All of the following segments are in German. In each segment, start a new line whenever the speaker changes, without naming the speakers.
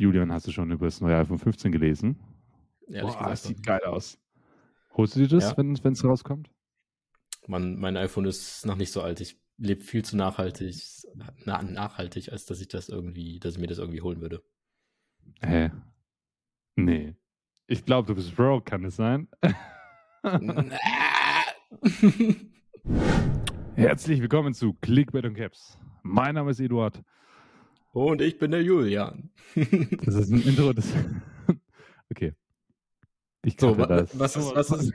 Julian, hast du schon über das neue iPhone 15 gelesen?
Ehrlich
Boah, das sieht geil aus. Holst du dir das,
Ja.
wenn es rauskommt?
Mann, mein iPhone ist noch nicht so alt. Ich lebe viel zu nachhaltig, na, nachhaltig, als dass ich das irgendwie, dass ich mir das irgendwie holen würde.
Hä? Nee. Ich glaube, du bist broke, kann es sein? Herzlich willkommen zu Clickbait und Caps. Mein Name ist Eduard.
Und ich bin der Julian.
Das ist ein Intro des. okay. Ich
So, wa
das.
was ist, was ist,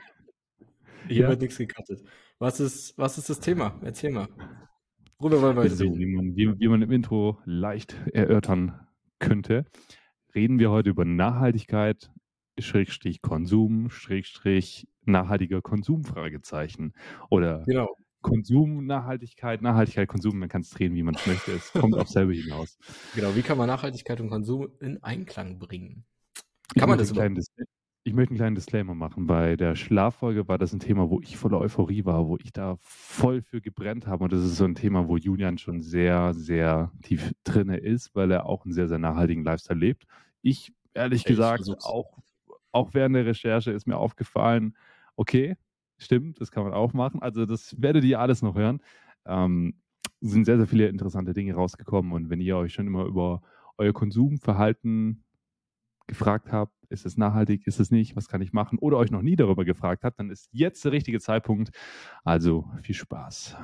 hier
Ja.
wird nichts gecuttet. Was ist, was ist das Thema? Erzähl mal. Worüber wollen wir heute
So,
reden?
wie man, wie, wie man im Intro leicht erörtern könnte, reden wir heute über Nachhaltigkeit, Schrägstrich Konsum, Schrägstrich nachhaltiger Konsum, Fragezeichen. Oder
Genau.
Konsum, Nachhaltigkeit, Nachhaltigkeit, Konsum, man kann es drehen, wie man es möchte. Es kommt auf selber hinaus.
Genau. Wie kann man Nachhaltigkeit und Konsum in Einklang bringen?
Ich
Kann man
möchte
das
einen kleinen Dis- Ich möchte einen kleinen Disclaimer machen. Bei der Schlaffolge war das ein Thema, wo ich voller Euphorie war, wo ich da voll für gebrennt habe. Und das ist so ein Thema, wo Julian schon sehr, sehr tief drinne ist, weil er auch einen sehr, sehr nachhaltigen Lifestyle lebt. Ich, ehrlich
Ich
gesagt,
versuch's.
auch, auch während der Recherche ist mir aufgefallen, okay, stimmt, das kann man auch machen. Also das werdet ihr alles noch hören. Ähm, es sind sehr, sehr viele interessante Dinge rausgekommen. Und wenn ihr euch schon immer über euer Konsumverhalten gefragt habt, ist es nachhaltig, ist es nicht, was kann ich machen, oder euch noch nie darüber gefragt habt, dann ist jetzt der richtige Zeitpunkt. Also viel Spaß.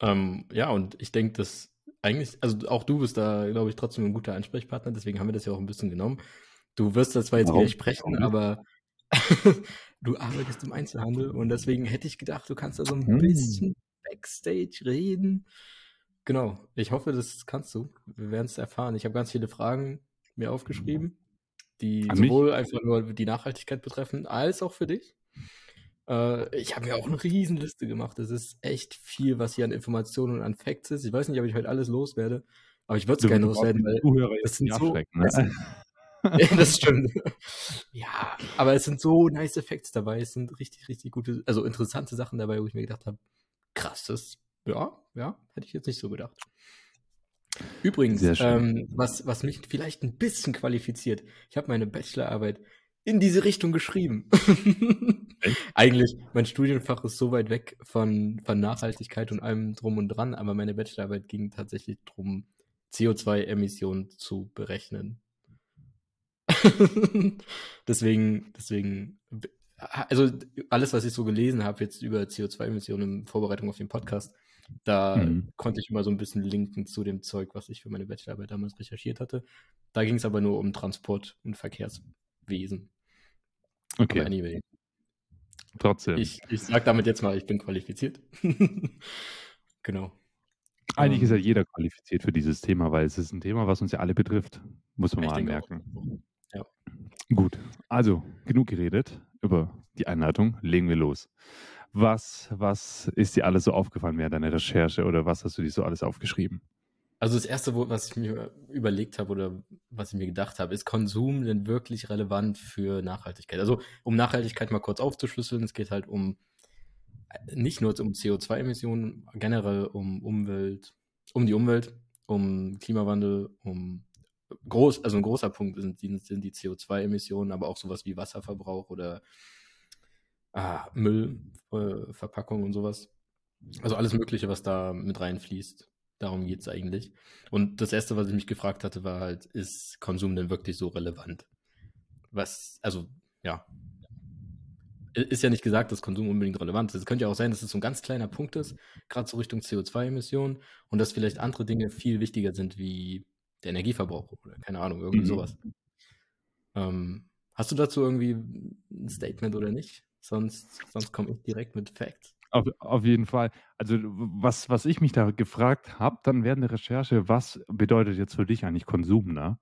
Ähm, ja, und ich denke, dass eigentlich, also auch du bist da, glaube ich, trotzdem ein guter Ansprechpartner, deswegen haben wir das ja auch ein bisschen genommen. Du wirst da zwar jetzt
Warum?
widersprechen, aber du arbeitest im Einzelhandel und deswegen hätte ich gedacht, du kannst da so ein
Hm.
bisschen Backstage reden. Genau, ich hoffe, das kannst du. Wir werden es erfahren. Ich habe ganz viele Fragen mir aufgeschrieben, die
An mich?
sowohl einfach nur die Nachhaltigkeit betreffen, als auch für dich. Äh, ich habe mir auch eine riesen Liste gemacht. Das ist echt viel, was hier an Informationen und an Facts ist. Ich weiß nicht, ob ich heute alles loswerde, aber ich würde es gerne loswerden, weil das sind
nicht
so- das-
ne?
ja, das stimmt. Ja, aber es sind so nice Facts dabei. Es sind richtig, richtig gute, also interessante Sachen dabei, wo ich mir gedacht habe, krass, das, ja, ja, hätte ich jetzt nicht so gedacht. Übrigens, ähm, was, was mich vielleicht ein bisschen qualifiziert, ich habe meine Bachelorarbeit in diese Richtung geschrieben. Eigentlich, mein Studienfach ist so weit weg von, von Nachhaltigkeit und allem drum und dran, aber meine Bachelorarbeit ging tatsächlich darum, CO2-Emissionen zu berechnen. deswegen, deswegen, also alles, was ich so gelesen habe jetzt über CO2-Emissionen in Vorbereitung auf den Podcast, da
Mhm.
konnte ich immer so ein bisschen linken zu dem Zeug, was ich für meine Bachelorarbeit damals recherchiert hatte. Da ging es aber nur um Transport und Verkehrswesen.
Okay,
Aber anyway,
trotzdem.
ich, ich sag damit jetzt mal, ich bin qualifiziert. genau.
Eigentlich ist ja
ähm,
jeder qualifiziert für dieses Thema, weil es ist ein Thema, was uns ja alle betrifft, muss man
Ich
mal anmerken. Also genug geredet über die Einleitung, legen wir los. Was, was ist dir alles so aufgefallen während deiner Recherche oder was hast du dir so alles aufgeschrieben?
Also das Erste, was ich mir überlegt habe oder was ich mir gedacht habe, ist Konsum denn wirklich relevant für Nachhaltigkeit? Also um Nachhaltigkeit mal kurz aufzuschlüsseln, es geht halt um nicht nur um CO2-Emissionen, generell um Umwelt, um die Umwelt, um Klimawandel, um groß, also ein großer Punkt sind die, sind die CO2-Emissionen, aber auch sowas wie Wasserverbrauch oder ah, Müll, äh, und sowas. Also alles Mögliche, was da mit reinfließt. Darum geht es eigentlich. Und das Erste, was ich mich gefragt hatte, war halt, ist Konsum denn wirklich so relevant? Was, also, ja. Ist ja nicht gesagt, dass Konsum unbedingt relevant ist. Es könnte ja auch sein, dass es so ein ganz kleiner Punkt ist, gerade so Richtung CO2-Emissionen und dass vielleicht andere Dinge viel wichtiger sind, wie der Energieverbrauch oder keine Ahnung, irgendwie
Mhm.
sowas. Ähm, hast du dazu irgendwie ein Statement oder nicht? Sonst, sonst komme ich direkt mit Facts.
Auf, auf jeden Fall. Also was, was ich mich da gefragt habe, dann während der Recherche, was bedeutet jetzt für dich eigentlich Konsum, ne?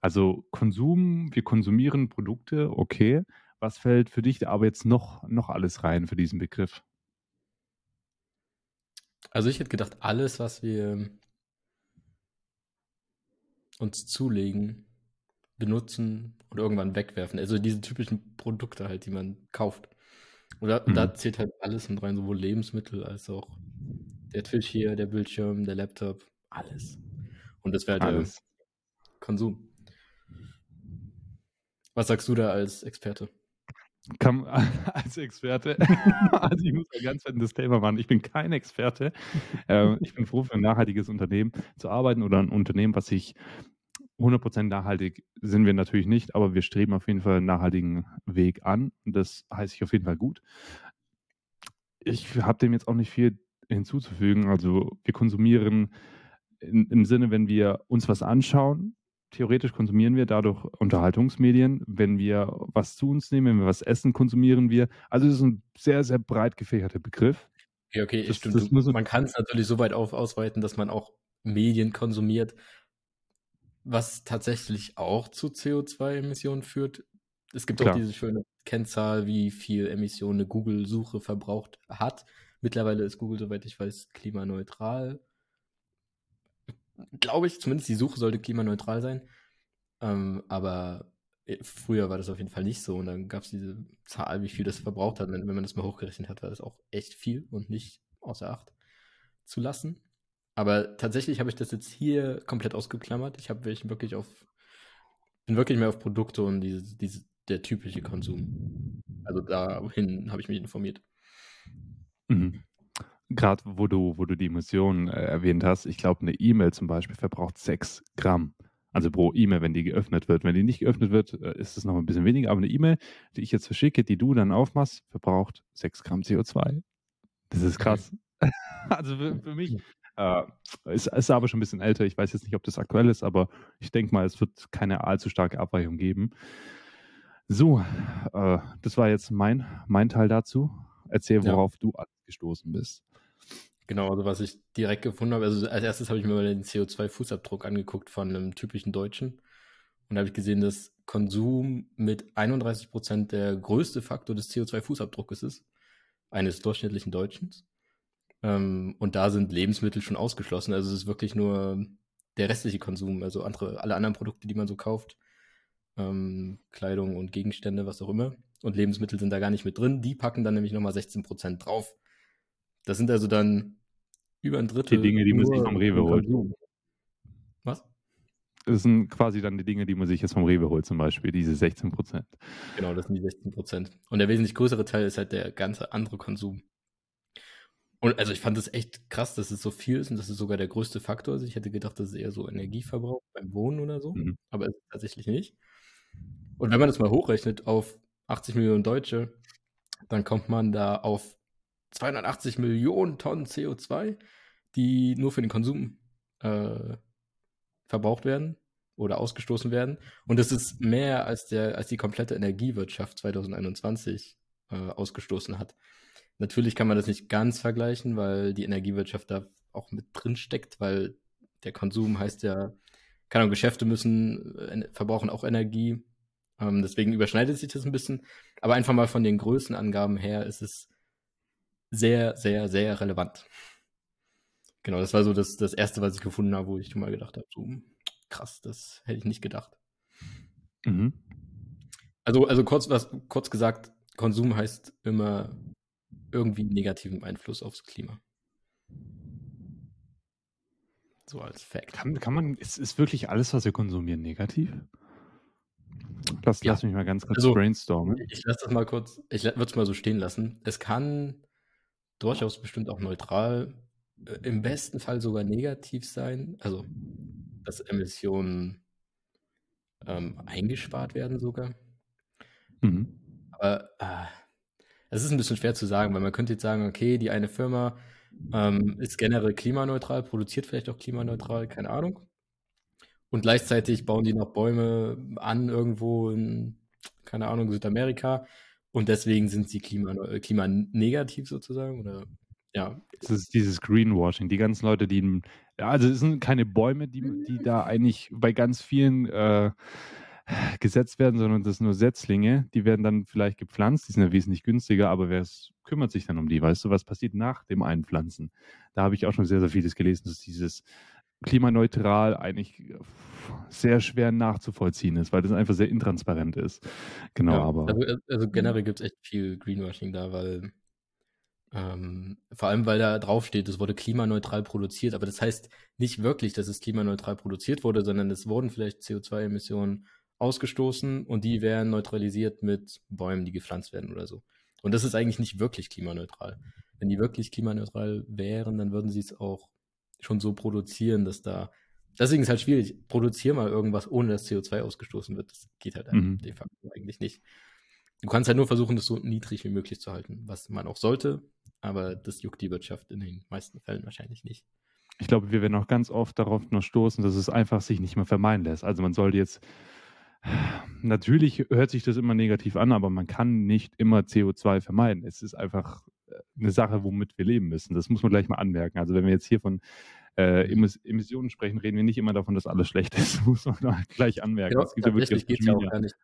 Also Konsum, wir konsumieren Produkte, okay. Was fällt für dich aber jetzt noch, noch alles rein für diesen Begriff?
Also ich hätte gedacht, alles, was wir uns zulegen, benutzen und irgendwann wegwerfen. Also diese typischen Produkte halt, die man kauft. Und da, und da
Mhm.
zählt halt alles mit rein, sowohl Lebensmittel als auch der Tisch hier, der Bildschirm, der Laptop, alles. Und das wäre halt
Alles.
der Konsum. Was sagst du da als Experte?
Kann, als Experte, also ich muss ein ganz fetten Disclaimer machen, ich bin kein Experte. Äh, ich bin froh, für ein nachhaltiges Unternehmen zu arbeiten oder ein Unternehmen, was sich 100% nachhaltig sind wir natürlich nicht, aber wir streben auf jeden Fall einen nachhaltigen Weg an. Das heißt ich auf jeden Fall gut. Ich habe dem jetzt auch nicht viel hinzuzufügen. Also wir konsumieren in, im Sinne, wenn wir uns was anschauen, theoretisch konsumieren wir dadurch Unterhaltungsmedien. Wenn wir was zu uns nehmen, wenn wir was essen, konsumieren wir. Also es ist ein sehr, sehr breit gefächerter Begriff.
Okay, okay, das, stimmt. Das du, man kann es natürlich so weit auf, ausweiten, dass man auch Medien konsumiert, was tatsächlich auch zu CO2-Emissionen führt. Es gibt Klar. auch diese schöne Kennzahl, wie viel Emissionen eine Google-Suche verbraucht hat. Mittlerweile ist Google, soweit ich weiß, klimaneutral glaube ich, zumindest die Suche sollte klimaneutral sein. Ähm, aber äh, früher war das auf jeden Fall nicht so. Und dann gab es diese Zahl, wie viel das verbraucht hat. Wenn, wenn man das mal hochgerechnet hat, war das auch echt viel und nicht außer Acht zu lassen. Aber tatsächlich habe ich das jetzt hier komplett ausgeklammert. Ich habe wirklich auf, bin wirklich mehr auf Produkte und diese, diese, der typische Konsum. Also dahin habe ich mich informiert.
Mhm. Gerade wo du, wo du die Emissionen äh, erwähnt hast, ich glaube, eine E-Mail zum Beispiel verbraucht 6 Gramm. Also pro E-Mail, wenn die geöffnet wird. Wenn die nicht geöffnet wird, äh, ist es noch ein bisschen weniger. Aber eine E-Mail, die ich jetzt verschicke, die du dann aufmachst, verbraucht 6 Gramm CO2. Das ist krass. also für, für mich äh, ist, ist aber schon ein bisschen älter. Ich weiß jetzt nicht, ob das aktuell ist, aber ich denke mal, es wird keine allzu starke Abweichung geben. So, äh, das war jetzt mein, mein Teil dazu. Erzähl, worauf ja. du gestoßen bist.
Genau, also was ich direkt gefunden habe, also als erstes habe ich mir mal den CO2-Fußabdruck angeguckt von einem typischen Deutschen. Und habe ich gesehen, dass Konsum mit 31 Prozent der größte Faktor des CO2-Fußabdruckes ist, eines durchschnittlichen Deutschen. Ähm, und da sind Lebensmittel schon ausgeschlossen. Also es ist wirklich nur der restliche Konsum, also andere, alle anderen Produkte, die man so kauft, ähm, Kleidung und Gegenstände, was auch immer. Und Lebensmittel sind da gar nicht mit drin. Die packen dann nämlich nochmal 16 Prozent drauf. Das sind also dann über ein Drittel.
Die Dinge, die man sich vom Rewe holt.
Was?
Das sind quasi dann die Dinge, die man sich jetzt vom Rewe holt, zum Beispiel, diese 16 Prozent.
Genau, das sind die 16 Prozent. Und der wesentlich größere Teil ist halt der ganze andere Konsum. Und also ich fand es echt krass, dass es so viel ist und das ist sogar der größte Faktor. Also ich hätte gedacht, das ist eher so Energieverbrauch beim Wohnen oder so, mhm. aber ist tatsächlich nicht. Und wenn man das mal hochrechnet auf 80 Millionen Deutsche, dann kommt man da auf 280 Millionen Tonnen CO2, die nur für den Konsum äh, verbraucht werden oder ausgestoßen werden. Und das ist mehr als, der, als die komplette Energiewirtschaft 2021 äh, ausgestoßen hat. Natürlich kann man das nicht ganz vergleichen, weil die Energiewirtschaft da auch mit drin steckt, weil der Konsum heißt ja, keine Ahnung, Geschäfte müssen, äh, verbrauchen auch Energie. Ähm, deswegen überschneidet sich das ein bisschen. Aber einfach mal von den Größenangaben her ist es sehr, sehr, sehr relevant. Genau, das war so das, das Erste, was ich gefunden habe, wo ich mal gedacht habe, so krass, das hätte ich nicht gedacht. Mhm. Also, also kurz, was, kurz gesagt, Konsum heißt immer irgendwie negativen Einfluss aufs Klima. So als Fact.
Kann, kann man, ist, ist wirklich alles, was wir konsumieren, negativ? Lass, ja. lass mich mal ganz kurz also, brainstormen.
Ich lasse das mal kurz, ich würde es mal so stehen lassen. Es kann durchaus bestimmt auch neutral, äh, im besten Fall sogar negativ sein. Also, dass Emissionen ähm, eingespart werden sogar. Mhm. Aber äh, es ist ein bisschen schwer zu sagen, weil man könnte jetzt sagen, okay, die eine Firma ähm, ist generell klimaneutral, produziert vielleicht auch klimaneutral, keine Ahnung. Und gleichzeitig bauen die noch Bäume an irgendwo in, keine Ahnung, Südamerika. Und deswegen sind sie klima, klimanegativ sozusagen? Oder ja.
Das ist dieses Greenwashing. Die ganzen Leute, die. Also es sind keine Bäume, die, die da eigentlich bei ganz vielen äh, gesetzt werden, sondern das sind nur Setzlinge. Die werden dann vielleicht gepflanzt, die sind ja wesentlich günstiger, aber wer kümmert sich dann um die? Weißt du, was passiert nach dem Einpflanzen? Da habe ich auch schon sehr, sehr vieles gelesen, dass dieses klimaneutral eigentlich sehr schwer nachzuvollziehen ist, weil das einfach sehr intransparent ist. Genau, ja, aber.
Also, äh, also generell gibt es echt viel Greenwashing da, weil ähm, vor allem, weil da draufsteht, es wurde klimaneutral produziert, aber das heißt nicht wirklich, dass es klimaneutral produziert wurde, sondern es wurden vielleicht CO2-Emissionen ausgestoßen und die wären neutralisiert mit Bäumen, die gepflanzt werden oder so. Und das ist eigentlich nicht wirklich klimaneutral. Wenn die wirklich klimaneutral wären, dann würden sie es auch schon so produzieren, dass da. Deswegen ist es halt schwierig. Produziere mal irgendwas, ohne dass CO2 ausgestoßen wird. Das geht halt mhm. de facto eigentlich nicht. Du kannst halt nur versuchen, das so niedrig wie möglich zu halten, was man auch sollte, aber das juckt die Wirtschaft in den meisten Fällen wahrscheinlich nicht.
Ich glaube, wir werden auch ganz oft darauf nur stoßen, dass es einfach sich nicht mehr vermeiden lässt. Also man sollte jetzt Natürlich hört sich das immer negativ an, aber man kann nicht immer CO2 vermeiden. Es ist einfach eine Sache, womit wir leben müssen. Das muss man gleich mal anmerken. Also wenn wir jetzt hier von äh, Emissionen sprechen, reden wir nicht immer davon, dass alles schlecht ist. Das muss man gleich anmerken.
Ja, tatsächlich geht es ja auch gar nicht.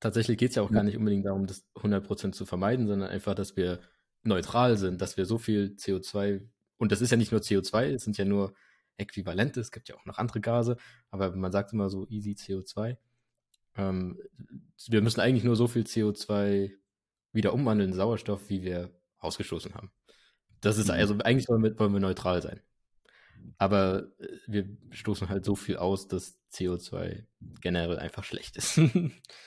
Tatsächlich geht es ja auch gar nicht unbedingt darum, das 100% zu vermeiden, sondern einfach, dass wir neutral sind, dass wir so viel CO2, und das ist ja nicht nur CO2, es sind ja nur Äquivalente, es gibt ja auch noch andere Gase, aber man sagt immer so easy CO2. Ähm, wir müssen eigentlich nur so viel CO2 wieder umwandeln in Sauerstoff, wie wir ausgestoßen haben. Das ist mhm. also eigentlich wollen wir, wollen wir neutral sein. Aber äh, wir stoßen halt so viel aus, dass CO2 generell einfach schlecht ist.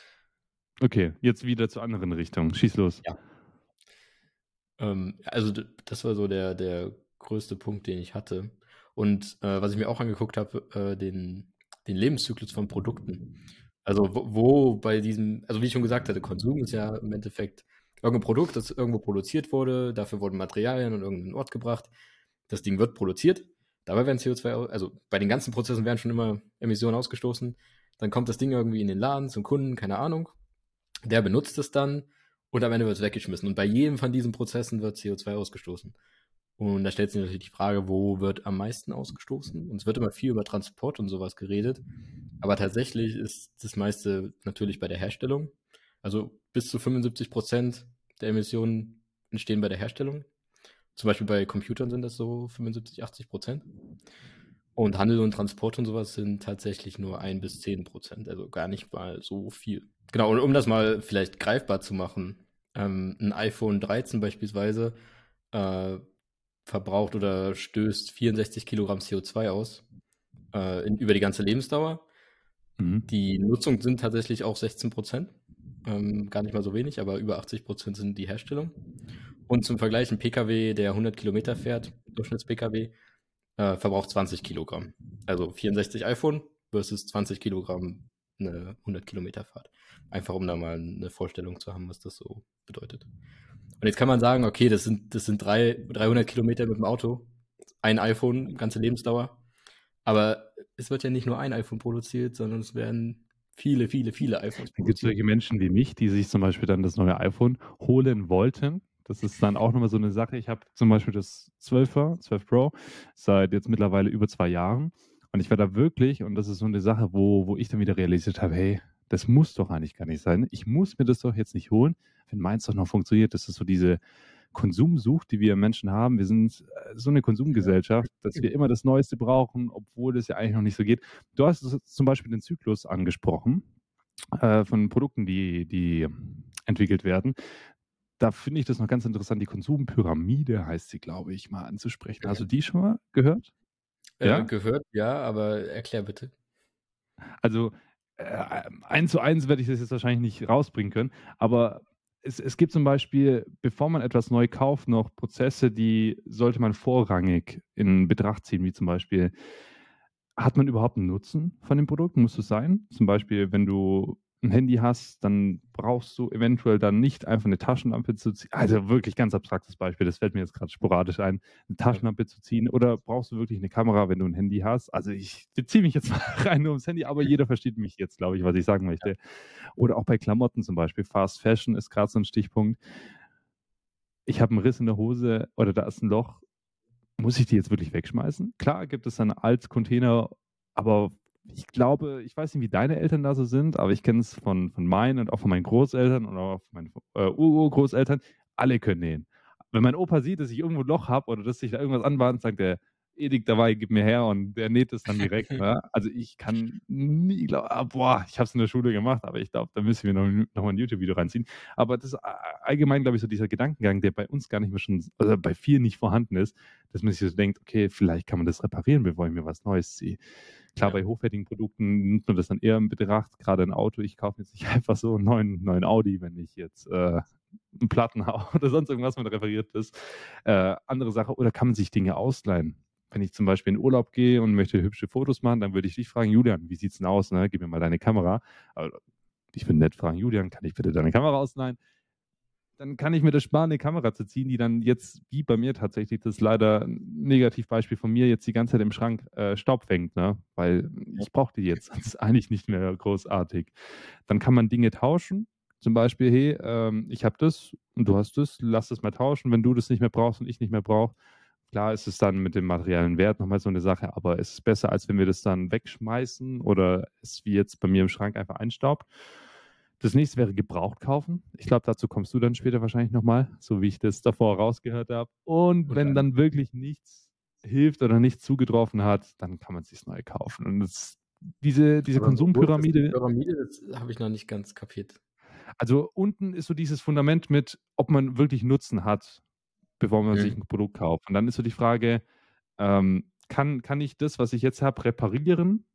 okay, jetzt wieder zur anderen Richtung. Schieß los.
Ja. Ähm, also das war so der, der größte Punkt, den ich hatte. Und äh, was ich mir auch angeguckt habe, äh, den, den Lebenszyklus von Produkten. Also wo, wo bei diesem, also wie ich schon gesagt hatte, Konsum ist ja im Endeffekt irgendein Produkt, das irgendwo produziert wurde, dafür wurden Materialien an irgendeinen Ort gebracht. Das Ding wird produziert, dabei werden CO2, also bei den ganzen Prozessen werden schon immer Emissionen ausgestoßen. Dann kommt das Ding irgendwie in den Laden zum Kunden, keine Ahnung. Der benutzt es dann und am Ende wird es weggeschmissen. Und bei jedem von diesen Prozessen wird CO2 ausgestoßen. Und da stellt sich natürlich die Frage, wo wird am meisten ausgestoßen? Und es wird immer viel über Transport und sowas geredet. Aber tatsächlich ist das meiste natürlich bei der Herstellung. Also bis zu 75 Prozent der Emissionen entstehen bei der Herstellung. Zum Beispiel bei Computern sind das so 75, 80 Prozent. Und Handel und Transport und sowas sind tatsächlich nur ein bis zehn Prozent, also gar nicht mal so viel. Genau, und um das mal vielleicht greifbar zu machen, ähm, ein iPhone 13 beispielsweise äh, verbraucht oder stößt 64 Kilogramm CO2 aus äh, in, über die ganze Lebensdauer. Mhm. Die Nutzung sind tatsächlich auch 16 Prozent. Ähm, gar nicht mal so wenig, aber über 80 Prozent sind die Herstellung. Und zum Vergleich, ein PKW, der 100 Kilometer fährt, Durchschnitts-PKW, äh, verbraucht 20 Kilogramm. Also 64 iPhone versus 20 Kilogramm eine 100 Kilometer Fahrt. Einfach um da mal eine Vorstellung zu haben, was das so bedeutet. Und jetzt kann man sagen, okay, das sind, das sind drei, 300 Kilometer mit dem Auto, ein iPhone, ganze Lebensdauer. Aber es wird ja nicht nur ein iPhone produziert, sondern es werden viele, viele, viele iPhones.
Es gibt solche Menschen wie mich, die sich zum Beispiel dann das neue iPhone holen wollten. Das ist dann auch nochmal so eine Sache. Ich habe zum Beispiel das 12er, 12 Pro, seit jetzt mittlerweile über zwei Jahren. Und ich war da wirklich, und das ist so eine Sache, wo, wo ich dann wieder realisiert habe, hey, das muss doch eigentlich gar nicht sein. Ich muss mir das doch jetzt nicht holen, wenn meins doch noch funktioniert. Das ist so diese Konsumsucht, die wir Menschen haben. Wir sind äh, so eine Konsumgesellschaft, dass wir immer das Neueste brauchen, obwohl das ja eigentlich noch nicht so geht. Du hast zum Beispiel den Zyklus angesprochen äh, von Produkten, die, die entwickelt werden. Da finde ich das noch ganz interessant, die Konsumpyramide heißt sie, glaube ich, mal anzusprechen. Hast du die schon mal gehört?
Äh, ja? Gehört, ja, aber erklär bitte.
Also äh, eins zu eins werde ich das jetzt wahrscheinlich nicht rausbringen können, aber es, es gibt zum Beispiel, bevor man etwas neu kauft, noch Prozesse, die sollte man vorrangig in Betracht ziehen, wie zum Beispiel, hat man überhaupt einen Nutzen von dem Produkt? Muss es sein? Zum Beispiel, wenn du ein Handy hast, dann brauchst du eventuell dann nicht einfach eine Taschenlampe zu ziehen. Also wirklich ganz abstraktes Beispiel, das fällt mir jetzt gerade sporadisch ein, eine Taschenlampe zu ziehen. Oder brauchst du wirklich eine Kamera, wenn du ein Handy hast? Also ich beziehe mich jetzt mal rein nur ums Handy, aber jeder versteht mich jetzt, glaube ich, was ich sagen möchte. Oder auch bei Klamotten zum Beispiel. Fast Fashion ist gerade so ein Stichpunkt. Ich habe einen Riss in der Hose oder da ist ein Loch. Muss ich die jetzt wirklich wegschmeißen? Klar gibt es dann Altcontainer, aber ich glaube, ich weiß nicht, wie deine Eltern da so sind, aber ich kenne es von, von meinen und auch von meinen Großeltern und auch von meinen äh, Urgroßeltern. Alle können nähen. Wenn mein Opa sieht, dass ich irgendwo ein Loch habe oder dass sich da irgendwas anbahnt, sagt er, Edik dabei, gib mir her und der näht es dann direkt. ne? Also ich kann nie glauben, ah, boah, ich habe es in der Schule gemacht, aber ich glaube, da müssen wir noch, noch mal ein YouTube-Video reinziehen. Aber das ist allgemein, glaube ich, so dieser Gedankengang, der bei uns gar nicht mehr schon, also bei vielen nicht vorhanden ist, dass man sich so denkt, okay, vielleicht kann man das reparieren, bevor ich mir was Neues ziehe. Klar, ja. bei hochwertigen Produkten nimmt man das dann eher in Betracht, gerade ein Auto. Ich kaufe jetzt nicht einfach so einen neuen, neuen Audi, wenn ich jetzt äh, einen Platten habe oder sonst irgendwas mit repariert ist. Äh, andere Sache, oder kann man sich Dinge ausleihen? Wenn ich zum Beispiel in Urlaub gehe und möchte hübsche Fotos machen, dann würde ich dich fragen, Julian, wie sieht's denn aus? Ne? Gib mir mal deine Kamera. Also, ich würde nett fragen, Julian, kann ich bitte deine Kamera ausleihen? dann kann ich mir das sparen, eine Kamera zu ziehen, die dann jetzt, wie bei mir tatsächlich, das ist leider ein Negativbeispiel von mir, jetzt die ganze Zeit im Schrank äh, Staub fängt, ne? weil ich brauche die jetzt. Das ist eigentlich nicht mehr großartig. Dann kann man Dinge tauschen. Zum Beispiel, hey, ähm, ich habe das und du hast das, lass das mal tauschen. Wenn du das nicht mehr brauchst und ich nicht mehr brauche, klar ist es dann mit dem materiellen Wert nochmal so eine Sache, aber es ist besser, als wenn wir das dann wegschmeißen oder es wie jetzt bei mir im Schrank einfach einstaubt. Das nächste wäre gebraucht kaufen. Ich glaube, dazu kommst du dann später wahrscheinlich nochmal, so wie ich das davor rausgehört habe. Und okay. wenn dann wirklich nichts hilft oder nichts zugetroffen hat, dann kann man es sich neu kaufen. Und das, diese, diese Konsumpyramide.
Die Pyramide, das habe ich noch nicht ganz kapiert.
Also unten ist so dieses Fundament mit, ob man wirklich Nutzen hat, bevor man mhm. sich ein Produkt kauft. Und dann ist so die Frage, ähm, kann, kann ich das, was ich jetzt habe, reparieren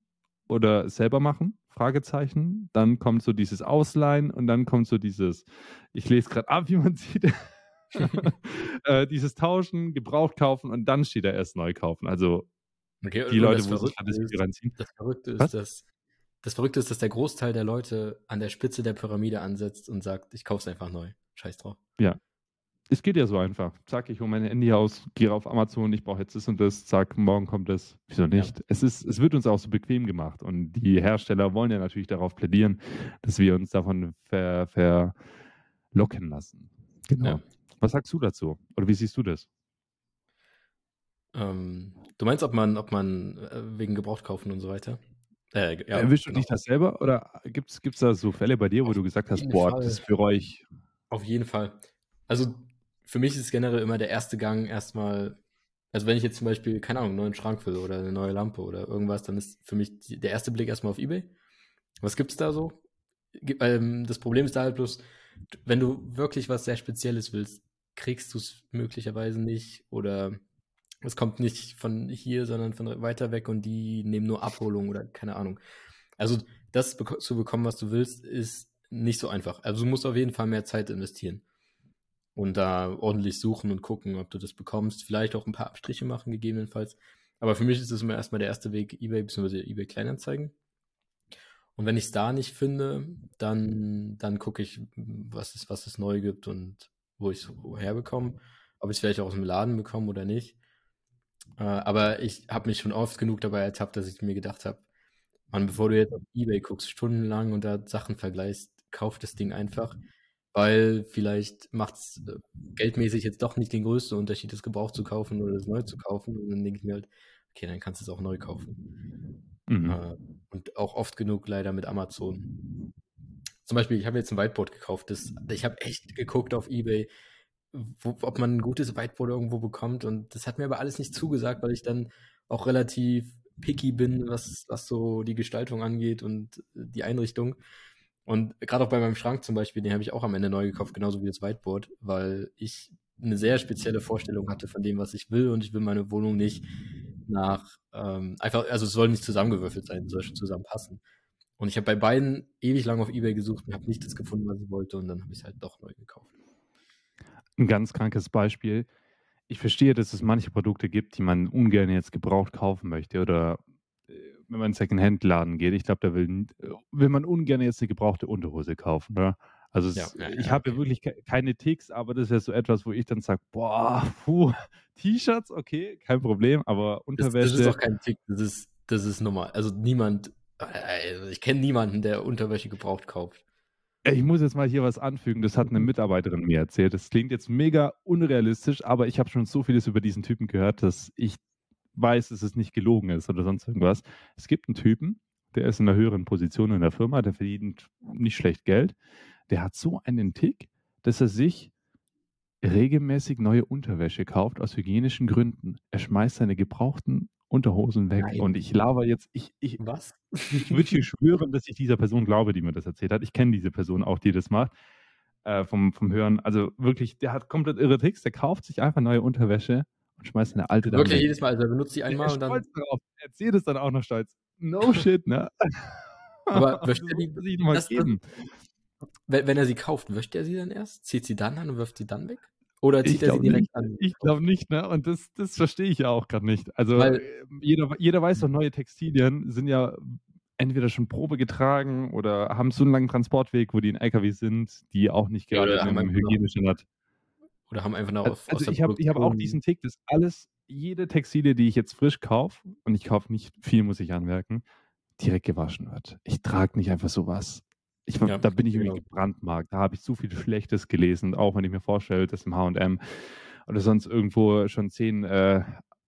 oder selber machen? Fragezeichen. Dann kommt so dieses Ausleihen und dann kommt so dieses, ich lese gerade ab, wie man sieht, äh, dieses Tauschen, Gebraucht kaufen und dann steht da erst neu kaufen. Also
okay, die Leute, wo sich das Video reinziehen. Das Verrückte ist, dass das Verrückte ist, dass der Großteil der Leute an der Spitze der Pyramide ansetzt und sagt, ich kaufe es einfach neu. Scheiß drauf.
Ja, es geht ja so einfach. Zack, ich hole mein Handy aus, gehe auf Amazon, ich brauche jetzt das und das, zack, morgen kommt das. Wieso nicht? Ja. Es, ist, es wird uns auch so bequem gemacht und die Hersteller wollen ja natürlich darauf plädieren, dass wir uns davon verlocken ver lassen. Genau. Ja. Was sagst du dazu? Oder wie siehst du das?
Ähm, du meinst, ob man, ob man äh, wegen Gebraucht kaufen und so weiter?
Äh, ja, Erwischst genau. du dich das selber oder gibt es da so Fälle bei dir, wo auf du gesagt hast, boah, Fall. das bereue ich?
Auf jeden Fall. Also für mich ist es generell immer der erste Gang erstmal, also wenn ich jetzt zum Beispiel, keine Ahnung, einen neuen Schrank will oder eine neue Lampe oder irgendwas, dann ist für mich der erste Blick erstmal auf Ebay. Was gibt's da so? Ähm, das Problem ist da halt bloß, wenn du wirklich was sehr Spezielles willst, kriegst du es möglicherweise nicht oder es kommt nicht von hier, sondern von weiter weg und die nehmen nur Abholung oder keine Ahnung. Also das zu bekommen, was du willst, ist nicht so einfach. Also du musst auf jeden Fall mehr Zeit investieren und da ordentlich suchen und gucken, ob du das bekommst. Vielleicht auch ein paar Abstriche machen, gegebenenfalls. Aber für mich ist es immer erstmal der erste Weg, eBay bzw. eBay Kleinanzeigen. Und wenn ich es da nicht finde, dann, dann gucke ich, was es, was es neu gibt und wo ich es herbekomme. Ob ich es vielleicht auch aus dem Laden bekomme oder nicht. Äh, aber ich habe mich schon oft genug dabei ertappt, dass ich mir gedacht habe, man, bevor du jetzt auf Ebay guckst, stundenlang und da Sachen vergleichst, kauf das Ding einfach weil vielleicht macht es äh, geldmäßig jetzt doch nicht den größten Unterschied, das gebraucht zu kaufen oder das neu zu kaufen. Und dann denke ich mir halt, okay, dann kannst du es auch neu kaufen. Mhm. Äh, und auch oft genug leider mit Amazon. Zum Beispiel, ich habe jetzt ein Whiteboard gekauft. Das, ich habe echt geguckt auf Ebay, wo, ob man ein gutes Whiteboard irgendwo bekommt. Und das hat mir aber alles nicht zugesagt, weil ich dann auch relativ picky bin, was, was so die Gestaltung angeht und die Einrichtung. Und gerade auch bei meinem Schrank zum Beispiel, den habe ich auch am Ende neu gekauft, genauso wie das Whiteboard, weil ich eine sehr spezielle Vorstellung hatte von dem, was ich will und ich will meine Wohnung nicht nach ähm, einfach, also es soll nicht zusammengewürfelt sein, es soll schon zusammenpassen. Und ich habe bei beiden ewig lang auf Ebay gesucht und habe nicht das gefunden, was ich wollte und dann habe ich es halt doch neu gekauft.
Ein ganz krankes Beispiel. Ich verstehe, dass es manche Produkte gibt, die man ungern jetzt gebraucht kaufen möchte oder wenn man in Secondhand-Laden geht, ich glaube, da will, will man ungern jetzt eine gebrauchte Unterhose kaufen. Ne? Also es, ja, ich ja, habe okay. wirklich keine Ticks, aber das ist ja so etwas, wo ich dann sage, boah, puh, T-Shirts, okay, kein Problem, aber Unterwäsche. Das,
das ist auch kein Tick, das ist, das ist normal. Also niemand, also ich kenne niemanden, der Unterwäsche gebraucht kauft.
Ich muss jetzt mal hier was anfügen, das hat eine mhm. Mitarbeiterin mir erzählt. Das klingt jetzt mega unrealistisch, aber ich habe schon so vieles über diesen Typen gehört, dass ich weiß, dass es nicht gelogen ist oder sonst irgendwas. Es gibt einen Typen, der ist in einer höheren Position in der Firma, der verdient nicht schlecht Geld. Der hat so einen Tick, dass er sich regelmäßig neue Unterwäsche kauft aus hygienischen Gründen. Er schmeißt seine gebrauchten Unterhosen weg.
Nein.
Und ich laber jetzt, ich, ich,
Was?
ich würde hier schwören, dass ich dieser Person glaube, die mir das erzählt hat. Ich kenne diese Person auch, die das macht. Äh, vom, vom Hören. Also wirklich, der hat komplett irre Tricks. Der kauft sich einfach neue Unterwäsche und schmeißt seine alte dann
Wirklich
weg.
jedes Mal, also er benutzt die einmal und dann.
stolz darauf. Er erzählt es dann auch noch stolz. No shit, ne?
Aber wäscht er die-
mal
das-
geben.
Wenn, wenn er sie kauft, wäscht er sie dann erst? Zieht sie dann an und wirft sie dann weg? Oder
Ich
zieht er sie direkt
nicht.
an?
Ich glaube nicht, ne? Und das, das verstehe ich ja auch gerade nicht. Also
Weil-
äh, jeder, jeder weiß doch, neue Textilien sind ja entweder schon Probe getragen oder haben so einen langen Transportweg, wo die in LKW sind, die auch nicht
Ja,
gerade im
einfach nur-
Hygienestandard.
Oder haben einfach noch
Also,
auf, aus der
ich habe hab auch diesen Tick, dass alles, jede Textilie, die ich jetzt frisch kaufe, und ich kaufe nicht viel, muss ich anmerken, direkt gewaschen wird. Ich trage nicht einfach sowas. Ich,
Ja,
da bin ich irgendwie
genau.
gebrandmarkt. Da habe ich so viel Schlechtes gelesen, auch wenn ich mir vorstelle, dass im H&M oder sonst irgendwo schon zehn äh,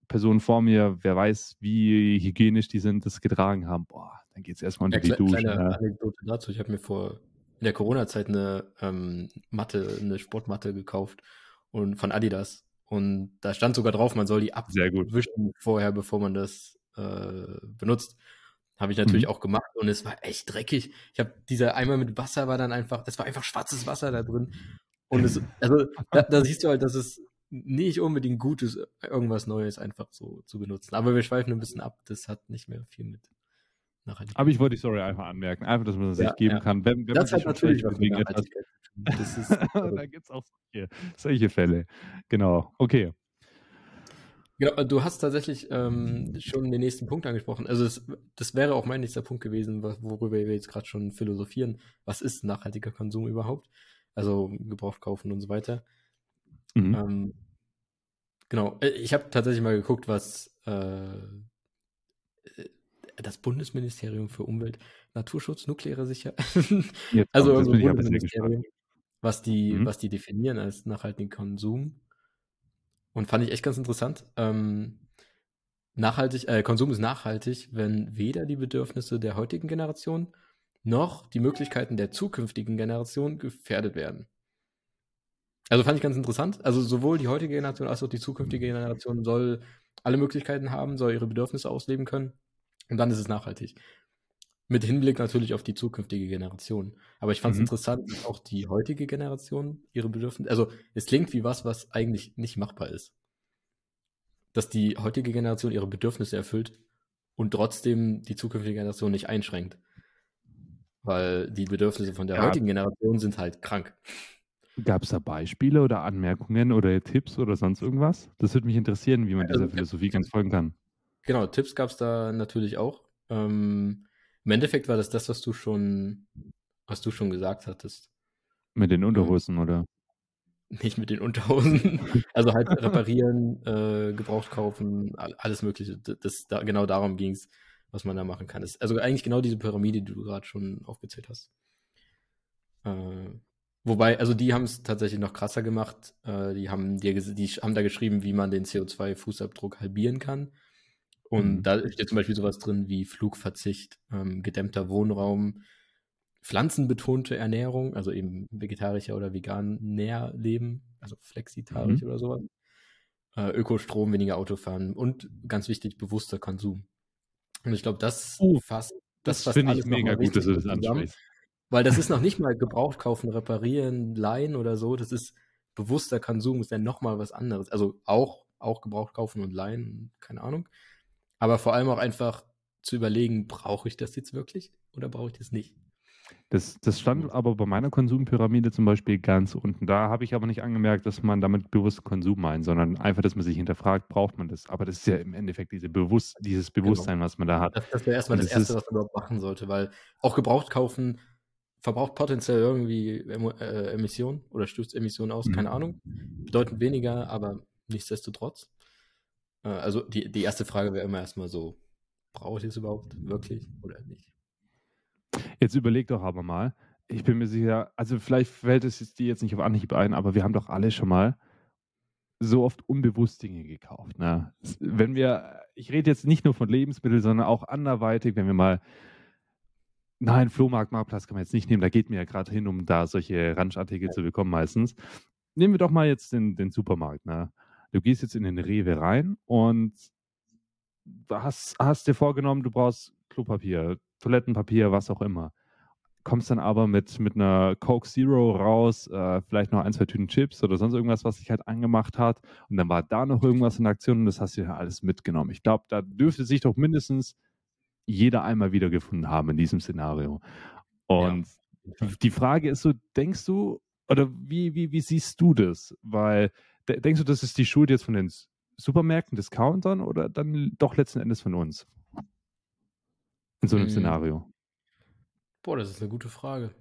Personen vor mir, wer weiß, wie hygienisch die sind, das getragen haben. Boah, dann geht es erstmal unter
Ja,
die Dusche.
kleine
Ne?
Anekdote dazu. Ich habe mir vor in der Corona-Zeit eine ähm, Matte, eine Sportmatte gekauft und von Adidas. Und da stand sogar drauf, man soll die abwischen vorher, bevor man das äh, benutzt. Habe ich natürlich
Mhm.
auch gemacht und es war echt dreckig. Ich habe dieser Eimer mit Wasser war dann einfach, es war einfach schwarzes Wasser da drin. Und es, also da, da siehst du halt, dass es nicht unbedingt gut ist, irgendwas Neues einfach so zu benutzen. Aber wir schweifen ein bisschen ab. Das hat nicht mehr viel mit.
Aber ich wollte die Story einfach anmerken. Einfach, dass man das
Ja,
sich geben
ja.
kann. Wenn, wenn
das hat natürlich was mit
bewegen etwas.
Das ist,
da gibt es auch solche, solche Fälle. Genau. Okay.
Genau, du hast tatsächlich ähm, schon den nächsten Punkt angesprochen. Also es, das wäre auch mein nächster Punkt gewesen, wo- worüber wir jetzt gerade schon philosophieren. Was ist nachhaltiger Konsum überhaupt? Also gebraucht kaufen und so weiter.
Mhm.
Ähm, genau, äh, ich habe tatsächlich mal geguckt, was äh, das Bundesministerium für Umwelt, Naturschutz, nukleare Sicherheit, also unser
sehr
Bundesministerium, was die,
Mhm.
was die definieren als nachhaltigen Konsum. Und fand ich echt ganz interessant. Ähm, nachhaltig, äh, Konsum ist nachhaltig, wenn weder die Bedürfnisse der heutigen Generation noch die Möglichkeiten der zukünftigen Generation gefährdet werden. Also fand ich ganz interessant. Also sowohl die heutige Generation als auch die zukünftige Generation soll alle Möglichkeiten haben, soll ihre Bedürfnisse ausleben können. Und dann ist es nachhaltig. Mit Hinblick natürlich auf die zukünftige Generation. Aber ich fand es
Mhm.
interessant, dass auch die heutige Generation ihre Bedürfnisse, also es klingt wie was, was eigentlich nicht machbar ist. Dass die heutige Generation ihre Bedürfnisse erfüllt und trotzdem die zukünftige Generation nicht einschränkt. Weil die Bedürfnisse von der
Ja.
heutigen Generation sind halt krank.
Gab es da Beispiele oder Anmerkungen oder Tipps oder sonst irgendwas? Das würde mich interessieren, wie man
Also,
dieser Philosophie ganz folgen kann.
Genau, Tipps gab es da natürlich auch. Ähm, Im Endeffekt war das das, was du schon, was du schon gesagt hattest.
Mit den Unterhosen oder?
Nicht mit den Unterhosen. Also halt reparieren, äh, gebraucht kaufen, all- alles Mögliche. Das, da, genau darum ging es, was man da machen kann. Das, also eigentlich genau diese Pyramide, die du gerade schon aufgezählt hast. Äh, wobei, also die haben es tatsächlich noch krasser gemacht. Äh, die, haben dir, die haben da geschrieben, wie man den CO2-Fußabdruck halbieren kann. Und
Mhm.
da steht zum Beispiel sowas drin wie Flugverzicht, ähm, gedämmter Wohnraum, pflanzenbetonte Ernährung, also eben vegetarischer oder vegan Nährleben, also flexitarisch
Mhm.
oder sowas. Äh, Ökostrom, weniger Autofahren und ganz wichtig, bewusster Konsum. Und ich glaube, das
Oh,
fasst
Das,
fasst
finde ich mega gut, dass du das ansprichst.
Weil das ist noch nicht mal gebraucht kaufen, reparieren, leihen oder so. Das ist bewusster Konsum, ist dann nochmal was anderes. Also auch, auch gebraucht kaufen und leihen, keine Ahnung. Aber vor allem auch einfach zu überlegen, brauche ich das jetzt wirklich oder brauche ich das nicht?
Das, das stand aber bei meiner Konsumpyramide zum Beispiel ganz unten. Da habe ich aber nicht angemerkt, dass man damit bewussten Konsum meint, sondern einfach, dass man sich hinterfragt, braucht man das. Aber das ist ja im Endeffekt diese Bewusst dieses Bewusstsein, was man da hat.
Das, das wäre erstmal das
es
Erste, was man überhaupt machen sollte, weil auch gebraucht kaufen verbraucht potenziell irgendwie äh, Emissionen oder stößt Emissionen aus,
Mhm.
keine Ahnung. Bedeutend weniger, aber nichtsdestotrotz. Äh, also die, die erste Frage wäre immer erstmal so, brauche ich es überhaupt wirklich oder nicht?
Jetzt überleg doch aber mal. Ich bin mir sicher, also vielleicht fällt es dir jetzt nicht auf Anhieb ein, aber wir haben doch alle schon mal so oft unbewusst Dinge gekauft. Ne? Wenn wir, ich rede jetzt nicht nur von Lebensmitteln, sondern auch anderweitig, wenn wir mal, nein, Flohmarkt, Marktplatz kann man jetzt nicht nehmen, da geht mir ja gerade hin, um da solche Ramschartikel zu bekommen meistens. nehmen wir doch mal jetzt den, den Supermarkt. Ne? Du gehst jetzt in den Rewe rein und hast, hast dir vorgenommen, du brauchst Klopapier, Toilettenpapier, was auch immer. Kommst dann aber mit, mit einer Coke Zero raus, äh, vielleicht noch ein, zwei Tüten Chips oder sonst irgendwas, was sich halt angemacht hat. Und dann war da noch irgendwas in Aktion und das hast du ja alles mitgenommen. Ich glaube, da dürfte sich doch mindestens jeder einmal wiedergefunden haben in diesem Szenario. Und ja. die Frage ist so, denkst du, oder wie, wie, wie siehst du das? Weil denkst du, das ist die Schuld jetzt von den Supermärkten, Discountern oder dann doch letzten Endes von uns? In so einem hm. Szenario.
Boah, das ist eine gute Frage.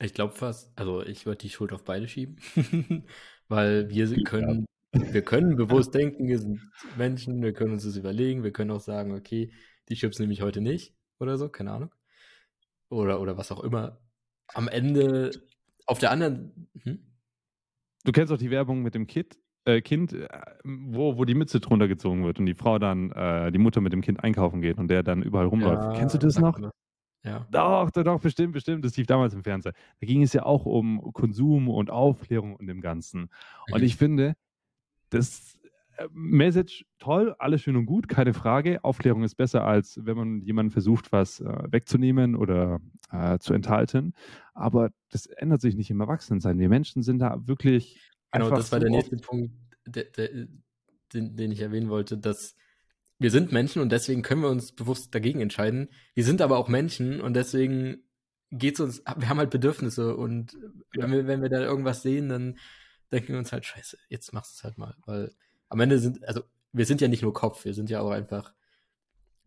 Ich glaube fast, also ich würde die Schuld auf beide schieben, weil wir können, wir können bewusst denken, wir sind Menschen, wir können uns das überlegen, wir können auch sagen, okay, die Chips nehme ich heute nicht oder so, keine Ahnung. Oder, oder was auch immer. Am Ende, auf der anderen. Hm?
Du kennst auch die Werbung mit dem Kid, äh, Kind, äh, wo, wo die Mütze drunter gezogen wird und die Frau dann, äh, die Mutter mit dem Kind einkaufen geht und der dann überall rumläuft. Ja, Kennst du das noch? Ja. Doch, doch, doch, bestimmt, bestimmt. Das lief damals im Fernsehen. Da ging es ja auch um Konsum und Aufklärung und dem Ganzen. Und mhm. ich finde, das äh, Message toll, alles schön und gut, keine Frage. Aufklärung ist besser, als wenn man jemanden versucht, was äh, wegzunehmen oder äh, zu enthalten. Aber das ändert sich nicht im Erwachsenensein. Wir Menschen sind da wirklich.
Genau, das war so der nächste Punkt, der, der, den, den ich erwähnen wollte, dass wir sind Menschen und deswegen können wir uns bewusst dagegen entscheiden. Wir sind aber auch Menschen und deswegen geht es uns, wir haben halt Bedürfnisse und ja. wenn, wir, wenn wir da irgendwas sehen, dann denken wir uns halt, scheiße, jetzt machst du es halt mal. Weil am Ende sind, also wir sind ja nicht nur Kopf, wir sind ja auch einfach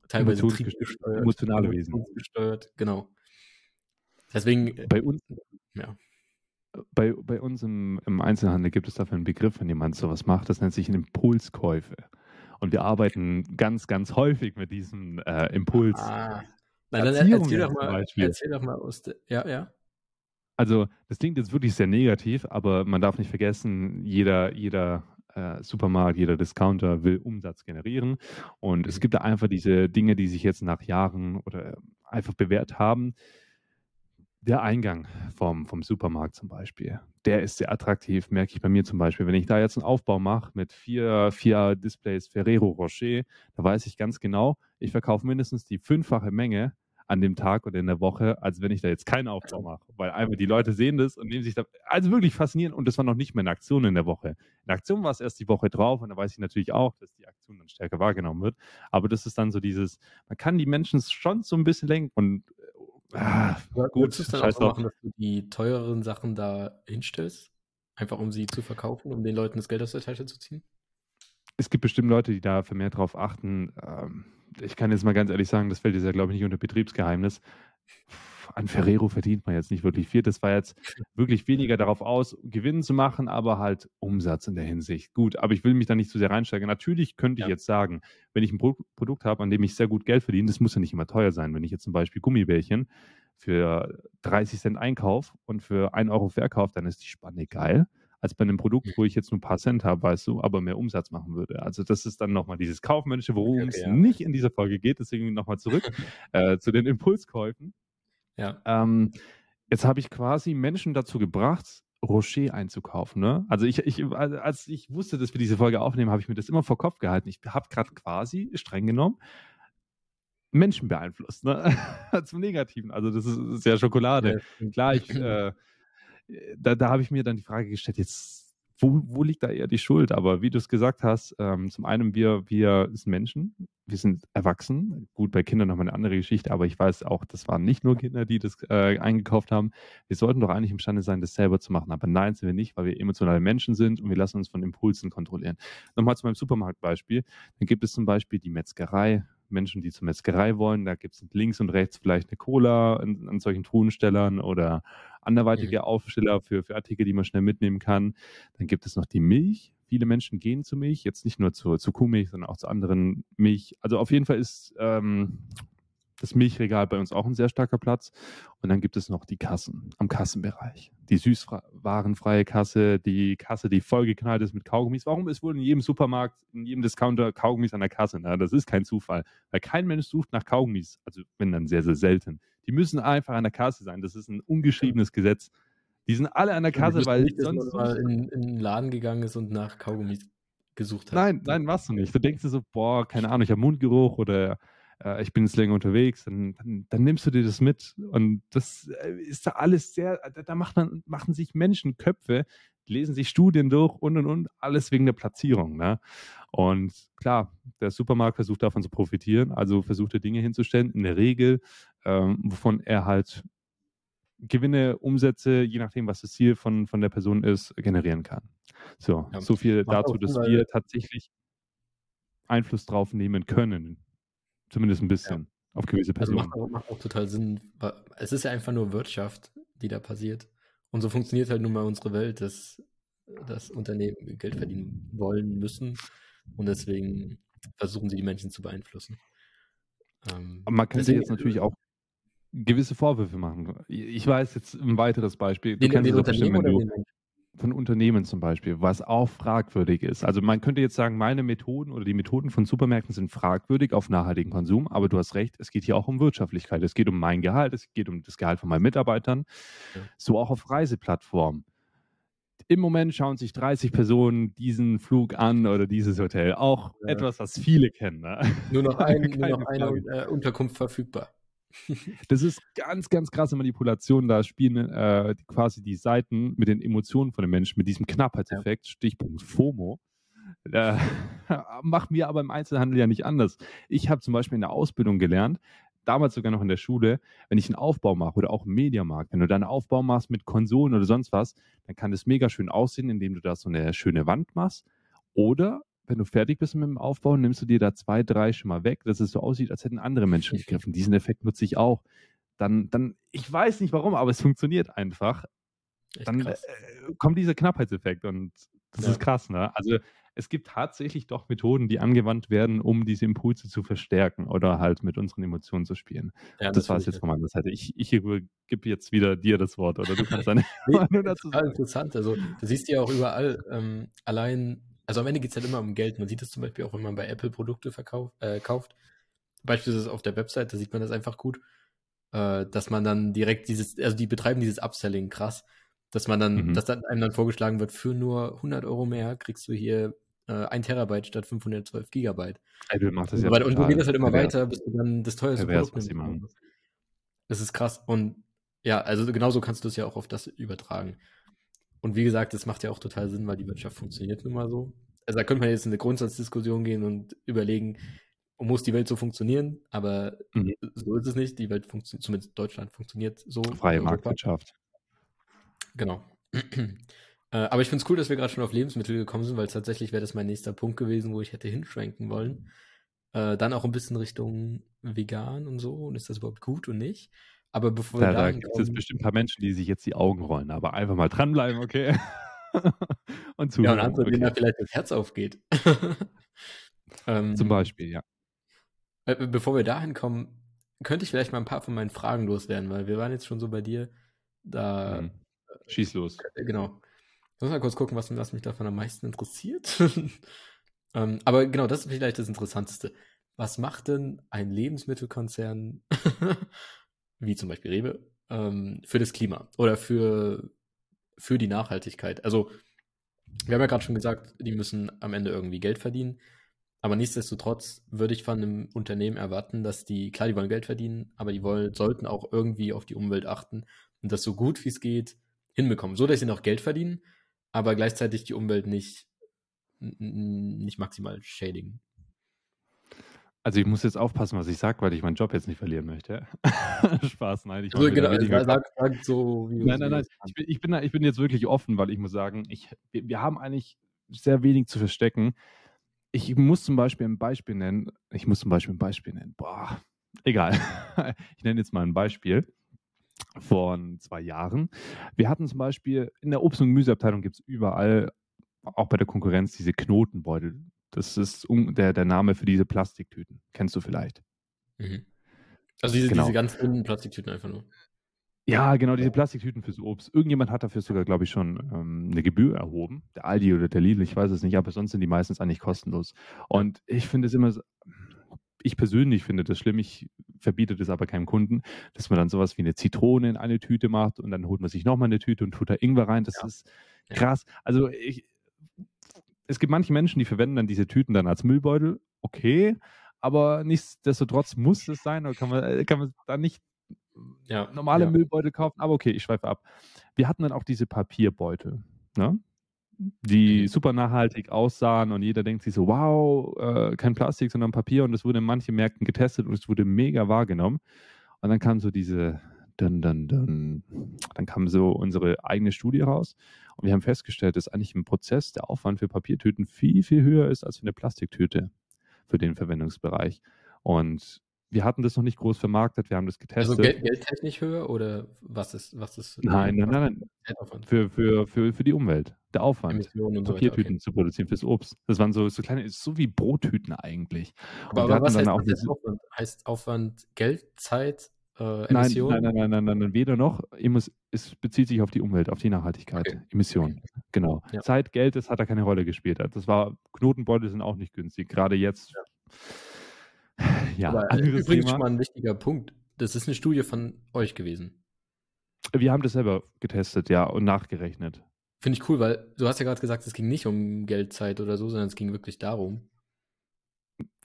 teilweise
triebgesteuert. Emotionale Wesen.
Gesteuert, genau. Deswegen.
Bei uns, ja. Bei, bei uns im, im Einzelhandel gibt es dafür einen Begriff, wenn jemand sowas macht, das nennt sich Impulskäufe. Und wir arbeiten ganz, ganz häufig mit diesem äh, Impuls. Ah.
Na, dann erzähl doch, mal, erzähl doch mal aus der, ja, ja.
Also, das klingt jetzt wirklich sehr negativ, aber man darf nicht vergessen, jeder, jeder äh, Supermarkt, jeder Discounter will Umsatz generieren. Und es mhm. gibt da einfach diese Dinge, die sich jetzt nach Jahren oder einfach bewährt haben. Der Eingang vom, vom Supermarkt zum Beispiel, der ist sehr attraktiv, merke ich bei mir zum Beispiel. Wenn ich da jetzt einen Aufbau mache mit vier, vier Displays Ferrero Rocher, da weiß ich ganz genau, ich verkaufe mindestens die fünffache Menge an dem Tag oder in der Woche, als wenn ich da jetzt keinen Aufbau mache. Weil einfach die Leute sehen das und nehmen sich da. Also wirklich faszinierend. Und das war noch nicht mehr eine Aktion in der Woche. In der Aktion war es erst die Woche drauf und da weiß ich natürlich auch, dass die Aktion dann stärker wahrgenommen wird. Aber das ist dann so dieses, man kann die Menschen schon so ein bisschen lenken und
Ah, gut, du es dann auch so machen, dass du die teureren Sachen da hinstellst? Einfach um sie zu verkaufen, um den Leuten das Geld aus der Tasche zu ziehen?
Es gibt bestimmt Leute, die da vermehrt drauf achten. Ähm, ich kann jetzt mal ganz ehrlich sagen, das fällt jetzt ja, glaube ich, nicht unter Betriebsgeheimnis. An Ferrero verdient man jetzt nicht wirklich viel. Das war jetzt wirklich weniger darauf aus, Gewinn zu machen, aber halt Umsatz in der Hinsicht. Gut, aber ich will mich da nicht zu sehr reinsteigen. Natürlich könnte ich ja. jetzt sagen, wenn ich ein Pro Produkt habe, an dem ich sehr gut Geld verdiene, das muss ja nicht immer teuer sein. Wenn ich jetzt zum Beispiel Gummibärchen für 30 Cent einkaufe und für 1 Euro verkaufe, dann ist die Spanne geil als bei einem Produkt, wo ich jetzt nur ein paar Cent habe, weißt du, aber mehr Umsatz machen würde. Also das ist dann nochmal dieses Kaufmännische, worum okay, es ja. nicht in dieser Folge geht. Deswegen nochmal zurück äh, zu den Impulskäufen. Ja. Ähm, jetzt habe ich quasi Menschen dazu gebracht, Rocher einzukaufen. Ne? Also ich, ich, als ich wusste, dass wir diese Folge aufnehmen, habe ich mir das immer vor Kopf gehalten. Ich habe gerade quasi streng genommen Menschen beeinflusst, ne? Zum Negativen. Also das ist, ist ja Schokolade. Ja. Klar, ich äh, da, da habe ich mir dann die Frage gestellt, jetzt, wo, wo liegt da eher die Schuld? Aber wie du es gesagt hast, ähm, zum einen, wir, wir sind Menschen, wir sind erwachsen. Gut, bei Kindern nochmal eine andere Geschichte, aber ich weiß auch, das waren nicht nur Kinder, die das äh, eingekauft haben. Wir sollten doch eigentlich imstande sein, das selber zu machen. Aber nein, sind wir nicht, weil wir emotionale Menschen sind und wir lassen uns von Impulsen kontrollieren. Nochmal zu meinem Supermarktbeispiel. Dann gibt es zum Beispiel die Metzgerei, Menschen, die zur Metzgerei wollen. Da gibt es links und rechts vielleicht eine Cola an, an solchen Truhenstellern oder anderweitige mhm. Aufsteller für, für Artikel, die man schnell mitnehmen kann. Dann gibt es noch die Milch. Viele Menschen gehen zu Milch, jetzt nicht nur zu, zu Kuhmilch, sondern auch zu anderen Milch. Also auf jeden Fall ist ähm, das Milchregal bei uns auch ein sehr starker Platz. Und dann gibt es noch die Kassen am Kassenbereich. Die süßwarenfreie Kasse, die Kasse, die vollgeknallt ist mit Kaugummis. Warum ist wohl in jedem Supermarkt, in jedem Discounter Kaugummis an der Kasse? Na, das ist kein Zufall, weil kein Mensch sucht nach Kaugummis. Also wenn dann sehr, sehr selten. Die müssen einfach an der Kasse sein. Das ist ein ungeschriebenes Gesetz. Die sind alle an der Kasse, weil
nicht, man
sonst.
mal in, in den Laden gegangen ist und nach Kaugummis gesucht hat.
Nein, nein, machst du nicht. Du denkst dir so, boah, keine Ahnung, ich habe Mundgeruch oder äh, ich bin jetzt länger unterwegs, dann, dann, dann, nimmst du dir das mit. Und das äh, ist da alles sehr, da, da macht man, machen sich Menschen Köpfe, lesen sich Studien durch und und und, alles wegen der Platzierung. Ne? Und klar, der Supermarkt versucht davon zu profitieren, also versucht er Dinge hinzustellen, in der Regel, ähm, wovon er halt Gewinne, Umsätze, je nachdem, was das Ziel von, von der Person ist, generieren kann. So, ja, so viel dazu, dass wir tatsächlich Einfluss drauf nehmen können. Zumindest ein bisschen. Ja. Auf gewisse Personen.
Also macht auch, macht auch total Sinn. Es ist ja einfach nur Wirtschaft, die da passiert. Und so funktioniert halt nun mal unsere Welt, dass, dass Unternehmen Geld verdienen wollen müssen. Und deswegen versuchen sie die Menschen zu beeinflussen.
Ähm, man könnte jetzt natürlich auch gewisse Vorwürfe machen. Ich weiß jetzt ein weiteres Beispiel.
Du den, kennst den Unternehmen bestimmt, wenn du,
von Unternehmen zum Beispiel, was auch fragwürdig ist. Also man könnte jetzt sagen, meine Methoden oder die Methoden von Supermärkten sind fragwürdig auf nachhaltigen Konsum, aber du hast recht, es geht hier auch um Wirtschaftlichkeit. Es geht um mein Gehalt, es geht um das Gehalt von meinen Mitarbeitern. Ja. So auch auf Reiseplattformen. Im Moment schauen sich 30 Personen diesen Flug an oder dieses Hotel. Auch ja. etwas, was viele kennen. Ne?
Nur noch, ein, nur noch eine äh, Unterkunft verfügbar.
Das ist ganz, ganz krasse Manipulation. Da spielen äh, quasi die Seiten mit den Emotionen von den Menschen, mit diesem Knappheitseffekt, ja. Stichpunkt FOMO. Äh, macht mir aber im Einzelhandel ja nicht anders. Ich habe zum Beispiel in der Ausbildung gelernt, damals sogar noch in der Schule, wenn ich einen Aufbau mache oder auch im Mediamarkt, wenn du da einen Aufbau machst mit Konsolen oder sonst was, dann kann das mega schön aussehen, indem du da so eine schöne Wand machst. Oder wenn du fertig bist mit dem Aufbau, nimmst du dir da zwei, drei schon mal weg, dass es so aussieht, als hätten andere Menschen gegriffen. Diesen Effekt nutze ich auch. Dann, dann, ich weiß nicht warum, aber es funktioniert einfach. Echt dann äh, kommt dieser Knappheitseffekt und das ja. ist krass, ne? Also es gibt tatsächlich doch Methoden, die angewandt werden, um diese Impulse zu verstärken oder halt mit unseren Emotionen zu spielen. Ja, das war es jetzt von meiner Seite. Ich, ich gebe jetzt wieder dir das Wort oder du kannst deine
nee, Meinung dazu sagen. Interessant. Also, du siehst ja auch überall, ähm, allein also am Ende geht es halt immer um Geld. Man sieht es zum Beispiel auch, wenn man bei Apple Produkte verkauft, äh, kauft. Beispielsweise auf der Website, da sieht man das einfach gut, äh, dass man dann direkt dieses, also die betreiben dieses Upselling krass, dass man dann, mhm. dass dann einem dann vorgeschlagen wird, für nur 100 Euro mehr kriegst du hier äh, 1 Terabyte statt 512 Gigabyte.
Apple macht das ja
Und so geht das halt immer weiter, bis du dann das teuerste Produkt nimmst. Das ist krass. Und ja, also genauso kannst du es ja auch auf das übertragen. Und wie gesagt, das macht ja auch total Sinn, weil die Wirtschaft funktioniert nun mal so. Also da könnte man jetzt in eine Grundsatzdiskussion gehen und überlegen, muss die Welt so funktionieren? Aber mhm. so ist es nicht. Die Welt funktioniert, zumindest Deutschland funktioniert so.
Freie Marktwirtschaft.
Genau. äh, aber ich finde es cool, dass wir gerade schon auf Lebensmittel gekommen sind, weil tatsächlich wäre das mein nächster Punkt gewesen, wo ich hätte hinschwenken wollen. Äh, dann auch ein bisschen Richtung vegan und so. Und ist das überhaupt gut und nicht? Aber bevor
ja, wir da gibt es bestimmt ein paar Menschen, die sich jetzt die Augen rollen, aber einfach mal dranbleiben, okay?
und zuhören. Ja, und andere, okay. denen da vielleicht das Herz aufgeht.
ähm, Zum Beispiel, ja.
Äh, bevor wir dahin kommen, könnte ich vielleicht mal ein paar von meinen Fragen loswerden, weil wir waren jetzt schon so bei dir. Da. Mhm.
Schieß los.
Äh, genau. Ich muss mal kurz gucken, was, was mich davon am meisten interessiert. ähm, aber genau, das ist vielleicht das Interessanteste. Was macht denn ein Lebensmittelkonzern wie zum Beispiel Rewe, ähm, für das Klima oder für, für die Nachhaltigkeit. Also, wir haben ja gerade schon gesagt, die müssen am Ende irgendwie Geld verdienen. Aber nichtsdestotrotz würde ich von einem Unternehmen erwarten, dass die, klar, die wollen Geld verdienen, aber die wollen, sollten auch irgendwie auf die Umwelt achten und das so gut wie es geht hinbekommen. So, dass sie noch Geld verdienen, aber gleichzeitig die Umwelt nicht, nicht maximal schädigen.
Also ich muss jetzt aufpassen, was ich sage, weil ich meinen Job jetzt nicht verlieren möchte. Spaß, nein. Ich
also genau, sag, sag so,
wie Nein, nein, nein. Ich bin, ich, bin, ich bin jetzt wirklich offen, weil ich muss sagen, ich, wir, wir haben eigentlich sehr wenig zu verstecken. Ich muss zum Beispiel ein Beispiel nennen. Ich muss zum Beispiel ein Beispiel nennen. Boah, egal. ich nenne jetzt mal ein Beispiel von zwei Jahren. Wir hatten zum Beispiel in der Obst- und Gemüseabteilung gibt es überall, auch bei der Konkurrenz, diese Knotenbeutel. Das ist der, der Name für diese Plastiktüten. Kennst du vielleicht?
Mhm. Also diese, genau. diese ganz dünnen Plastiktüten einfach nur.
Ja, genau, diese Plastiktüten fürs Obst. Irgendjemand hat dafür sogar, glaube ich, schon ähm, eine Gebühr erhoben. Der Aldi oder der Lidl, ich weiß es nicht, aber sonst sind die meistens eigentlich kostenlos. Und ich finde es immer so, ich persönlich finde das schlimm, ich verbiete das aber keinem Kunden, dass man dann sowas wie eine Zitrone in eine Tüte macht und dann holt man sich nochmal eine Tüte und tut da Ingwer rein. Das ja. ist krass. Also ich, es gibt manche Menschen, die verwenden dann diese Tüten dann als Müllbeutel. Okay, aber nichtsdestotrotz muss es sein, oder kann man, äh, kann man da nicht ja, normale ja. Müllbeutel kaufen. Aber okay, ich schweife ab. Wir hatten dann auch diese Papierbeutel, ne? die mhm. super nachhaltig aussahen und jeder denkt sich so, wow, äh, kein Plastik, sondern Papier und es wurde in manchen Märkten getestet und es wurde mega wahrgenommen. Und dann kam so diese, dun, dun, dun, dann kam so unsere eigene Studie raus und wir haben festgestellt, dass eigentlich im Prozess der Aufwand für Papiertüten viel, viel höher ist als für eine Plastiktüte für den Verwendungsbereich. Und wir hatten das noch nicht groß vermarktet, wir haben das getestet. Also
Geld, geldtechnisch höher oder was ist, was ist?
Nein, nein, nein, nein. Für, für, für, für die Umwelt. Der Aufwand, Papiertüten okay. zu produzieren fürs Obst. Das waren so, so kleine, so wie Brottüten eigentlich.
Aber, aber was heißt, auch heißt Aufwand? Heißt Aufwand Geld, Zeit, äh, Emissionen?
Nein, nein, nein, nein, nein, weder noch. Es bezieht sich auf die Umwelt, auf die Nachhaltigkeit. Emissionen. Genau. Zeit, Geld, das hat da keine Rolle gespielt. Das war, Knotenbeutel sind auch nicht günstig. Gerade jetzt. Ja
Aber übrigens Thema. schon mal ein wichtiger Punkt. Das ist eine Studie von euch gewesen.
Wir haben das selber getestet, ja, und nachgerechnet.
Finde ich cool, weil du hast ja gerade gesagt, es ging nicht um Geldzeit oder so, sondern es ging wirklich darum.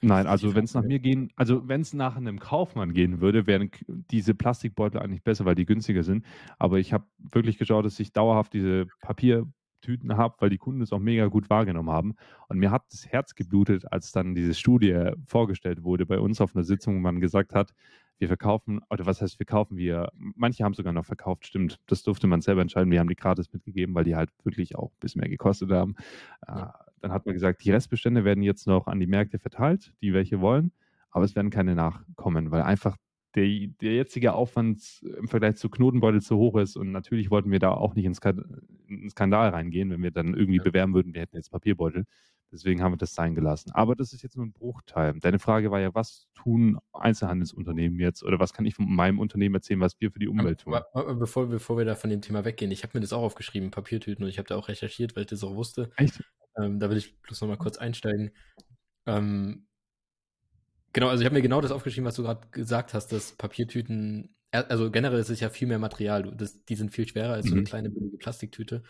Nein, also wenn es nach mir gehen, also wenn es nach einem Kaufmann gehen würde, wären diese Plastikbeutel eigentlich besser, weil die günstiger sind. Aber ich habe wirklich geschaut, dass ich dauerhaft diese Papier Tüten habe, weil die Kunden es auch mega gut wahrgenommen haben. Und mir hat das Herz geblutet, als dann diese Studie vorgestellt wurde bei uns auf einer Sitzung, wo man gesagt hat, wir verkaufen, oder was heißt, wir kaufen wir, manche haben sogar noch verkauft, stimmt, das durfte man selber entscheiden, wir haben die gratis mitgegeben, weil die halt wirklich auch ein bisschen mehr gekostet haben. Ja. Dann hat man gesagt, die Restbestände werden jetzt noch an die Märkte verteilt, die welche wollen, aber es werden keine nachkommen, weil einfach der, der jetzige Aufwand im Vergleich zu Knotenbeutel zu hoch ist. Und natürlich wollten wir da auch nicht ins in Skandal reingehen, wenn wir dann irgendwie bewerben würden, wir hätten jetzt Papierbeutel. Deswegen haben wir das sein gelassen. Aber das ist jetzt nur ein Bruchteil. Deine Frage war ja, was tun Einzelhandelsunternehmen jetzt oder was kann ich von meinem Unternehmen erzählen, was wir für die Umwelt tun?
Bevor, bevor wir da von dem Thema weggehen, ich habe mir das auch aufgeschrieben, Papiertüten, und ich habe da auch recherchiert, weil ich das auch wusste.
Echt?
Ähm, da will ich bloß nochmal kurz einsteigen. Ähm, Genau, also ich habe mir genau das aufgeschrieben, was du gerade gesagt hast, dass Papiertüten, also generell ist es ja viel mehr Material, das, die sind viel schwerer als so eine mhm. kleine billige Plastiktüte.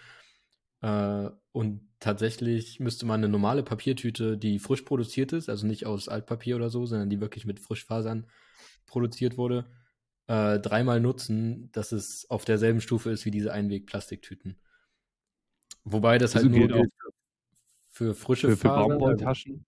Äh, und tatsächlich müsste man eine normale Papiertüte, die frisch produziert ist, also nicht aus Altpapier oder so, sondern die wirklich mit Frischfasern produziert wurde, äh, dreimal nutzen, dass es auf derselben Stufe ist wie diese Einweg-Plastiktüten. Wobei das, das halt nur gilt für, frische
für, für Baumwolltaschen.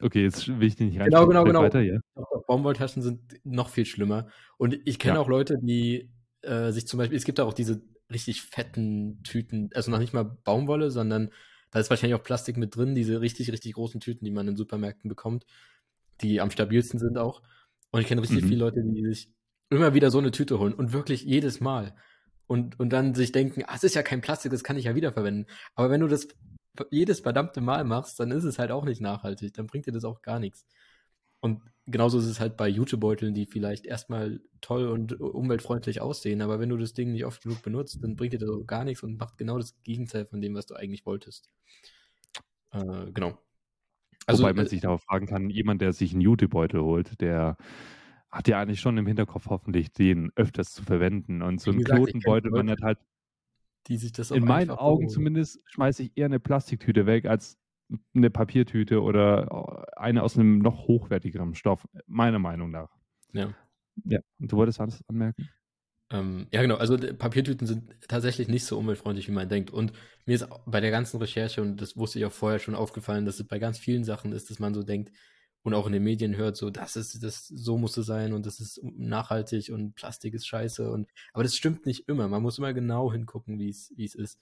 Okay, jetzt will ich dich nicht
rein. Genau, genau, genau. Weiter, ja. Baumwolltaschen sind noch viel schlimmer. Und ich kenne ja. auch Leute, die äh, sich zum Beispiel, es gibt auch diese richtig fetten Tüten, also noch nicht mal Baumwolle, sondern da ist wahrscheinlich auch Plastik mit drin, diese richtig, richtig großen Tüten, die man in Supermärkten bekommt, die am stabilsten sind auch. Und ich kenne richtig mhm. viele Leute, die sich immer wieder so eine Tüte holen und wirklich jedes Mal. Und, und dann sich denken, ah, es ist ja kein Plastik, das kann ich ja wiederverwenden. Aber wenn du das jedes verdammte Mal machst, dann ist es halt auch nicht nachhaltig. Dann bringt dir das auch gar nichts. Und genauso ist es halt bei Jutebeuteln, die vielleicht erstmal toll und umweltfreundlich aussehen, aber wenn du das Ding nicht oft genug benutzt, dann bringt dir das auch gar nichts und macht genau das Gegenteil von dem, was du eigentlich wolltest. Äh, genau.
Also, Wobei man äh, sich darauf fragen kann, jemand, der sich einen Jutebeutel holt, der hat ja eigentlich schon im Hinterkopf hoffentlich, den öfters zu verwenden. Und so ein Knotenbeutel wandert halt
die sich das
In meinen Augen holen. zumindest schmeiße ich eher eine Plastiktüte weg als eine Papiertüte oder eine aus einem noch hochwertigeren Stoff, meiner Meinung nach.
Ja.
Ja, und du wolltest alles anmerken?
Ähm, ja, genau. Also Papiertüten sind tatsächlich nicht so umweltfreundlich, wie man denkt. Und mir ist bei der ganzen Recherche, und das wusste ich auch vorher schon aufgefallen, dass es bei ganz vielen Sachen ist, dass man so denkt, und auch in den Medien hört, so, das ist, das, so muss es sein und das ist nachhaltig und Plastik ist scheiße und, aber das stimmt nicht immer. Man muss immer genau hingucken, wie es, wie es ist.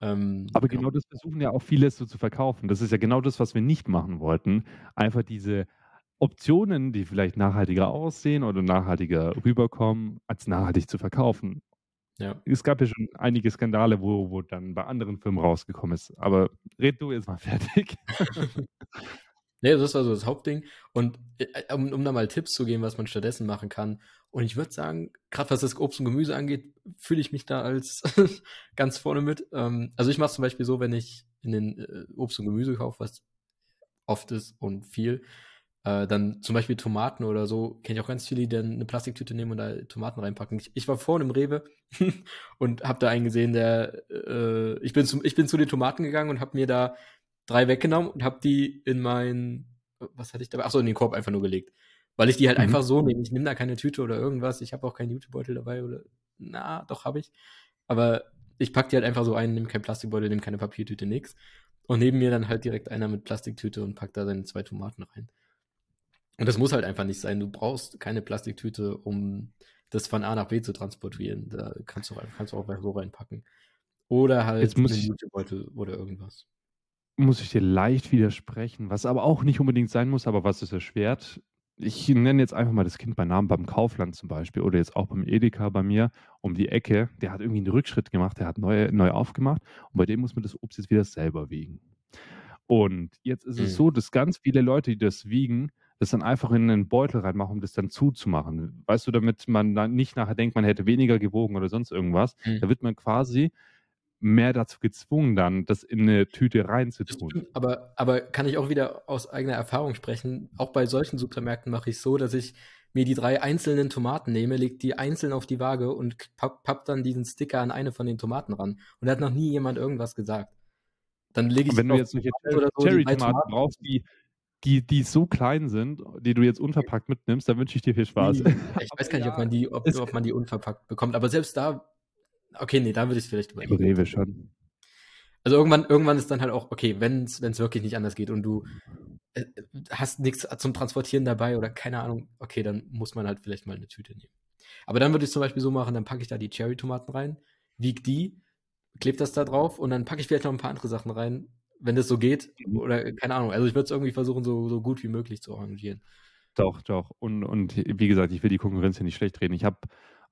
Ähm, aber genau. genau das versuchen ja auch viele so zu verkaufen. Das ist ja genau das, was wir nicht machen wollten. Einfach diese Optionen, die vielleicht nachhaltiger aussehen oder nachhaltiger rüberkommen, als nachhaltig zu verkaufen. Ja. Es gab ja schon einige Skandale, wo, wo dann bei anderen Firmen rausgekommen ist. Aber red du jetzt mal fertig.
Nee, das war so das Hauptding. Und äh, um, um da mal Tipps zu geben, was man stattdessen machen kann. Und ich würde sagen, gerade was das Obst und Gemüse angeht, fühle ich mich da als ganz vorne mit. Ähm, also ich mache zum Beispiel so, wenn ich in den äh, Obst und Gemüse kaufe, was oft ist und viel, Äh, dann zum Beispiel Tomaten oder so, kenne ich auch ganz viele, die dann eine Plastiktüte nehmen und da Tomaten reinpacken. Ich, ich war vorhin im Rewe und habe da einen gesehen, der, äh, ich, bin zum, ich bin zu den Tomaten gegangen und habe mir da drei weggenommen und habe die in mein, was hatte ich dabei? Achso, in den Korb einfach nur gelegt. Weil ich die halt mhm. einfach so nehme. Ich nehme da keine Tüte oder irgendwas. Ich habe auch keinen Jutebeutel dabei oder, na, doch habe ich. Aber ich packe die halt einfach so ein, nehme keinen Plastikbeutel, nehme keine Papiertüte, nix. Und neben mir dann halt direkt einer mit Plastiktüte und packt da seine zwei Tomaten rein. Und das muss halt einfach nicht sein. Du brauchst keine Plastiktüte, um das von A nach B zu transportieren. Da kannst du, kannst du auch so reinpacken. Oder halt
ich,
Jutebeutel oder irgendwas.
Muss ich dir leicht widersprechen, was aber auch nicht unbedingt sein muss, aber was es erschwert. Ich nenne jetzt einfach mal das Kind bei Namen beim Kaufland zum Beispiel oder jetzt auch beim Edeka bei mir um die Ecke. Der hat irgendwie einen Rückschritt gemacht, der hat neu, neu aufgemacht und bei dem muss man das Obst jetzt wieder selber wiegen. Und jetzt ist es mhm. so, dass ganz viele Leute, die das wiegen, das dann einfach in einen Beutel reinmachen, um das dann zuzumachen. Weißt du, damit man dann nicht nachher denkt, man hätte weniger gewogen oder sonst irgendwas. Mhm. Da wird man quasi mehr dazu gezwungen, dann das in eine Tüte reinzutun.
Aber, aber kann ich auch wieder aus eigener Erfahrung sprechen? Auch bei solchen Supermärkten mache ich so, dass ich mir die drei einzelnen Tomaten nehme, lege die einzeln auf die Waage und papp, papp dann diesen Sticker an eine von den Tomaten ran. Und da hat noch nie jemand irgendwas gesagt. Dann lege ich
Wenn du jetzt solche so Cherry-Tomaten brauchst, die die, die so klein sind, die du jetzt unverpackt mitnimmst, dann wünsche ich dir viel Spaß.
Ich weiß gar nicht, ob man die, ob, ob man die unverpackt bekommt, aber selbst da, okay, nee, da würde ich es vielleicht
überlegen. Rewe schon.
Also irgendwann, irgendwann ist dann halt auch, okay, wenn es wirklich nicht anders geht und du äh, hast nichts zum Transportieren dabei oder keine Ahnung, okay, dann muss man halt vielleicht mal eine Tüte nehmen. Aber dann würde ich es zum Beispiel so machen, dann packe ich da die Cherry-Tomaten rein, wieg die, klebe das da drauf und dann packe ich vielleicht noch ein paar andere Sachen rein, wenn das so geht. Mhm. Oder keine Ahnung. Also ich würde es irgendwie versuchen, so, so gut wie möglich zu arrangieren.
Doch, doch. Und, und wie gesagt, ich will die Konkurrenz hier nicht schlecht reden. Ich habe,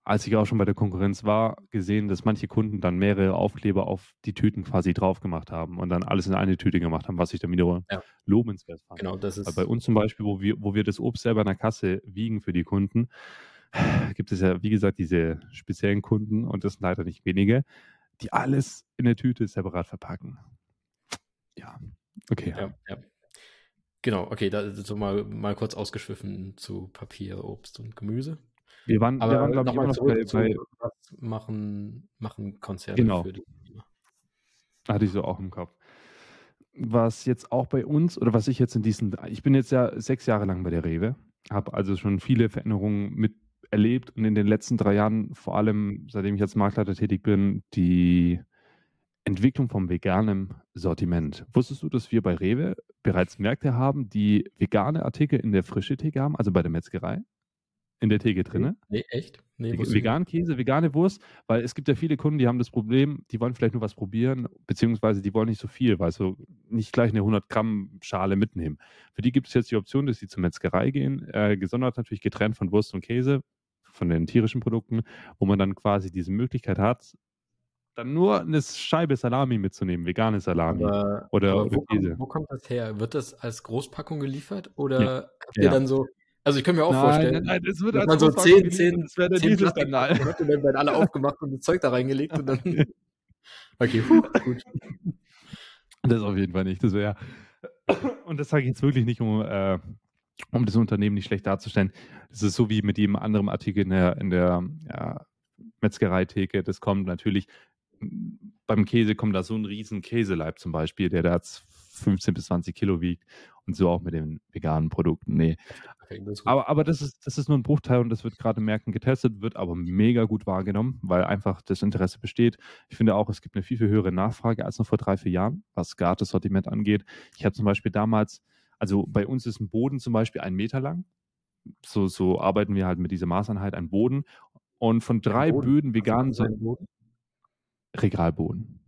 als ich auch schon bei der Konkurrenz war, gesehen, dass manche Kunden dann mehrere Aufkleber auf die Tüten quasi drauf gemacht haben und dann alles in eine Tüte gemacht haben, was ich dann wiederum ja. lobenswert fand.
Genau, das ist.
bei uns zum Beispiel, wo wir, wo wir das Obst selber in der Kasse wiegen für die Kunden, gibt es ja, wie gesagt, diese speziellen Kunden und das sind leider nicht wenige, die alles in der Tüte separat verpacken. Ja, okay.
Ja, ja. Genau, okay, da so mal, mal kurz ausgeschwiffen zu Papier, Obst und Gemüse.
Wir waren,
Aber wir
waren glaube ich,
immer noch bei, bei machen, machen Konzerne
genau. für Thema. Hatte ich so auch im Kopf. Was jetzt auch bei uns, oder was ich jetzt in diesen, ich bin jetzt ja sechs Jahre lang bei der Rewe, habe also schon viele Veränderungen miterlebt und in den letzten drei Jahren, vor allem seitdem ich als Marktleiter tätig bin, die Entwicklung vom veganen Sortiment. Wusstest du, dass wir bei Rewe bereits Märkte haben, die vegane Artikel in der frische Theke haben, also bei der Metzgerei? In der Theke drin?
Nee, nee, echt?
Nee, vegan Käse, vegane Wurst, weil es gibt ja viele Kunden, die haben das Problem, die wollen vielleicht nur was probieren, beziehungsweise die wollen nicht so viel, weil so nicht gleich eine 100 Gramm Schale mitnehmen. Für die gibt es jetzt die Option, dass sie zur Metzgerei gehen, äh, gesondert natürlich getrennt von Wurst und Käse, von den tierischen Produkten, wo man dann quasi diese Möglichkeit hat, dann nur eine Scheibe Salami mitzunehmen, vegane Salami
aber,
oder,
aber wo, Käse. Wo kommt das her? Wird das als Großpackung geliefert oder ja. habt ihr ja. dann so also ich kann mir auch
nein,
vorstellen,
nein, nein, das wird
dass man so 10, 10, das wäre der 10 Skandal. Und dann werden alle aufgemacht und das Zeug da reingelegt und dann Okay, puh, gut.
Das auf jeden Fall nicht, das wäre und das sage ich jetzt wirklich nicht, um äh, um das Unternehmen nicht schlecht darzustellen. Das ist so wie mit jedem anderen Artikel in der, in der ja, Metzgereitheke. Das kommt natürlich beim Käse kommt da so ein riesen Käseleib zum Beispiel, der da 15 bis 20 Kilo wiegt und so auch mit den veganen Produkten. Nee. Okay, das aber, aber das ist, das ist nur ein Bruchteil und das wird gerade in Märkten getestet, wird aber mega gut wahrgenommen, weil einfach das Interesse besteht. Ich finde auch, es gibt eine viel, viel höhere Nachfrage als noch vor drei, vier Jahren, was gar das Sortiment angeht. Ich habe zum Beispiel damals, also bei uns ist ein Boden zum Beispiel ein Meter lang. So, so arbeiten wir halt mit dieser Maßeinheit, ein Boden. Und von drei Böden veganen Boden? Regalboden.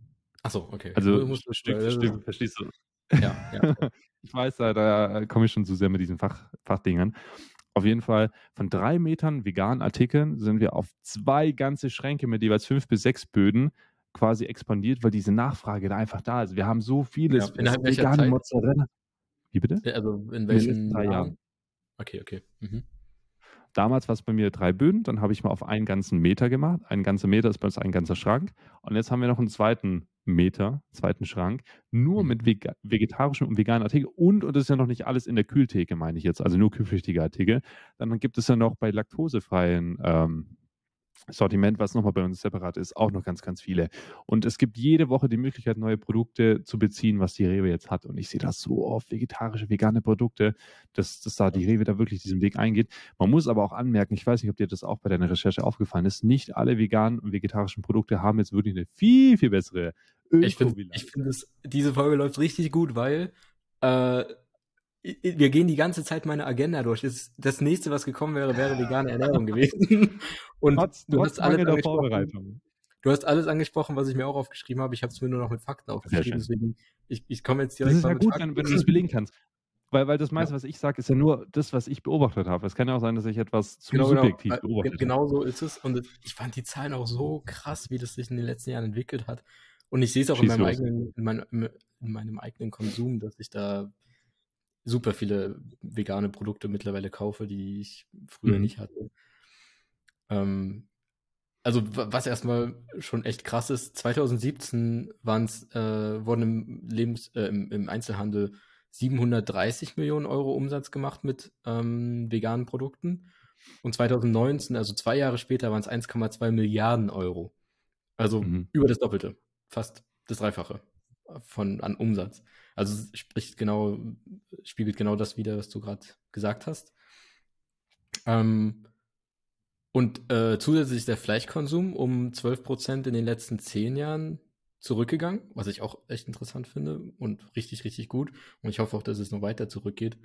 Achso, okay.
Also Stück für Stück, verstehst du? Ja, ja. ich weiß, da, da komme ich schon zu sehr mit diesen Fach, Fachdingern. Auf jeden Fall, von drei Metern veganen Artikeln sind wir auf zwei ganze Schränke mit jeweils fünf bis sechs Böden quasi expandiert, weil diese Nachfrage da einfach da ist. Wir haben so vieles. Ja,
Zeit?
Mozzarella. Wie bitte?
Also in welchen
drei Jahren?
Okay, okay. Mhm.
Damals war es bei mir drei Böden, dann habe ich mal auf einen ganzen Meter gemacht. Ein ganzer Meter ist bei uns ein ganzer Schrank. Und jetzt haben wir noch einen zweiten Meter, zweiten Schrank, nur
Mhm.
mit vega vegetarischen und veganen Artikeln. Und, und das ist ja noch nicht alles in der Kühltheke, meine ich jetzt, also nur kühlpflichtige Artikel. Dann gibt es ja noch bei laktosefreien ähm, Sortiment, was nochmal bei uns separat ist, auch noch ganz, ganz viele. Und es gibt jede Woche die Möglichkeit, neue Produkte zu beziehen, was die Rewe jetzt hat. Und ich sehe das so oft, vegetarische, vegane Produkte, dass, dass da die Rewe da wirklich diesen Weg eingeht. Man muss aber auch anmerken, ich weiß nicht, ob dir das auch bei deiner Recherche aufgefallen ist, nicht alle veganen und vegetarischen Produkte haben jetzt wirklich eine viel, viel bessere
Ich finde,
Ökobilanz.
ich find es, diese Folge läuft richtig gut, weil äh, wir gehen die ganze Zeit meine Agenda durch. Das, das nächste, was gekommen wäre, wäre vegane Ernährung gewesen. Und
Trotz,
du hast alles.
Vorbereitung.
Du hast alles angesprochen, was ich mir auch aufgeschrieben habe. Ich habe es mir nur noch mit Fakten aufgeschrieben. Deswegen, ich, ich komme jetzt
Das
direkt
ist
mal
ja
mit
gut,
Fakten.
wenn, wenn du das belegen kannst. Weil, weil das
Ja.
meiste, was ich sage, ist ja nur das, was ich beobachtet habe. Es kann ja auch sein, dass ich etwas zu
Genau, genau.
subjektiv
Weil-
beobachtet
ge- Genau so ist es. Und ich fand die Zahlen auch so krass, wie das sich in den letzten Jahren entwickelt hat. Und ich sehe es auch in meinem, eigenen, in, meinem, in meinem eigenen Konsum, dass ich da super viele vegane Produkte mittlerweile kaufe, die ich früher
Mhm.
nicht hatte. Ähm, also wa- was erstmal schon echt krass ist, 2017 waren's, äh, wurden im, Lebens, äh, im, im Einzelhandel 730 Millionen Euro Umsatz gemacht mit ähm, veganen Produkten. Und 2019, also zwei Jahre später, waren es 1,2 Milliarden Euro. Also
Mhm.
über das Doppelte, fast das Dreifache von an Umsatz. Also spricht genau, spiegelt genau das wider, was du gerade gesagt hast. Ähm, und äh, zusätzlich ist der Fleischkonsum um 12% in den letzten zehn Jahren zurückgegangen, was ich auch echt interessant finde und richtig, richtig gut. Und ich hoffe auch, dass es noch weiter zurückgeht.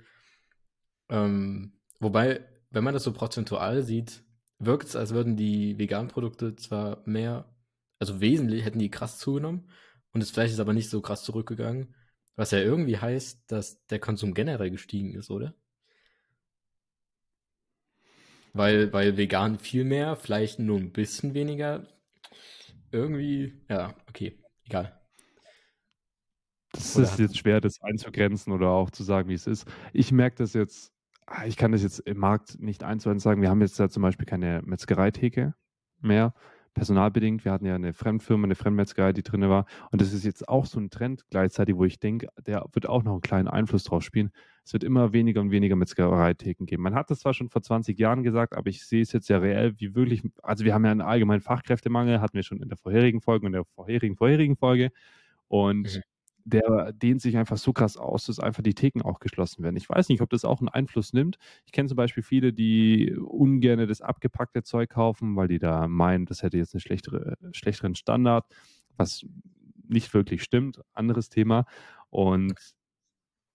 Ähm, wobei, wenn man das so prozentual sieht, wirkt es, als würden die veganen Produkte zwar mehr, also wesentlich hätten die krass zugenommen und das Fleisch ist aber nicht so krass zurückgegangen, was ja irgendwie heißt, dass der Konsum generell gestiegen ist, oder? Weil, weil vegan viel mehr, Fleisch nur ein bisschen weniger. Irgendwie, ja, okay, egal.
Das
Oder
ist jetzt schwer, das einzugrenzen oder auch zu sagen, wie es ist. Ich merke das jetzt, ah, ich kann das jetzt im Markt nicht eins zu eins sagen. Wir haben jetzt da zum Beispiel keine Metzgereitheke mehr, personalbedingt. Wir hatten ja eine Fremdfirma, eine Fremdmetzgerei, die drin war. Und das ist jetzt auch so ein Trend gleichzeitig, wo ich denke, der wird auch noch einen kleinen Einfluss drauf spielen. Es wird immer weniger und weniger Metzgereitheken geben. Man hat das zwar schon vor 20 Jahren gesagt, aber ich sehe es jetzt ja reell, wie wirklich, also wir haben ja einen allgemeinen Fachkräftemangel, hatten wir schon in der vorherigen Folge und der vorherigen, vorherigen Folge. Und
Mhm.
Der dehnt sich einfach so krass aus, dass einfach die Theken auch geschlossen werden. Ich weiß nicht, ob das auch einen Einfluss nimmt. Ich kenne zum Beispiel viele, die ungern das abgepackte Zeug kaufen, weil die da meinen, das hätte jetzt einen schlechtere, schlechteren Standard, was nicht wirklich stimmt. Anderes Thema. Und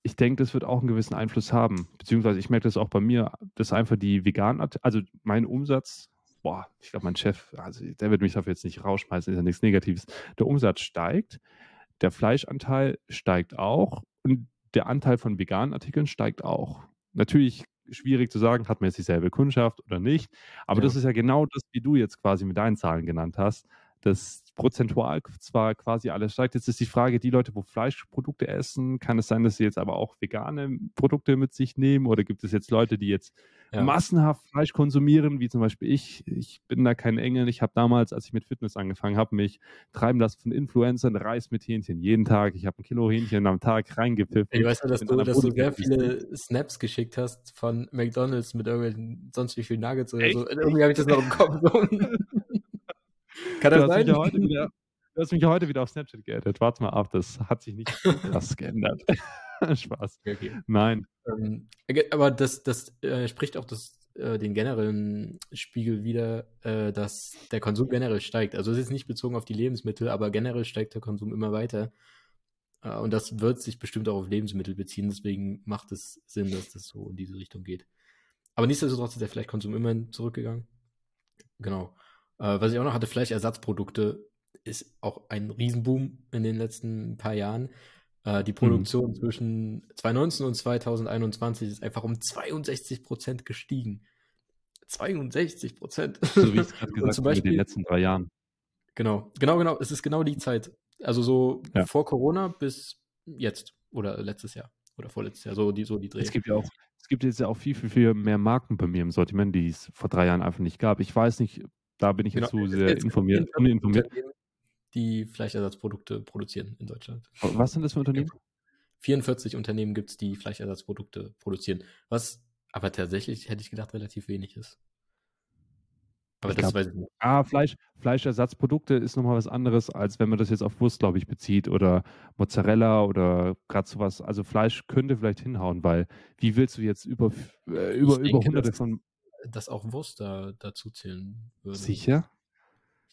ich denke, das wird auch einen gewissen Einfluss haben. Beziehungsweise ich merke das auch bei mir, dass einfach die veganen, also mein Umsatz, boah, ich glaube, mein Chef, also der wird mich dafür jetzt nicht rausschmeißen, ist ja nichts Negatives. Der Umsatz steigt, der Fleischanteil steigt auch und der Anteil von veganen Artikeln steigt auch. Natürlich schwierig zu sagen, hat man jetzt dieselbe Kundschaft oder nicht, aber
Ja.
das ist ja genau das, wie du jetzt quasi mit deinen Zahlen genannt hast, dass prozentual zwar quasi alles steigt. Jetzt ist die Frage, die Leute, wo Fleischprodukte essen, kann es sein, dass sie jetzt aber auch vegane Produkte mit sich nehmen oder gibt es jetzt Leute, die jetzt
Ja.
massenhaft Fleisch konsumieren, wie zum Beispiel ich. Ich bin da kein Engel. Ich habe damals, als ich mit Fitness angefangen habe, mich treiben lassen von Influencern, Reis mit Hähnchen jeden Tag. Ich habe ein Kilo Hähnchen am Tag reingepfiffen.
Ich weiß ja, dass du, dass du sehr viele Snaps geschickt hast von McDonalds mit irgendwelchen sonst wie viel Nuggets oder
Echt?
so. Irgendwie habe ich das noch im Kopf. Kann
Du
das
hast, mich
sein?
ja heute wieder, du hast mich heute wieder auf Snapchat geaddet. Warte mal ab, das hat sich nicht krass geändert. Spaß.
Okay, okay.
Nein.
Ähm, aber das, das äh, spricht auch das, äh, den generellen Spiegel wieder, äh, dass der Konsum generell steigt. Also es ist nicht bezogen auf die Lebensmittel, aber generell steigt der Konsum immer weiter. Äh, und das wird sich bestimmt auch auf Lebensmittel beziehen. Deswegen macht es Sinn, dass das so in diese Richtung geht. Aber nichtsdestotrotz ist der Fleischkonsum immerhin zurückgegangen. Genau. Äh, was ich auch noch hatte, Fleischersatzprodukte ist auch ein Riesenboom in den letzten paar Jahren. Äh, die Produktion zwischen 2019 und 2021 ist einfach um 62 Prozent gestiegen. 62 Prozent.
So wie ich es gerade gesagt
zum
habe, in den letzten drei Jahren.
Genau, genau, genau. Es ist genau die Zeit. Also so
Ja.
vor Corona bis jetzt oder letztes Jahr oder vorletztes Jahr, so die, so die Dreh.
Es gibt ja auch, es gibt jetzt ja auch viel, viel, viel mehr Marken bei mir im Sortiment, die es vor drei Jahren einfach nicht gab. Ich weiß nicht, da bin ich jetzt
Genau,
zu
es
sehr informiert,
44
uninformiert.
Die Fleischersatzprodukte produzieren in Deutschland.
Was sind das für Unternehmen?
44 Unternehmen gibt es, die Fleischersatzprodukte produzieren. Was aber tatsächlich, hätte ich gedacht, relativ wenig ist. Aber
Ich
das
glaube,
weiß ich nicht.
ah, Fleisch, Fleischersatzprodukte ist nochmal was anderes, als wenn man das jetzt auf Wurst, glaube ich, bezieht oder Mozzarella oder gerade sowas. Also Fleisch könnte vielleicht hinhauen, weil wie willst du jetzt über, äh, über,
Ich
über
denke,
hunderte von
dass auch Wurst da dazu zählen würde.
sicher?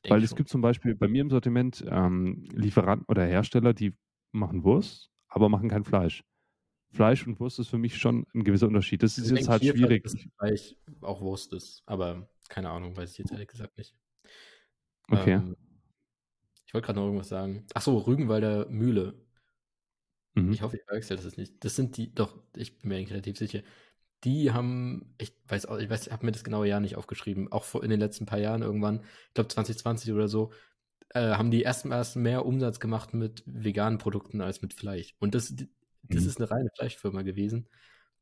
Ich
Weil es
schon.
gibt zum Beispiel bei mir im Sortiment ähm, Lieferanten oder Hersteller, die machen Wurst, aber machen kein Fleisch. Fleisch und Wurst ist für mich schon ein gewisser Unterschied. Das ist
ich
jetzt halt schwierig.
dass Fleisch auch Wurst ist, aber keine Ahnung, weiß ich jetzt ehrlich gesagt nicht.
Okay.
Ähm, ich wollte gerade noch irgendwas sagen. Ach so, Rügenwalder Mühle.
Mhm.
Ich hoffe, ich verwechsel das nicht. Das sind die, doch, ich bin mir eigentlich relativ sicher. Die haben, ich weiß auch, ich weiß, ich habe mir das genaue Jahr nicht aufgeschrieben, auch vor, in den letzten paar Jahren irgendwann, ich glaube 2020 oder so, äh, haben die ersten erst mehr Umsatz gemacht mit veganen Produkten als mit Fleisch. Und das, das
Mhm.
ist eine reine Fleischfirma gewesen.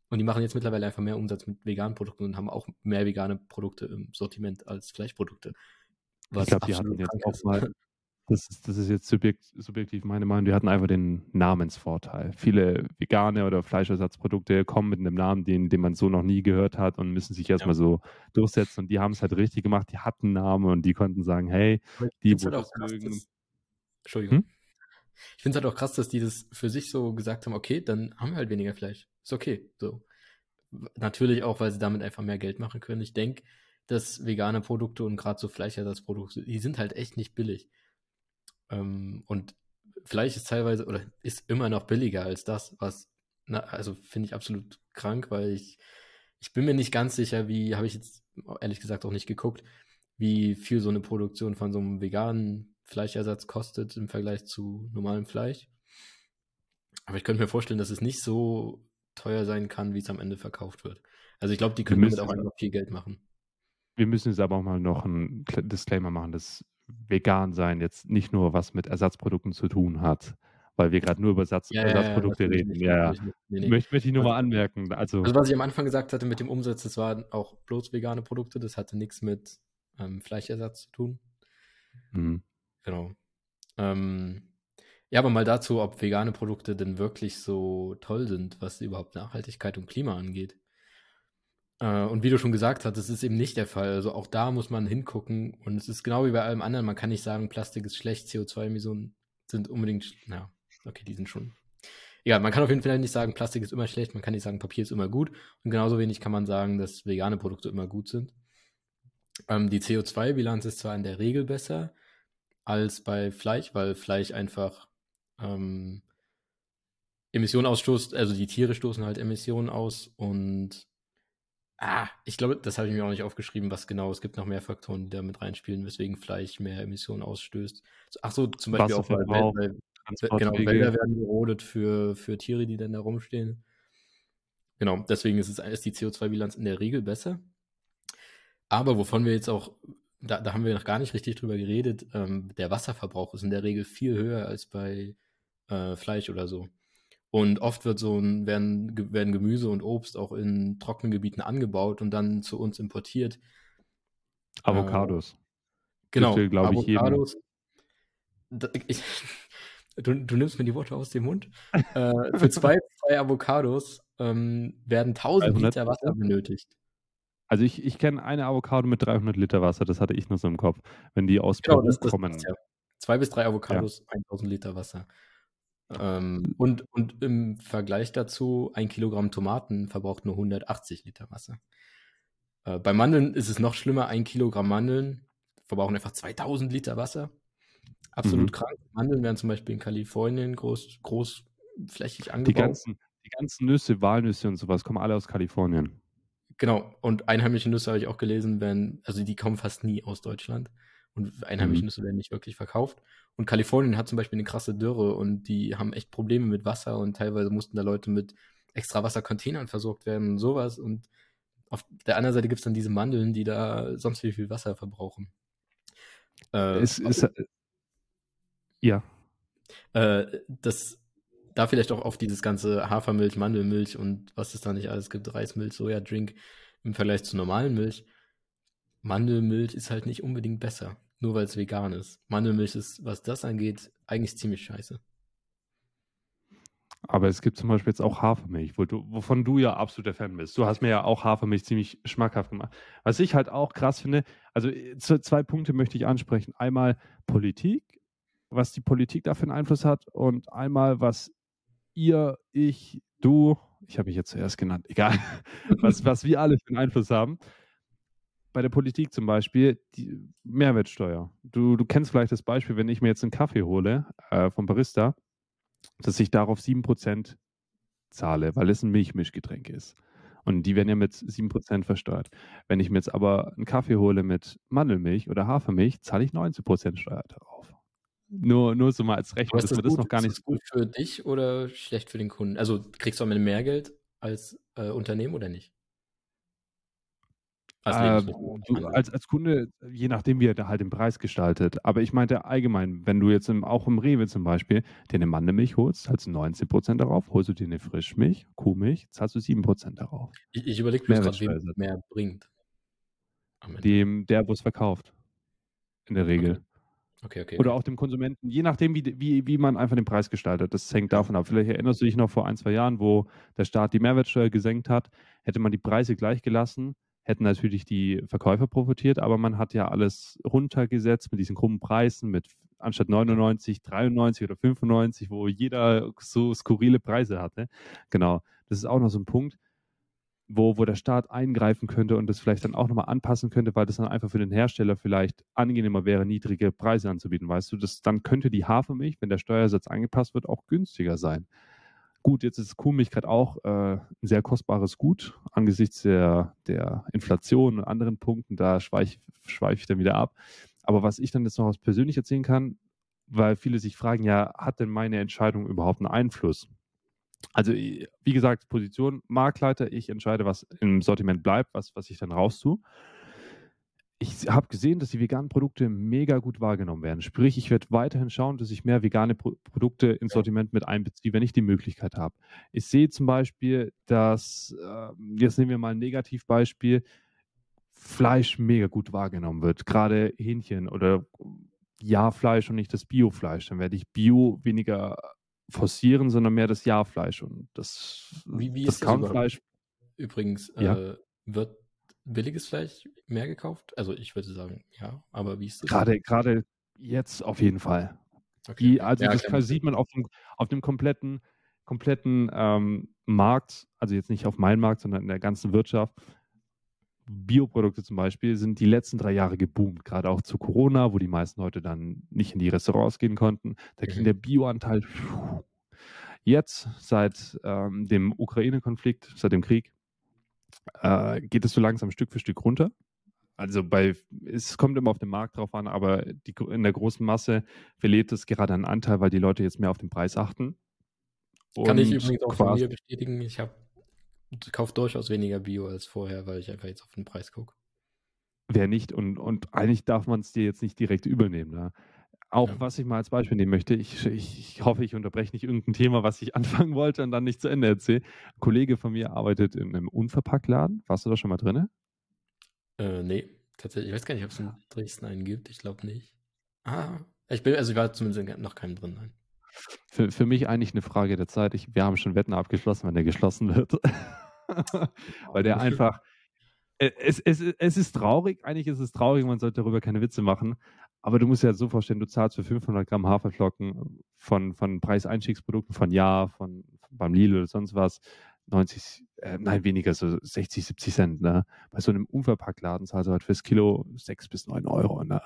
Und die machen jetzt mittlerweile einfach mehr Umsatz mit veganen Produkten und haben auch mehr vegane Produkte im Sortiment als Fleischprodukte.
Ich glaube, die hatten jetzt auch mal, das ist, das ist jetzt subjekt, subjektiv meine Meinung, die hatten einfach den Namensvorteil. Viele vegane oder Fleischersatzprodukte kommen mit einem Namen, den, den man so noch nie gehört hat und müssen sich
Ja.
erstmal so durchsetzen. Und die haben es halt richtig gemacht, die hatten einen Namen und die konnten sagen, hey, die,
halt auch krass, dass, Entschuldigung.
Hm?
Ich finde es halt auch krass, dass die das für sich so gesagt haben, okay, dann haben wir halt weniger Fleisch. Ist okay. So. Natürlich auch, weil sie damit einfach mehr Geld machen können. Ich denke, dass vegane Produkte und gerade so Fleischersatzprodukte, die sind halt echt nicht billig. Ähm, und Fleisch ist teilweise oder ist immer noch billiger als das, was, na, also finde ich absolut krank, weil ich, ich bin mir nicht ganz sicher, wie, habe ich jetzt ehrlich gesagt auch nicht geguckt, wie viel so eine Produktion von so einem veganen Fleischersatz kostet im Vergleich zu normalem Fleisch. Aber ich könnte mir vorstellen, dass es nicht so teuer sein kann, wie es am Ende verkauft wird. Also ich glaube, die können damit auch einfach viel Geld machen.
wir müssen jetzt aber auch mal noch einen Disclaimer machen, dass vegan sein jetzt nicht nur was mit Ersatzprodukten zu tun hat, weil wir gerade nur über Ersatz,
Ja, ja, ja,
Ersatzprodukte
natürlich
reden.
nicht,
Ja, ja.
Nee, nee.
Möchte, möchte ich nur
Also,
mal anmerken. Also,
also was ich am Anfang gesagt hatte mit dem Umsatz, das waren auch bloß vegane Produkte, das hatte nichts mit ähm, Fleischersatz zu tun.
mhm.
Genau. Ähm, ja, aber mal dazu, ob vegane Produkte denn wirklich so toll sind, was überhaupt Nachhaltigkeit und Klima angeht. Äh, und wie du schon gesagt hast, das ist eben nicht der Fall. Also auch da muss man hingucken. Und es ist genau wie bei allem anderen. Man kann nicht sagen, Plastik ist schlecht, CO2-Emissionen sind unbedingt, sch- ja, okay, die sind schon. Egal, man kann auf jeden Fall nicht sagen, Plastik ist immer schlecht, man kann nicht sagen, Papier ist immer gut. Und genauso wenig kann man sagen, dass vegane Produkte immer gut sind. Ähm, die CO2-Bilanz ist zwar in der Regel besser als bei Fleisch, weil Fleisch einfach ähm, Emissionen ausstoßt, also die Tiere stoßen halt Emissionen aus und ah, ich glaube, das habe ich mir auch nicht aufgeschrieben, was genau. Es gibt noch mehr Faktoren, die da mit reinspielen, weswegen Fleisch mehr Emissionen ausstößt. Ach so, zum Beispiel auch, weil,
Wasserverbrauch,
weil, genau. Wälder werden gerodet für, für Tiere, die dann da rumstehen. Genau, deswegen ist, es, ist die CO2-Bilanz in der Regel besser. Aber wovon wir jetzt auch, da, da haben wir noch gar nicht richtig drüber geredet, ähm, der Wasserverbrauch ist in der Regel viel höher als bei äh, Fleisch oder so. Und oft wird so ein, werden, werden Gemüse und Obst auch in trockenen Gebieten angebaut und dann zu uns importiert. Äh,
Avocados.
genau,
Dürfte.
Avocados. Ich, du, du nimmst mir die Worte aus dem Mund. Äh, für zwei, zwei Avocados ähm, werden 1000
300
Liter Wasser benötigt.
Also ich, ich kenne eine Avocado mit 300 Liter Wasser, das hatte ich nur so im Kopf. Wenn die aus
Genau,
Peru
das, das
kommen.
ja. Zwei bis drei Avocados, 1000 Liter Wasser. Ähm, und, und im Vergleich dazu, ein Kilogramm Tomaten verbraucht nur 180 Liter Wasser. Äh, bei Mandeln ist es noch schlimmer. Ein Kilogramm Mandeln verbrauchen einfach 2000 Liter Wasser. Absolut
Mhm.
krank. Mandeln werden zum Beispiel in Kalifornien groß, großflächig
Die
angebaut.
ganzen, die ganzen Nüsse, Walnüsse und sowas kommen alle aus Kalifornien.
Genau, und einheimische Nüsse habe ich auch gelesen, werden, also die kommen fast nie aus Deutschland. Und einheimische
Mhm.
Nüsse werden nicht wirklich verkauft. Und Kalifornien hat zum Beispiel eine krasse Dürre und die haben echt Probleme mit Wasser und teilweise mussten da Leute mit extra Wassercontainern versorgt werden und sowas. Und auf der anderen Seite gibt es dann diese Mandeln, die da sonst wie viel Wasser verbrauchen. Äh,
Es ist, äh, ja,
äh, das, da vielleicht auch auf dieses ganze Hafermilch, Mandelmilch und was es da nicht alles gibt, Reismilch, Sojadrink im Vergleich zu normalen Milch. Mandelmilch ist halt nicht unbedingt besser, nur weil es vegan ist. Mandelmilch ist, was das angeht, eigentlich ziemlich scheiße.
Aber es gibt zum Beispiel jetzt auch Hafermilch, wo du, wovon du ja absoluter Fan bist. Du hast mir ja auch Hafermilch ziemlich schmackhaft gemacht. Was ich halt auch krass finde, also äh, zwei Punkte möchte ich ansprechen. Einmal Politik, was die Politik da für einen Einfluss hat und einmal, was ihr, ich, du, ich habe mich jetzt zuerst genannt, egal, was, was wir alle für einen Einfluss haben. Bei der Politik zum Beispiel die Mehrwertsteuer. Du, du kennst vielleicht das Beispiel, wenn ich mir jetzt einen Kaffee hole äh, vom Barista, dass ich darauf 7% zahle, weil es ein Milchmischgetränk ist. Und die werden ja mit 7% versteuert. Wenn ich mir jetzt aber einen Kaffee hole mit Mandelmilch oder Hafermilch, zahle ich 19% Steuer darauf. Nur, nur so mal als Rechnung,
dass wir das noch gar nicht. Ist das gut für dich oder schlecht für den Kunden? Also kriegst du am Ende mehr Geld als äh, Unternehmen oder nicht?
Als, äh, als, als, Kunde, je nachdem, wie er da halt den Preis gestaltet. Aber ich meinte allgemein, wenn du jetzt im, auch im Rewe zum Beispiel dir eine Mandelmilch holst, zahlst du 19% darauf. Holst du dir eine Frischmilch, Kuhmilch, zahlst du 7% darauf.
Ich, ich überlege mir gerade, wem mehr bringt.
Dem, der, wo es verkauft. In der Regel.
Okay. Okay, okay.
Oder auch dem Konsumenten, je nachdem, wie, wie, wie man einfach den Preis gestaltet. Das hängt davon ab. Vielleicht erinnerst du dich noch vor ein, zwei Jahren, wo der Staat die Mehrwertsteuer gesenkt hat. Hätte man die Preise gleich gelassen, hätten natürlich die Verkäufer profitiert, aber man hat ja alles runtergesetzt mit diesen krummen Preisen, mit anstatt 99, 93 oder 95, wo jeder so skurrile Preise hatte. Genau, das ist auch noch so ein Punkt, wo, wo der Staat eingreifen könnte und das vielleicht dann auch nochmal anpassen könnte, weil das dann einfach für den Hersteller vielleicht angenehmer wäre, niedrige Preise anzubieten. Weißt du, das, dann könnte die Hafermilch, wenn der Steuersatz angepasst wird, auch günstiger sein. Gut, jetzt ist Kuhmilch gerade auch äh, ein sehr kostbares Gut angesichts der, der Inflation und anderen Punkten. Da schweife schweif ich dann wieder ab. Aber was ich dann jetzt noch aus persönlich erzählen kann, weil viele sich fragen, ja, hat denn meine Entscheidung überhaupt einen Einfluss? Also, wie gesagt, Position Marktleiter, ich entscheide, was im Sortiment bleibt, was, was ich dann raus tue ich habe gesehen, dass die veganen Produkte mega gut wahrgenommen werden. Sprich, ich werde weiterhin schauen, dass ich mehr vegane Pro Produkte ins Sortiment mit einbeziehe, wenn ich die Möglichkeit habe. Ich sehe zum Beispiel, dass, äh, jetzt nehmen wir mal ein Negativbeispiel, Fleisch mega gut wahrgenommen wird. Gerade Hähnchen oder Ja-Fleisch und nicht das Bio-Fleisch. Dann werde ich Bio weniger forcieren, sondern mehr das Ja-Fleisch. Und das,
wie, wie das Kaunfleisch. Übrigens,
ja?
äh, wird billiges Fleisch mehr gekauft? Also ich würde sagen, ja, aber wie ist das?
Gerade, gerade jetzt auf jeden Fall. Okay. Die, also ja, das sieht man auf dem, auf dem kompletten, kompletten ähm, Markt, also jetzt nicht auf meinem Markt, sondern in der ganzen Wirtschaft. Bioprodukte zum Beispiel sind die letzten drei Jahre geboomt, gerade auch zu Corona, wo die meisten Leute dann nicht in die Restaurants gehen konnten. Da ging mhm. der Bioanteil jetzt seit ähm, dem Ukraine-Konflikt, seit dem Krieg, äh, geht es so langsam Stück für Stück runter. Also bei, es kommt immer auf den Markt drauf an, aber die, in der großen Masse verliert es gerade einen Anteil, weil die Leute jetzt mehr auf den Preis achten.
Kann ich übrigens auch von mir bestätigen. Ich habe kaufe durchaus weniger Bio als vorher, weil ich einfach jetzt auf den Preis gucke.
Wer nicht und, und eigentlich darf man es dir jetzt nicht direkt übernehmen. Ne? Auch ja. was ich mal als Beispiel nehmen möchte, ich, ich, ich, hoffe, ich unterbreche nicht irgendein Thema, was ich anfangen wollte und dann nicht zu Ende erzähle. Ein Kollege von mir arbeitet in einem Unverpacktladen. Warst du da schon mal drin?
Äh, nee, tatsächlich. Ich weiß gar nicht, ob es in Dresden einen gibt. Ich glaube nicht. Ah, ich bin, also ich war zumindest noch keinen drin. Nein.
Für, für mich eigentlich eine Frage der Zeit. Ich, wir haben schon Wetten abgeschlossen, wenn der geschlossen wird. Weil der einfach. Äh, es, es, es ist traurig, eigentlich ist es traurig, man sollte darüber keine Witze machen, aber du musst dir ja so vorstellen, du zahlst für 500 Gramm Haferflocken von, von Preiseinstiegsprodukten von Ja, von, von beim Lidl oder sonst was, 90, äh, nein, weniger, so 60, 70 Cent. Ne? Bei so einem Unverpacktladen zahlst du halt fürs Kilo 6 bis 9 Euro. Ne?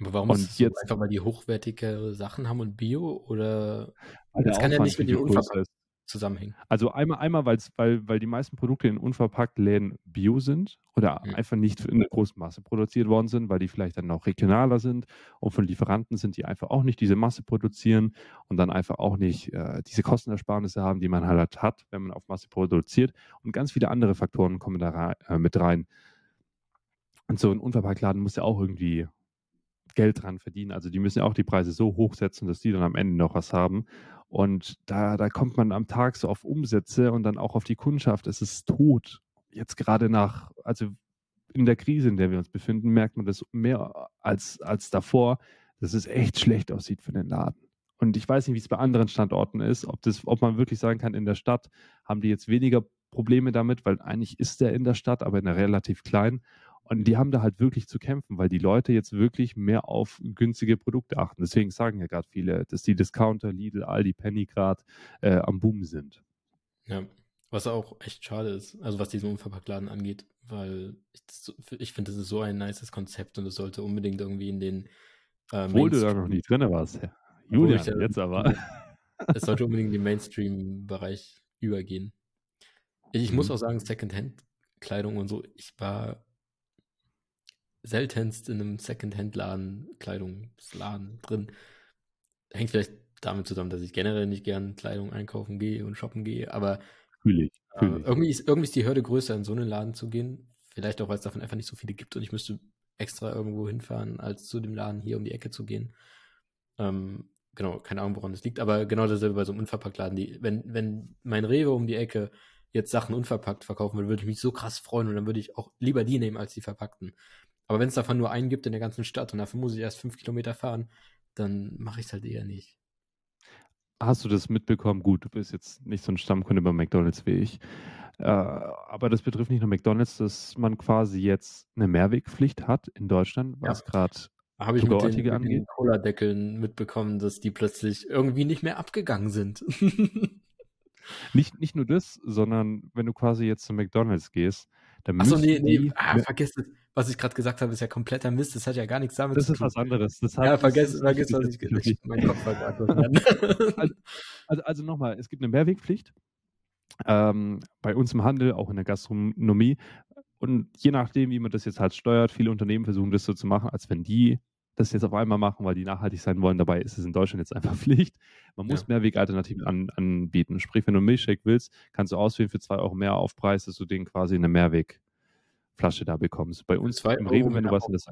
Aber warum und ist jetzt so? einfach, weil die hochwertige Sachen haben und Bio? Oder das kann ja nicht mit dem Unverpackt zusammenhängen.
Also einmal, einmal weil, weil die meisten Produkte in unverpackt Läden bio sind oder mhm. einfach nicht in der großen Masse produziert worden sind, weil die vielleicht dann auch regionaler sind und von Lieferanten sind, die einfach auch nicht diese Masse produzieren und dann einfach auch nicht äh, diese Kostenersparnisse haben, die man halt hat, wenn man auf Masse produziert. Und ganz viele andere Faktoren kommen da rein, äh, mit rein. Und so ein Unverpacktladen muss ja auch irgendwie Geld dran verdienen. Also die müssen ja auch die Preise so hochsetzen, dass die dann am Ende noch was haben. Und da, da kommt man am Tag so auf Umsätze und dann auch auf die Kundschaft. Es ist tot. Jetzt gerade nach, also in der Krise, in der wir uns befinden, merkt man das mehr als, als davor, dass es echt schlecht aussieht für den Laden. Und ich weiß nicht, wie es bei anderen Standorten ist, ob, das, ob man wirklich sagen kann, in der Stadt haben die jetzt weniger Probleme damit, weil eigentlich ist der in der Stadt, aber in der relativ klein. Und die haben da halt wirklich zu kämpfen, weil die Leute jetzt wirklich mehr auf günstige Produkte achten. Deswegen sagen ja gerade viele, dass die Discounter, Lidl, Aldi, Penny gerade äh, am Boom sind.
Ja, was auch echt schade ist, also was diesen Unverpacktladen angeht, weil ich, ich finde, das ist so ein nices Konzept und es sollte unbedingt irgendwie in den
äh, Obwohl du da noch nie drin warst. Julian, ja, jetzt aber.
Es sollte unbedingt in den Mainstream-Bereich übergehen. Ich mhm. muss auch sagen, Secondhand-Kleidung und so, ich war seltenst in einem Secondhand-Laden, Kleidungsladen drin. Hängt vielleicht damit zusammen, dass ich generell nicht gern Kleidung einkaufen gehe und shoppen gehe, aber
fühl ich,
fühl ich. Äh, irgendwie, ist, irgendwie ist die Hürde größer, in so einen Laden zu gehen. Vielleicht auch, weil es davon einfach nicht so viele gibt und ich müsste extra irgendwo hinfahren, als zu dem Laden hier um die Ecke zu gehen. Ähm, genau, keine Ahnung, woran das liegt, aber genau dasselbe bei so einem Unverpacktladen. Die, wenn, wenn mein Rewe um die Ecke jetzt Sachen unverpackt verkaufen würde, würde ich mich so krass freuen und dann würde ich auch lieber die nehmen als die verpackten. Aber wenn es davon nur einen gibt in der ganzen Stadt und dafür muss ich erst fünf Kilometer fahren, dann mache ich es halt eher nicht.
Hast du das mitbekommen? Gut, du bist jetzt nicht so ein Stammkunde bei McDonalds wie ich. Äh, aber das betrifft nicht nur McDonalds, dass man quasi jetzt eine Mehrwegpflicht hat in Deutschland, was ja. gerade
habe ich mit den, mit den Cola-Deckeln mitbekommen, dass die plötzlich irgendwie nicht mehr abgegangen sind.
nicht, nicht nur das, sondern wenn du quasi jetzt zu McDonalds gehst, dann
Achso, nee, nee, ah, vergiss es was ich gerade gesagt habe, ist ja kompletter Mist. Das hat ja gar nichts damit
das zu tun. Das ist was anderes. Das
ja, vergiss, das vergiss was ich, ich mein Kopf war
gerade also, also, also nochmal, es gibt eine Mehrwegpflicht. Ähm, bei uns im Handel, auch in der Gastronomie. Und je nachdem, wie man das jetzt halt steuert, viele Unternehmen versuchen das so zu machen, als wenn die das jetzt auf einmal machen, weil die nachhaltig sein wollen. Dabei ist es in Deutschland jetzt einfach Pflicht. Man muss ja. Mehrwegalternativen an, anbieten. Sprich, wenn du einen Milchshake willst, kannst du auswählen für zwei Euro mehr Aufpreis, dass du den quasi in eine Mehrweg Flasche da bekommst. Bei uns im Rewe, wenn du was in das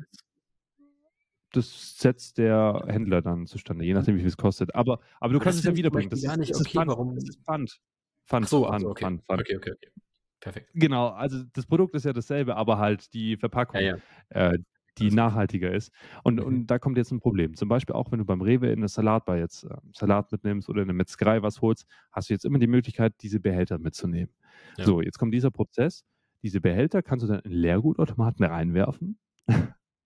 das setzt der Händler dann zustande, je nachdem, wie viel es kostet. Aber, aber du kannst es ja wiederbringen.
Das, gar nicht das okay, ist Pfand. Warum? Das ist
Pfand. Pfand,
Ach so, Pfand, okay. Pfand, Pfand. Okay, okay, okay.
Perfekt. Genau, also das Produkt ist ja dasselbe, aber halt die Verpackung, ja, ja. Äh, die also. nachhaltiger ist. Und, mhm. und da kommt jetzt ein Problem. Zum Beispiel auch, wenn du beim Rewe in eine Salatbar jetzt äh, Salat mitnimmst oder in eine Metzgerei was holst, hast du jetzt immer die Möglichkeit, diese Behälter mitzunehmen. Ja. So, jetzt kommt dieser Prozess diese Behälter kannst du dann in Leergutautomaten reinwerfen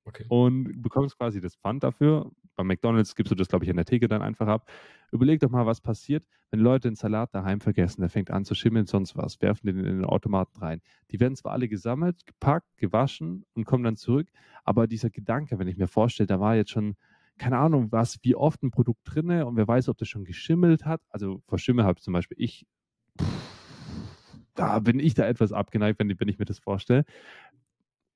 okay. und bekommst quasi das Pfand dafür. Bei McDonalds gibst du das, glaube ich, an der Theke dann einfach ab. Überleg doch mal, was passiert, wenn Leute einen Salat daheim vergessen, der fängt an zu schimmeln, sonst was, werfen den in den Automaten rein. Die werden zwar alle gesammelt, gepackt, gewaschen und kommen dann zurück, aber dieser Gedanke, wenn ich mir vorstelle, da war jetzt schon keine Ahnung, was, wie oft ein Produkt drinne und wer weiß, ob das schon geschimmelt hat. Also vor Schimmel habe zum Beispiel ich pff, da bin ich da etwas abgeneigt, wenn, wenn ich mir das vorstelle.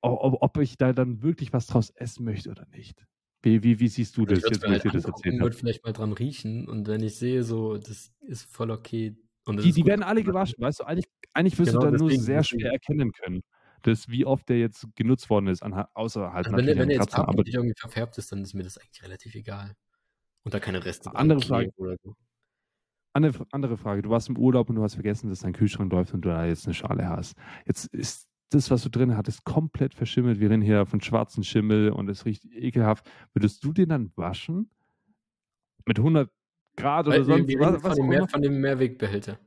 Ob, ob, ich da dann wirklich was draus essen möchte oder nicht. Wie, wie, wie siehst du das
jetzt, ich dir das erzählt habe? Ich würde vielleicht mal dran riechen und wenn ich sehe, so, das ist voll okay.
die die werden alle gewaschen, weißt du? Eigentlich, eigentlich wirst genau, du da nur sehr schwer erkennen können, dass, wie oft der jetzt genutzt worden ist, außer halt
also Wenn, der, wenn der jetzt aber irgendwie verfärbt ist, dann ist mir das eigentlich relativ egal. Und da keine Reste
Andere Frage. Oder so. Andere, andere Frage. Du warst im Urlaub und du hast vergessen, dass dein Kühlschrank läuft und du da jetzt eine Schale hast. Jetzt ist das, was du drin hattest, komplett verschimmelt. Wir reden hier von schwarzen Schimmel und es riecht ekelhaft. Würdest du den dann waschen? Mit 100 Grad oder Weil, sonst
wir was? Von, dem Mehr, von dem Mehrwegbehälter.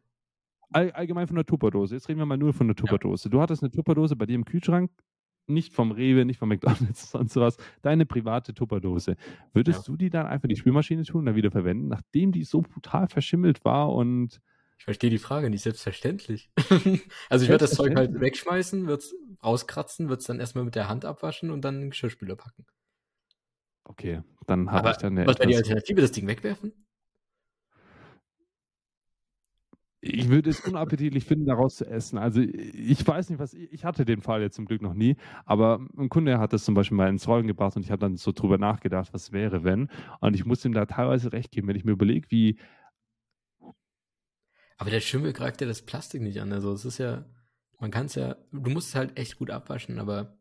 All, allgemein von der Tupperdose. Jetzt reden wir mal nur von der Tupperdose. Ja. Du hattest eine Tupperdose bei dir im Kühlschrank, nicht vom Rewe, nicht vom McDonalds, sonst was, deine private Tupperdose. Würdest ja. du die dann einfach in die Spülmaschine tun und dann wieder verwenden, nachdem die so brutal verschimmelt war und.
Ich verstehe die Frage nicht, selbstverständlich. also ich würde das Zeug halt wegschmeißen, würde es rauskratzen, würde es dann erstmal mit der Hand abwaschen und dann in den Geschirrspüler packen.
Okay, dann habe ich dann
eine. Was wäre die Alternative, das Ding wegwerfen?
Ich würde es unappetitlich finden, daraus zu essen. Also ich weiß nicht, was ich hatte den Fall jetzt zum Glück noch nie, aber ein Kunde hat das zum Beispiel mal ins Rollen gebracht und ich habe dann so drüber nachgedacht, was wäre, wenn. Und ich muss ihm da teilweise recht geben, wenn ich mir überlege, wie.
Aber der Schimmel greift ja das Plastik nicht an. Also es ist ja, man kann es ja, du musst es halt echt gut abwaschen, aber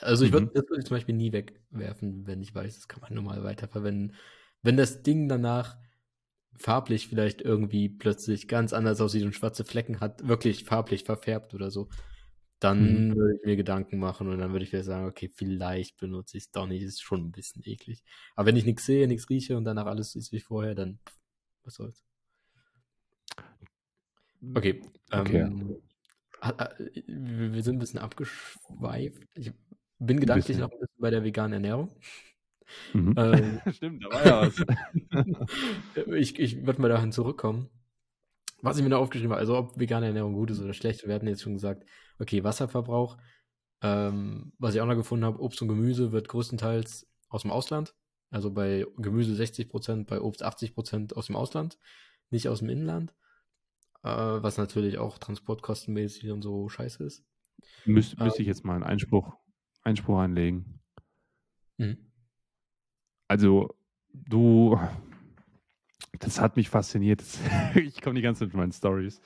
Also ich würde mhm. das würde ich zum Beispiel nie wegwerfen, wenn ich weiß, das kann man normal weiterverwenden. Wenn das Ding danach farblich vielleicht irgendwie plötzlich ganz anders aussieht und schwarze Flecken hat, wirklich farblich verfärbt oder so, dann mhm. würde ich mir Gedanken machen und dann würde ich vielleicht sagen, okay, vielleicht benutze ich es doch nicht, ist schon ein bisschen eklig. Aber wenn ich nichts sehe, nichts rieche und danach alles ist wie vorher, dann was soll's. Okay. okay. Ähm, wir sind ein bisschen abgeschweift. Ich bin gedanklich noch ein bisschen bei der veganen Ernährung.
Mhm. Ähm, Stimmt, da war ja was.
ich ich würde mal dahin zurückkommen. Was ich mir da aufgeschrieben habe, also ob vegane Ernährung gut ist oder schlecht, wir hatten jetzt schon gesagt, okay, Wasserverbrauch. Ähm, was ich auch noch gefunden habe, Obst und Gemüse wird größtenteils aus dem Ausland. Also bei Gemüse 60 Prozent, bei Obst 80 Prozent aus dem Ausland, nicht aus dem Inland. Äh, was natürlich auch transportkostenmäßig und so scheiße ist.
Müs müsste ich jetzt mal einen Einspruch, Einspruch einlegen. Mhm. Also, du, das hat mich fasziniert. ich komme die ganze Zeit mit meinen Stories.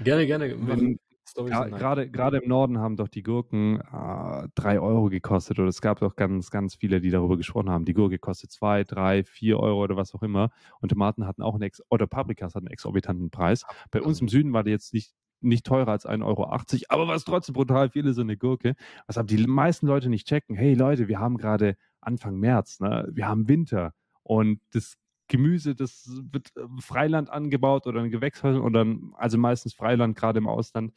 Gerne, gerne.
Wenn, Gerade gerade im Norden haben doch die Gurken äh, 3 Euro gekostet oder es gab doch ganz, ganz viele, die darüber gesprochen haben. Die Gurke kostet 2, 3, 4 Euro oder was auch immer. Und Tomaten hatten auch einen, Ex oder Paprikas hatten einen exorbitanten Preis. Bei uns im Süden war die jetzt nicht, nicht teurer als 1,80 Euro, aber was trotzdem brutal viel ist so eine Gurke. Was aber die meisten Leute nicht checken. Hey Leute, wir haben gerade Anfang März, ne? wir haben Winter und das Gemüse, das wird äh, Freiland angebaut oder in Gewächshäusern oder also meistens Freiland, gerade im Ausland.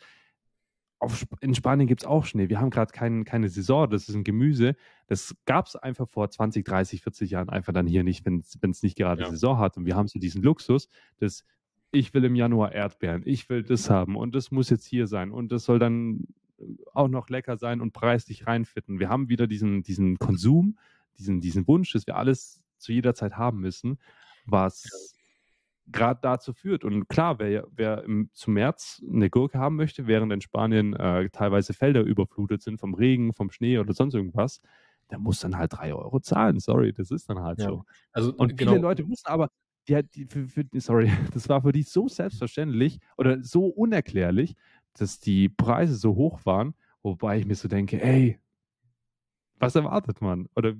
Auf, in Spanien gibt es auch Schnee. Wir haben gerade kein, keine Saison, das ist ein Gemüse. Das gab es einfach vor 20, 30, 40 Jahren einfach dann hier nicht, wenn es nicht gerade ja. Saison hat. Und wir haben so diesen Luxus, dass ich will im Januar Erdbeeren, ich will das haben und das muss jetzt hier sein und das soll dann auch noch lecker sein und preislich reinfitten. Wir haben wieder diesen, diesen Konsum, diesen, diesen Wunsch, dass wir alles zu jeder Zeit haben müssen was gerade dazu führt. Und klar, wer, wer im, zum März eine Gurke haben möchte, während in Spanien äh, teilweise Felder überflutet sind vom Regen, vom Schnee oder sonst irgendwas, der muss dann halt drei Euro zahlen. Sorry, das ist dann halt ja. so. Also, und genau. viele Leute wussten aber, die, die, für, für, sorry, das war für die so selbstverständlich oder so unerklärlich, dass die Preise so hoch waren, wobei ich mir so denke, ey, was erwartet man? Oder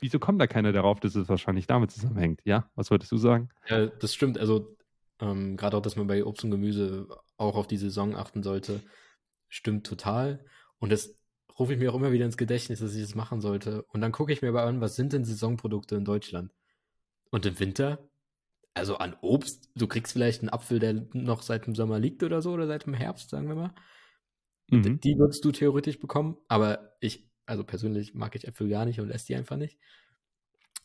wieso kommt da keiner darauf, dass es wahrscheinlich damit zusammenhängt? Ja, was wolltest du sagen?
Ja, das stimmt. Also ähm, gerade auch, dass man bei Obst und Gemüse auch auf die Saison achten sollte, stimmt total. Und das rufe ich mir auch immer wieder ins Gedächtnis, dass ich das machen sollte. Und dann gucke ich mir aber an, was sind denn Saisonprodukte in Deutschland? Und im Winter, also an Obst, du kriegst vielleicht einen Apfel, der noch seit dem Sommer liegt oder so, oder seit dem Herbst, sagen wir mal. Mhm. Die würdest du theoretisch bekommen, aber ich also persönlich mag ich Äpfel gar nicht und esse die einfach nicht.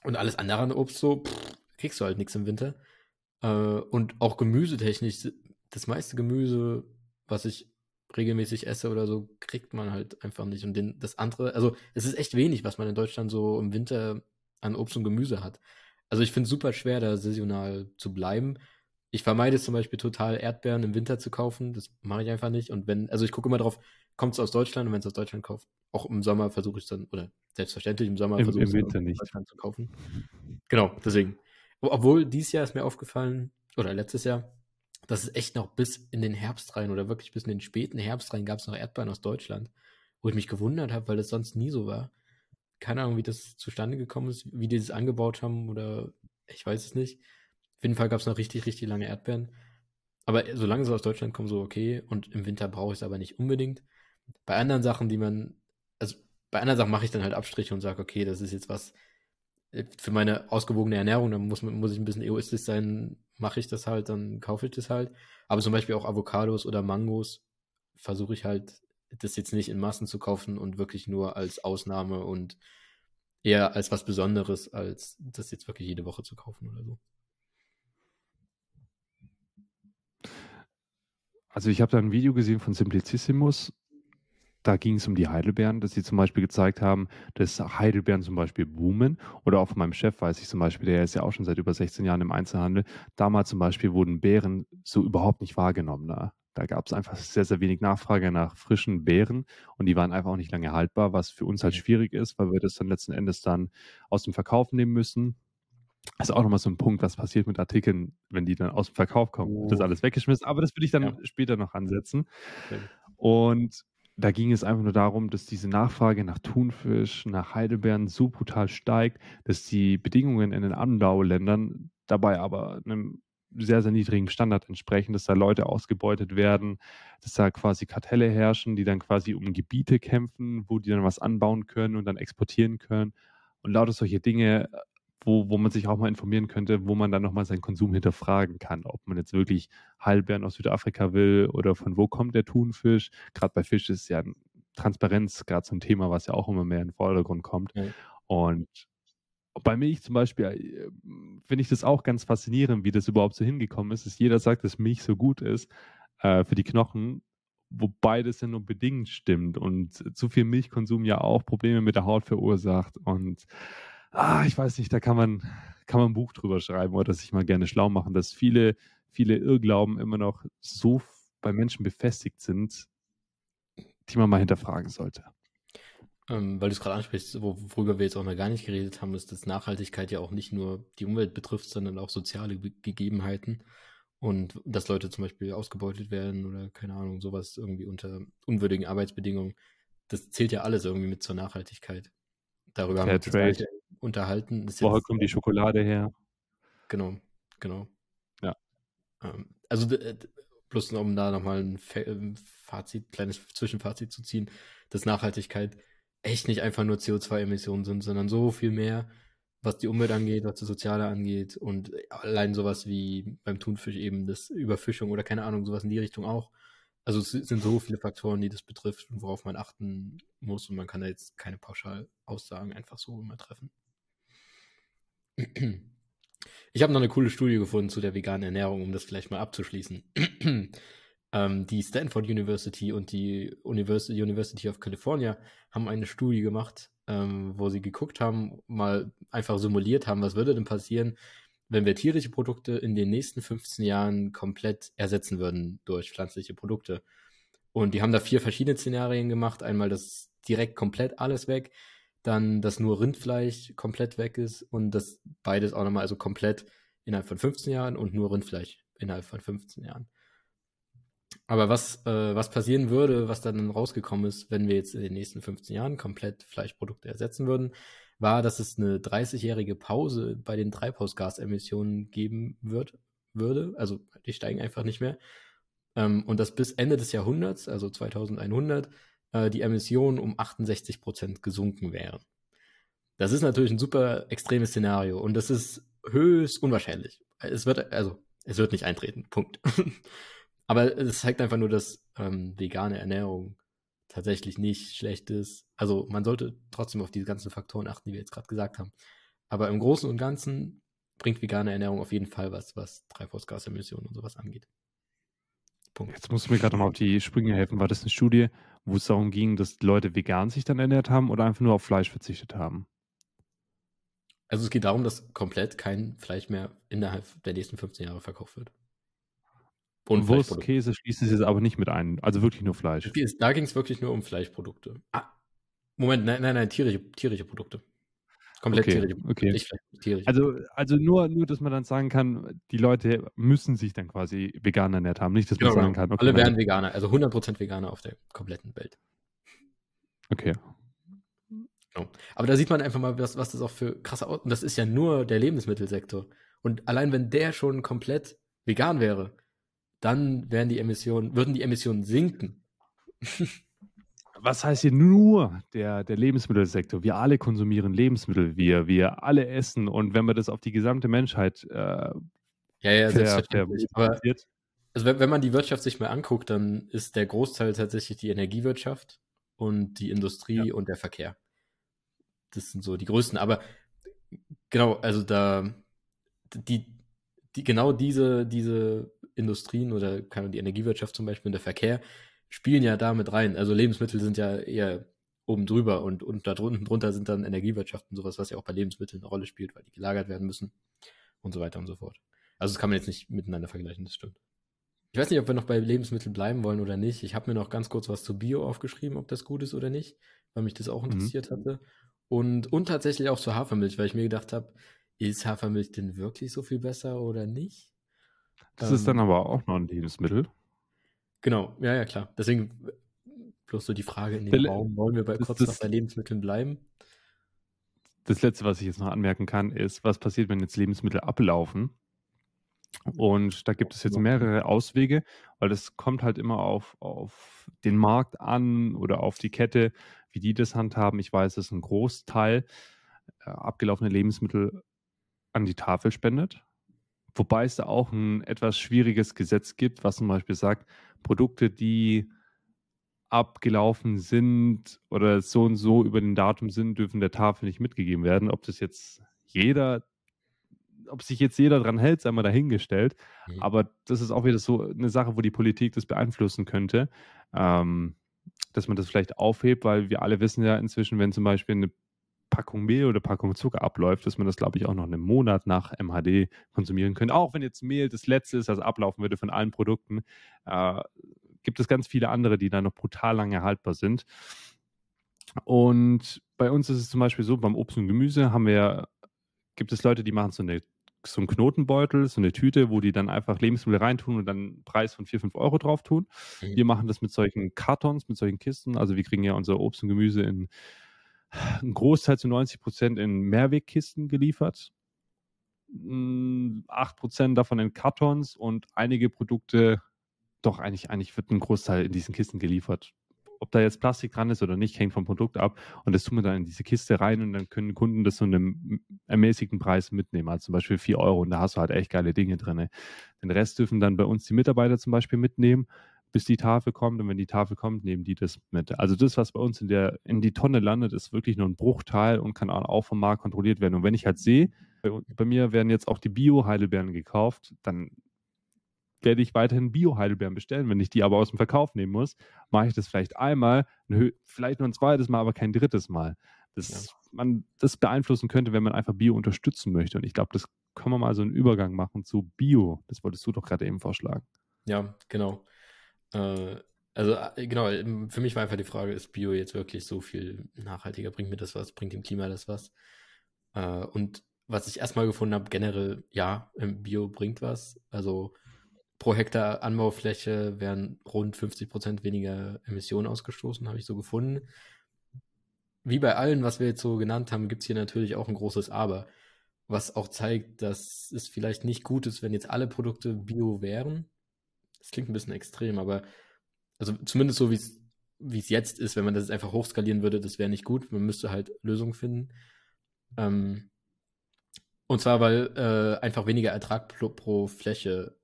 Und alles andere an Obst so, pff, kriegst du halt nichts im Winter. Äh, und auch gemüsetechnisch, das meiste Gemüse, was ich regelmäßig esse oder so, kriegt man halt einfach nicht. Und den, das andere, also es ist echt wenig, was man in Deutschland so im Winter an Obst und Gemüse hat. Also ich finde es super schwer, da saisonal zu bleiben. Ich vermeide es zum Beispiel total, Erdbeeren im Winter zu kaufen. Das mache ich einfach nicht. Und wenn, also ich gucke immer drauf, kommt es aus Deutschland und wenn es aus Deutschland kauft, auch im Sommer versuche ich es dann, oder selbstverständlich im Sommer versuche ich es in Deutschland zu kaufen. Genau, deswegen. Obwohl dieses Jahr ist mir aufgefallen, oder letztes Jahr, dass es echt noch bis in den Herbst rein oder wirklich bis in den späten Herbst rein gab es noch Erdbeeren aus Deutschland, wo ich mich gewundert habe, weil das sonst nie so war. Keine Ahnung, wie das zustande gekommen ist, wie die das angebaut haben oder ich weiß es nicht. Auf jeden Fall gab es noch richtig, richtig lange Erdbeeren. Aber solange sie aus Deutschland kommen, so okay. Und im Winter brauche ich es aber nicht unbedingt. Bei anderen Sachen, die man, also bei anderen Sachen mache ich dann halt Abstriche und sage, okay, das ist jetzt was äh, für meine ausgewogene Ernährung, dann muss, muss ich ein bisschen egoistisch sein, mache ich das halt, dann kaufe ich das halt. Aber zum Beispiel auch Avocados oder Mangos versuche ich halt, das jetzt nicht in Massen zu kaufen und wirklich nur als Ausnahme und eher als was Besonderes, als das jetzt wirklich jede Woche zu kaufen oder so.
Also ich habe da ein Video gesehen von Simplicissimus, da ging es um die Heidelbeeren, dass sie zum Beispiel gezeigt haben, dass Heidelbeeren zum Beispiel boomen. Oder auch von meinem Chef weiß ich zum Beispiel, der ist ja auch schon seit über 16 Jahren im Einzelhandel. Damals zum Beispiel wurden Beeren so überhaupt nicht wahrgenommen. Ne? Da gab es einfach sehr, sehr wenig Nachfrage nach frischen Beeren und die waren einfach auch nicht lange haltbar, was für uns halt schwierig ist, weil wir das dann letzten Endes dann aus dem Verkauf nehmen müssen. Das ist auch nochmal so ein Punkt, was passiert mit Artikeln, wenn die dann aus dem Verkauf kommen. Oh. Das ist alles weggeschmissen, aber das will ich dann ja. später noch ansetzen. Okay. Und da ging es einfach nur darum, dass diese Nachfrage nach Thunfisch, nach Heidelbeeren so brutal steigt, dass die Bedingungen in den Anbauländern dabei aber einem sehr, sehr niedrigen Standard entsprechen, dass da Leute ausgebeutet werden, dass da quasi Kartelle herrschen, die dann quasi um Gebiete kämpfen, wo die dann was anbauen können und dann exportieren können. Und lauter solche Dinge, wo, wo man sich auch mal informieren könnte, wo man dann nochmal seinen Konsum hinterfragen kann, ob man jetzt wirklich Heilbeeren aus Südafrika will oder von wo kommt der Thunfisch. Gerade bei Fisch ist ja Transparenz gerade so ein Thema, was ja auch immer mehr in den Vordergrund kommt. Ja. Und bei Milch zum Beispiel äh, finde ich das auch ganz faszinierend, wie das überhaupt so hingekommen ist, dass jeder sagt, dass Milch so gut ist äh, für die Knochen, wobei das ja nur bedingt stimmt und zu viel Milchkonsum ja auch Probleme mit der Haut verursacht und ah, ich weiß nicht, da kann man, kann man ein Buch drüber schreiben oder sich mal gerne schlau machen, dass viele, viele Irrglauben immer noch so bei Menschen befestigt sind, die man mal hinterfragen sollte.
Ähm, weil du es gerade ansprichst, worüber wir jetzt auch noch gar nicht geredet haben, ist, dass Nachhaltigkeit ja auch nicht nur die Umwelt betrifft, sondern auch soziale Gegebenheiten. Und dass Leute zum Beispiel ausgebeutet werden oder keine Ahnung, sowas irgendwie unter unwürdigen Arbeitsbedingungen. Das zählt ja alles irgendwie mit zur Nachhaltigkeit. Darüber Fair haben wir uns unterhalten.
Woher kommt die Schokolade her?
Genau, genau.
Ja.
Ähm, also bloß um da nochmal ein Fazit, kleines Zwischenfazit zu ziehen, dass Nachhaltigkeit echt nicht einfach nur CO2-Emissionen sind, sondern so viel mehr, was die Umwelt angeht, was das Soziale angeht und allein sowas wie beim Thunfisch eben das Überfischung oder keine Ahnung, sowas in die Richtung auch. Also es sind so viele Faktoren, die das betrifft und worauf man achten muss und man kann da jetzt keine Pauschalaussagen einfach so immer treffen. Ich habe noch eine coole Studie gefunden zu der veganen Ernährung, um das vielleicht mal abzuschließen. Ähm, die Stanford University und die University, University of California haben eine Studie gemacht, ähm, wo sie geguckt haben, mal einfach simuliert haben, was würde denn passieren, wenn wir tierische Produkte in den nächsten 15 Jahren komplett ersetzen würden durch pflanzliche Produkte. Und die haben da vier verschiedene Szenarien gemacht. Einmal das direkt komplett alles weg, dann dass nur Rindfleisch komplett weg ist und das beides auch nochmal also komplett innerhalb von 15 Jahren und nur Rindfleisch innerhalb von 15 Jahren. Aber was, äh, was passieren würde, was dann rausgekommen ist, wenn wir jetzt in den nächsten 15 Jahren komplett Fleischprodukte ersetzen würden, war, dass es eine 30-jährige Pause bei den Treibhausgasemissionen geben wird, würde. Also die steigen einfach nicht mehr. Ähm, und dass bis Ende des Jahrhunderts, also 2100, äh, die Emissionen um 68 Prozent gesunken wären. Das ist natürlich ein super extremes Szenario und das ist höchst unwahrscheinlich. Es wird, also, es wird nicht eintreten. Punkt. Aber es zeigt einfach nur, dass ähm, vegane Ernährung tatsächlich nicht schlecht ist. Also man sollte trotzdem auf diese ganzen Faktoren achten, die wir jetzt gerade gesagt haben. Aber im Großen und Ganzen bringt vegane Ernährung auf jeden Fall was, was Treibhausgasemissionen und sowas angeht.
Punkt. Jetzt musst du mir gerade nochmal auf die Sprünge helfen. War das eine Studie, wo es darum ging, dass Leute vegan sich dann ernährt haben oder einfach nur auf Fleisch verzichtet haben?
Also es geht darum, dass komplett kein Fleisch mehr innerhalb der nächsten 15 Jahre verkauft wird.
Und Wurst, Käse schließen sie es aber nicht mit ein. Also wirklich nur Fleisch.
Da ging es wirklich nur um Fleischprodukte. Ah, Moment, nein, nein, nein, tierische, tierische Produkte.
Komplett okay, Produkte. Okay. Nicht tierische. Also, also nur, nur, dass man dann sagen kann, die Leute müssen sich dann quasi vegan ernährt haben. Nicht, dass man genau, sagen kann,
okay, Alle werden Veganer, also 100% Veganer auf der kompletten Welt.
Okay.
Genau. Aber da sieht man einfach mal, was, was das auch für krasse Und das ist ja nur der Lebensmittelsektor. Und allein wenn der schon komplett vegan wäre, dann werden die Emissionen, würden die Emissionen sinken.
Was heißt hier nur der, der Lebensmittelsektor? Wir alle konsumieren Lebensmittel, wir, wir alle essen und wenn man das auf die gesamte Menschheit äh, ja,
ja, selbstverständlich. Aber, also wenn, wenn man die Wirtschaft sich mal anguckt, dann ist der Großteil tatsächlich die Energiewirtschaft und die Industrie ja. und der Verkehr. Das sind so die größten. Aber genau, also da die, die genau diese, diese Industrien oder kann die Energiewirtschaft zum Beispiel und der Verkehr spielen ja da mit rein. Also Lebensmittel sind ja eher oben drüber und, und da drunten drunter sind dann Energiewirtschaft und sowas, was ja auch bei Lebensmitteln eine Rolle spielt, weil die gelagert werden müssen und so weiter und so fort. Also das kann man jetzt nicht miteinander vergleichen, das stimmt. Ich weiß nicht, ob wir noch bei Lebensmitteln bleiben wollen oder nicht. Ich habe mir noch ganz kurz was zu Bio aufgeschrieben, ob das gut ist oder nicht, weil mich das auch mhm. interessiert mhm. hatte. Und, und tatsächlich auch zur Hafermilch, weil ich mir gedacht habe, ist Hafermilch denn wirklich so viel besser oder nicht?
Das ähm, ist dann ähm. aber auch noch ein Lebensmittel.
Genau, ja, ja, klar. Deswegen bloß so die Frage in den Raum, wollen wir bei
das
bei Lebensmitteln bleiben?
das Letzte, was ich jetzt noch anmerken kann, ist, was passiert, wenn jetzt Lebensmittel ablaufen? Und da gibt es jetzt mehrere Auswege, weil das kommt halt immer auf auf den Markt an oder auf die Kette, wie die das handhaben. Ich weiß, dass 'n Großteil, äh, abgelaufene Lebensmittel an die Tafel spendet, wobei es da auch 'n etwas schwieriges Gesetz gibt, was zum Beispiel sagt, Produkte, die abgelaufen sind oder so und so über den Datum sind, dürfen der Tafel nicht mitgegeben werden. Ob das jetzt jeder ob sich jetzt jeder dran hält, sei mal dahingestellt.
Mhm.
Aber das ist auch wieder so eine Sache, wo die Politik das beeinflussen könnte, ähm, dass man das vielleicht aufhebt, weil wir alle wissen ja inzwischen, wenn zum Beispiel eine Packung Mehl oder Packung Zucker abläuft, dass man das, glaube ich, auch noch einen Monat nach MHD konsumieren könnte. Auch wenn jetzt Mehl das Letzte ist, das ablaufen würde von allen Produkten, äh, gibt es ganz viele andere, die da noch brutal lange haltbar sind. Und bei uns ist es zum Beispiel so, beim Obst und Gemüse haben wir gibt es Leute, die machen so 'ne so 'n Knotenbeutel, so eine Tüte, wo die dann einfach Lebensmittel reintun und dann 'n Preis von 4, 5 Euro drauf tun.
Mhm.
Wir machen das mit solchen Kartons, mit solchen Kisten. Also, wir kriegen ja unser Obst und Gemüse in 'n Großteil zu 90% in Mehrwegkisten geliefert. Hm, 8% davon in Kartons und einige Produkte doch, eigentlich eigentlich wird 'n Großteil in diesen Kisten geliefert. Ob da jetzt Plastik dran ist oder nicht, hängt vom Produkt ab. Und das tun wir dann in diese Kiste rein und dann können Kunden das zu 'nem ermäßigten Preis mitnehmen, also zum Beispiel 4 Euro und da hast du halt echt geile Dinge drinne. Den Rest dürfen dann bei uns die Mitarbeiter zum Beispiel mitnehmen, bis die Tafel kommt und wenn die Tafel kommt, nehmen die das mit. Also, das, was bei uns in der in die Tonne landet, ist wirklich nur 'n Bruchteil und kann auch vom Markt kontrolliert werden. Und wenn ich halt sehe, bei bei mir werden jetzt auch die Bio-Heidelbeeren gekauft, dann werde ich weiterhin Bio-Heidelbeeren bestellen. Wenn ich die aber aus dem Verkauf nehmen muss, mache ich das vielleicht einmal, vielleicht nur ein zweites Mal, aber kein drittes Mal. Dass
Ja.
man das beeinflussen könnte, wenn man einfach Bio unterstützen möchte. Und ich glaube, das können wir mal so 'n Übergang machen zu Bio. Das wolltest du doch gerade eben vorschlagen.
Ja, genau. Äh, also, äh, genau, ähm, für mich war einfach die Frage, ist Bio jetzt wirklich so viel nachhaltiger? Bringt mir das was? Bringt dem Klima das was? Äh, und was ich erst mal gefunden habe, generell, ja, ähm, Bio bringt was. Also, pro Hektar Anbaufläche werden rund 50% weniger Emissionen ausgestoßen, habe ich so gefunden. Wie bei allen, was wir jetzt so genannt haben, gibt's hier natürlich auch 'n großes Aber, was auch zeigt, dass es vielleicht nicht gut ist, wenn jetzt alle Produkte Bio wären. Das klingt 'n bisschen extrem, aber also, zumindest so wie's wie's jetzt ist, wenn man das jetzt einfach hochskalieren würde, das wäre nicht gut. Man müsste halt Lösungen finden. Ähm und zwar, weil, äh, einfach weniger Ertrag plo pro Fläche,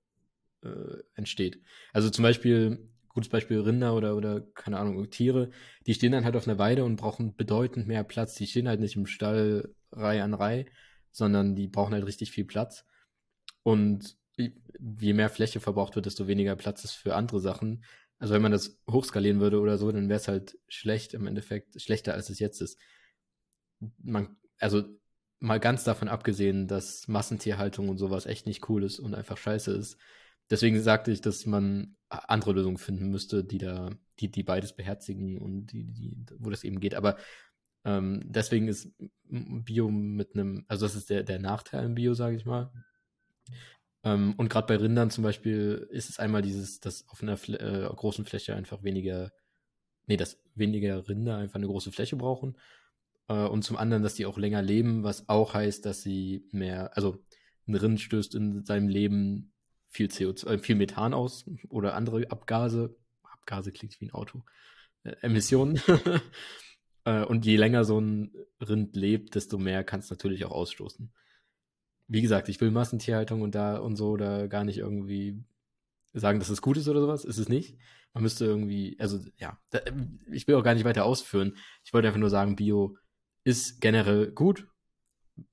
äh, entsteht. Also, zum Beispiel gutes Beispiel Rinder oder oder keine Ahnung, Tiere, die stehen dann halt auf 'ner Weide und brauchen bedeutend mehr Platz. Die stehen halt nicht im Stall Reihe an Reihe, sondern die brauchen halt richtig viel Platz. Und je mehr Fläche verbraucht wird, desto weniger Platz ist für andere Sachen. Also, wenn man das hochskalieren würde oder so, dann wäre es halt schlecht im Endeffekt schlechter, als es jetzt ist. Man also, mal ganz davon abgesehen, dass Massentierhaltung und so was echt nicht cool ist und einfach scheiße ist. Deswegen sagte ich, dass man andere Lösungen finden müsste, die da die die beides beherzigen und die die wo das eben geht. Aber, ähm, deswegen ist Bio mit 'nem also, das ist der der Nachteil im Bio, sage ich mal. Ähm, und grad bei Rindern zum Beispiel ist es einmal dieses, dass auf 'ner Flä äh, großen Fläche einfach weniger ne, dass weniger Rinder einfach 'ne große Fläche brauchen. Äh, und zum anderen, dass die auch länger leben, was auch heißt, dass sie mehr also, 'n Rind stößt in seinem Leben viel CO2 äh, viel Methan aus oder andere Abgase. Abgase klingt wie 'n Auto. Äh, Emissionen. Äh, und je länger so 'n Rind lebt, desto mehr kann's natürlich auch ausstoßen. Wie gesagt, ich will Massentierhaltung und da und so da gar nicht irgendwie sagen, dass es gut ist oder so was, ist es nicht. Man müsste irgendwie also, ja, da ähm, ich will auch gar nicht weiter ausführen. Ich wollte einfach nur sagen, Bio ist generell gut.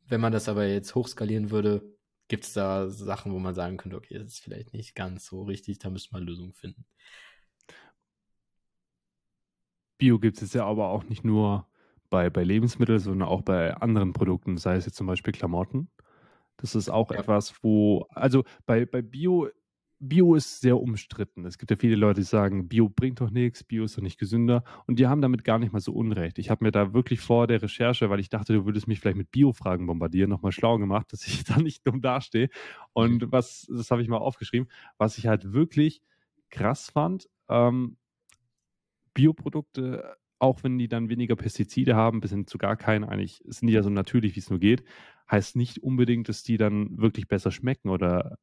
Wenn man das aber jetzt hochskalieren würde, gibt's da Sachen, wo man sagen könnte: „Okay, das ist vielleicht nicht ganz so richtig, da müsste man Lösungen finden.“
Bio gibt es ja aber auch nicht nur bei bei Lebensmitteln, sondern auch bei anderen Produkten, sei es jetzt zum Beispiel Klamotten. Das ist auch
Ja.
etwas, wo also, bei bei Bio Bio ist sehr umstritten. Es gibt ja viele Leute, die sagen: „Bio bringt doch nix, Bio ist doch nicht gesünder.“ Und die haben damit gar nicht mal so Unrecht. Ich habe mir da wirklich vor der Recherche, weil ich dachte, du würdest mich vielleicht mit Bio-Fragen bombardieren, noch mal schlau gemacht, dass ich da nicht dumm dastehe.
Mhm.
Und was das habe ich mal aufgeschrieben, was ich halt wirklich krass fand, ähm Bioprodukte, auch wenn die dann weniger Pestizide haben, bis hin zu gar keinen, eigentlich sind die ja so natürlich, wie es nur geht, heißt nicht unbedingt, dass die dann wirklich besser schmecken oder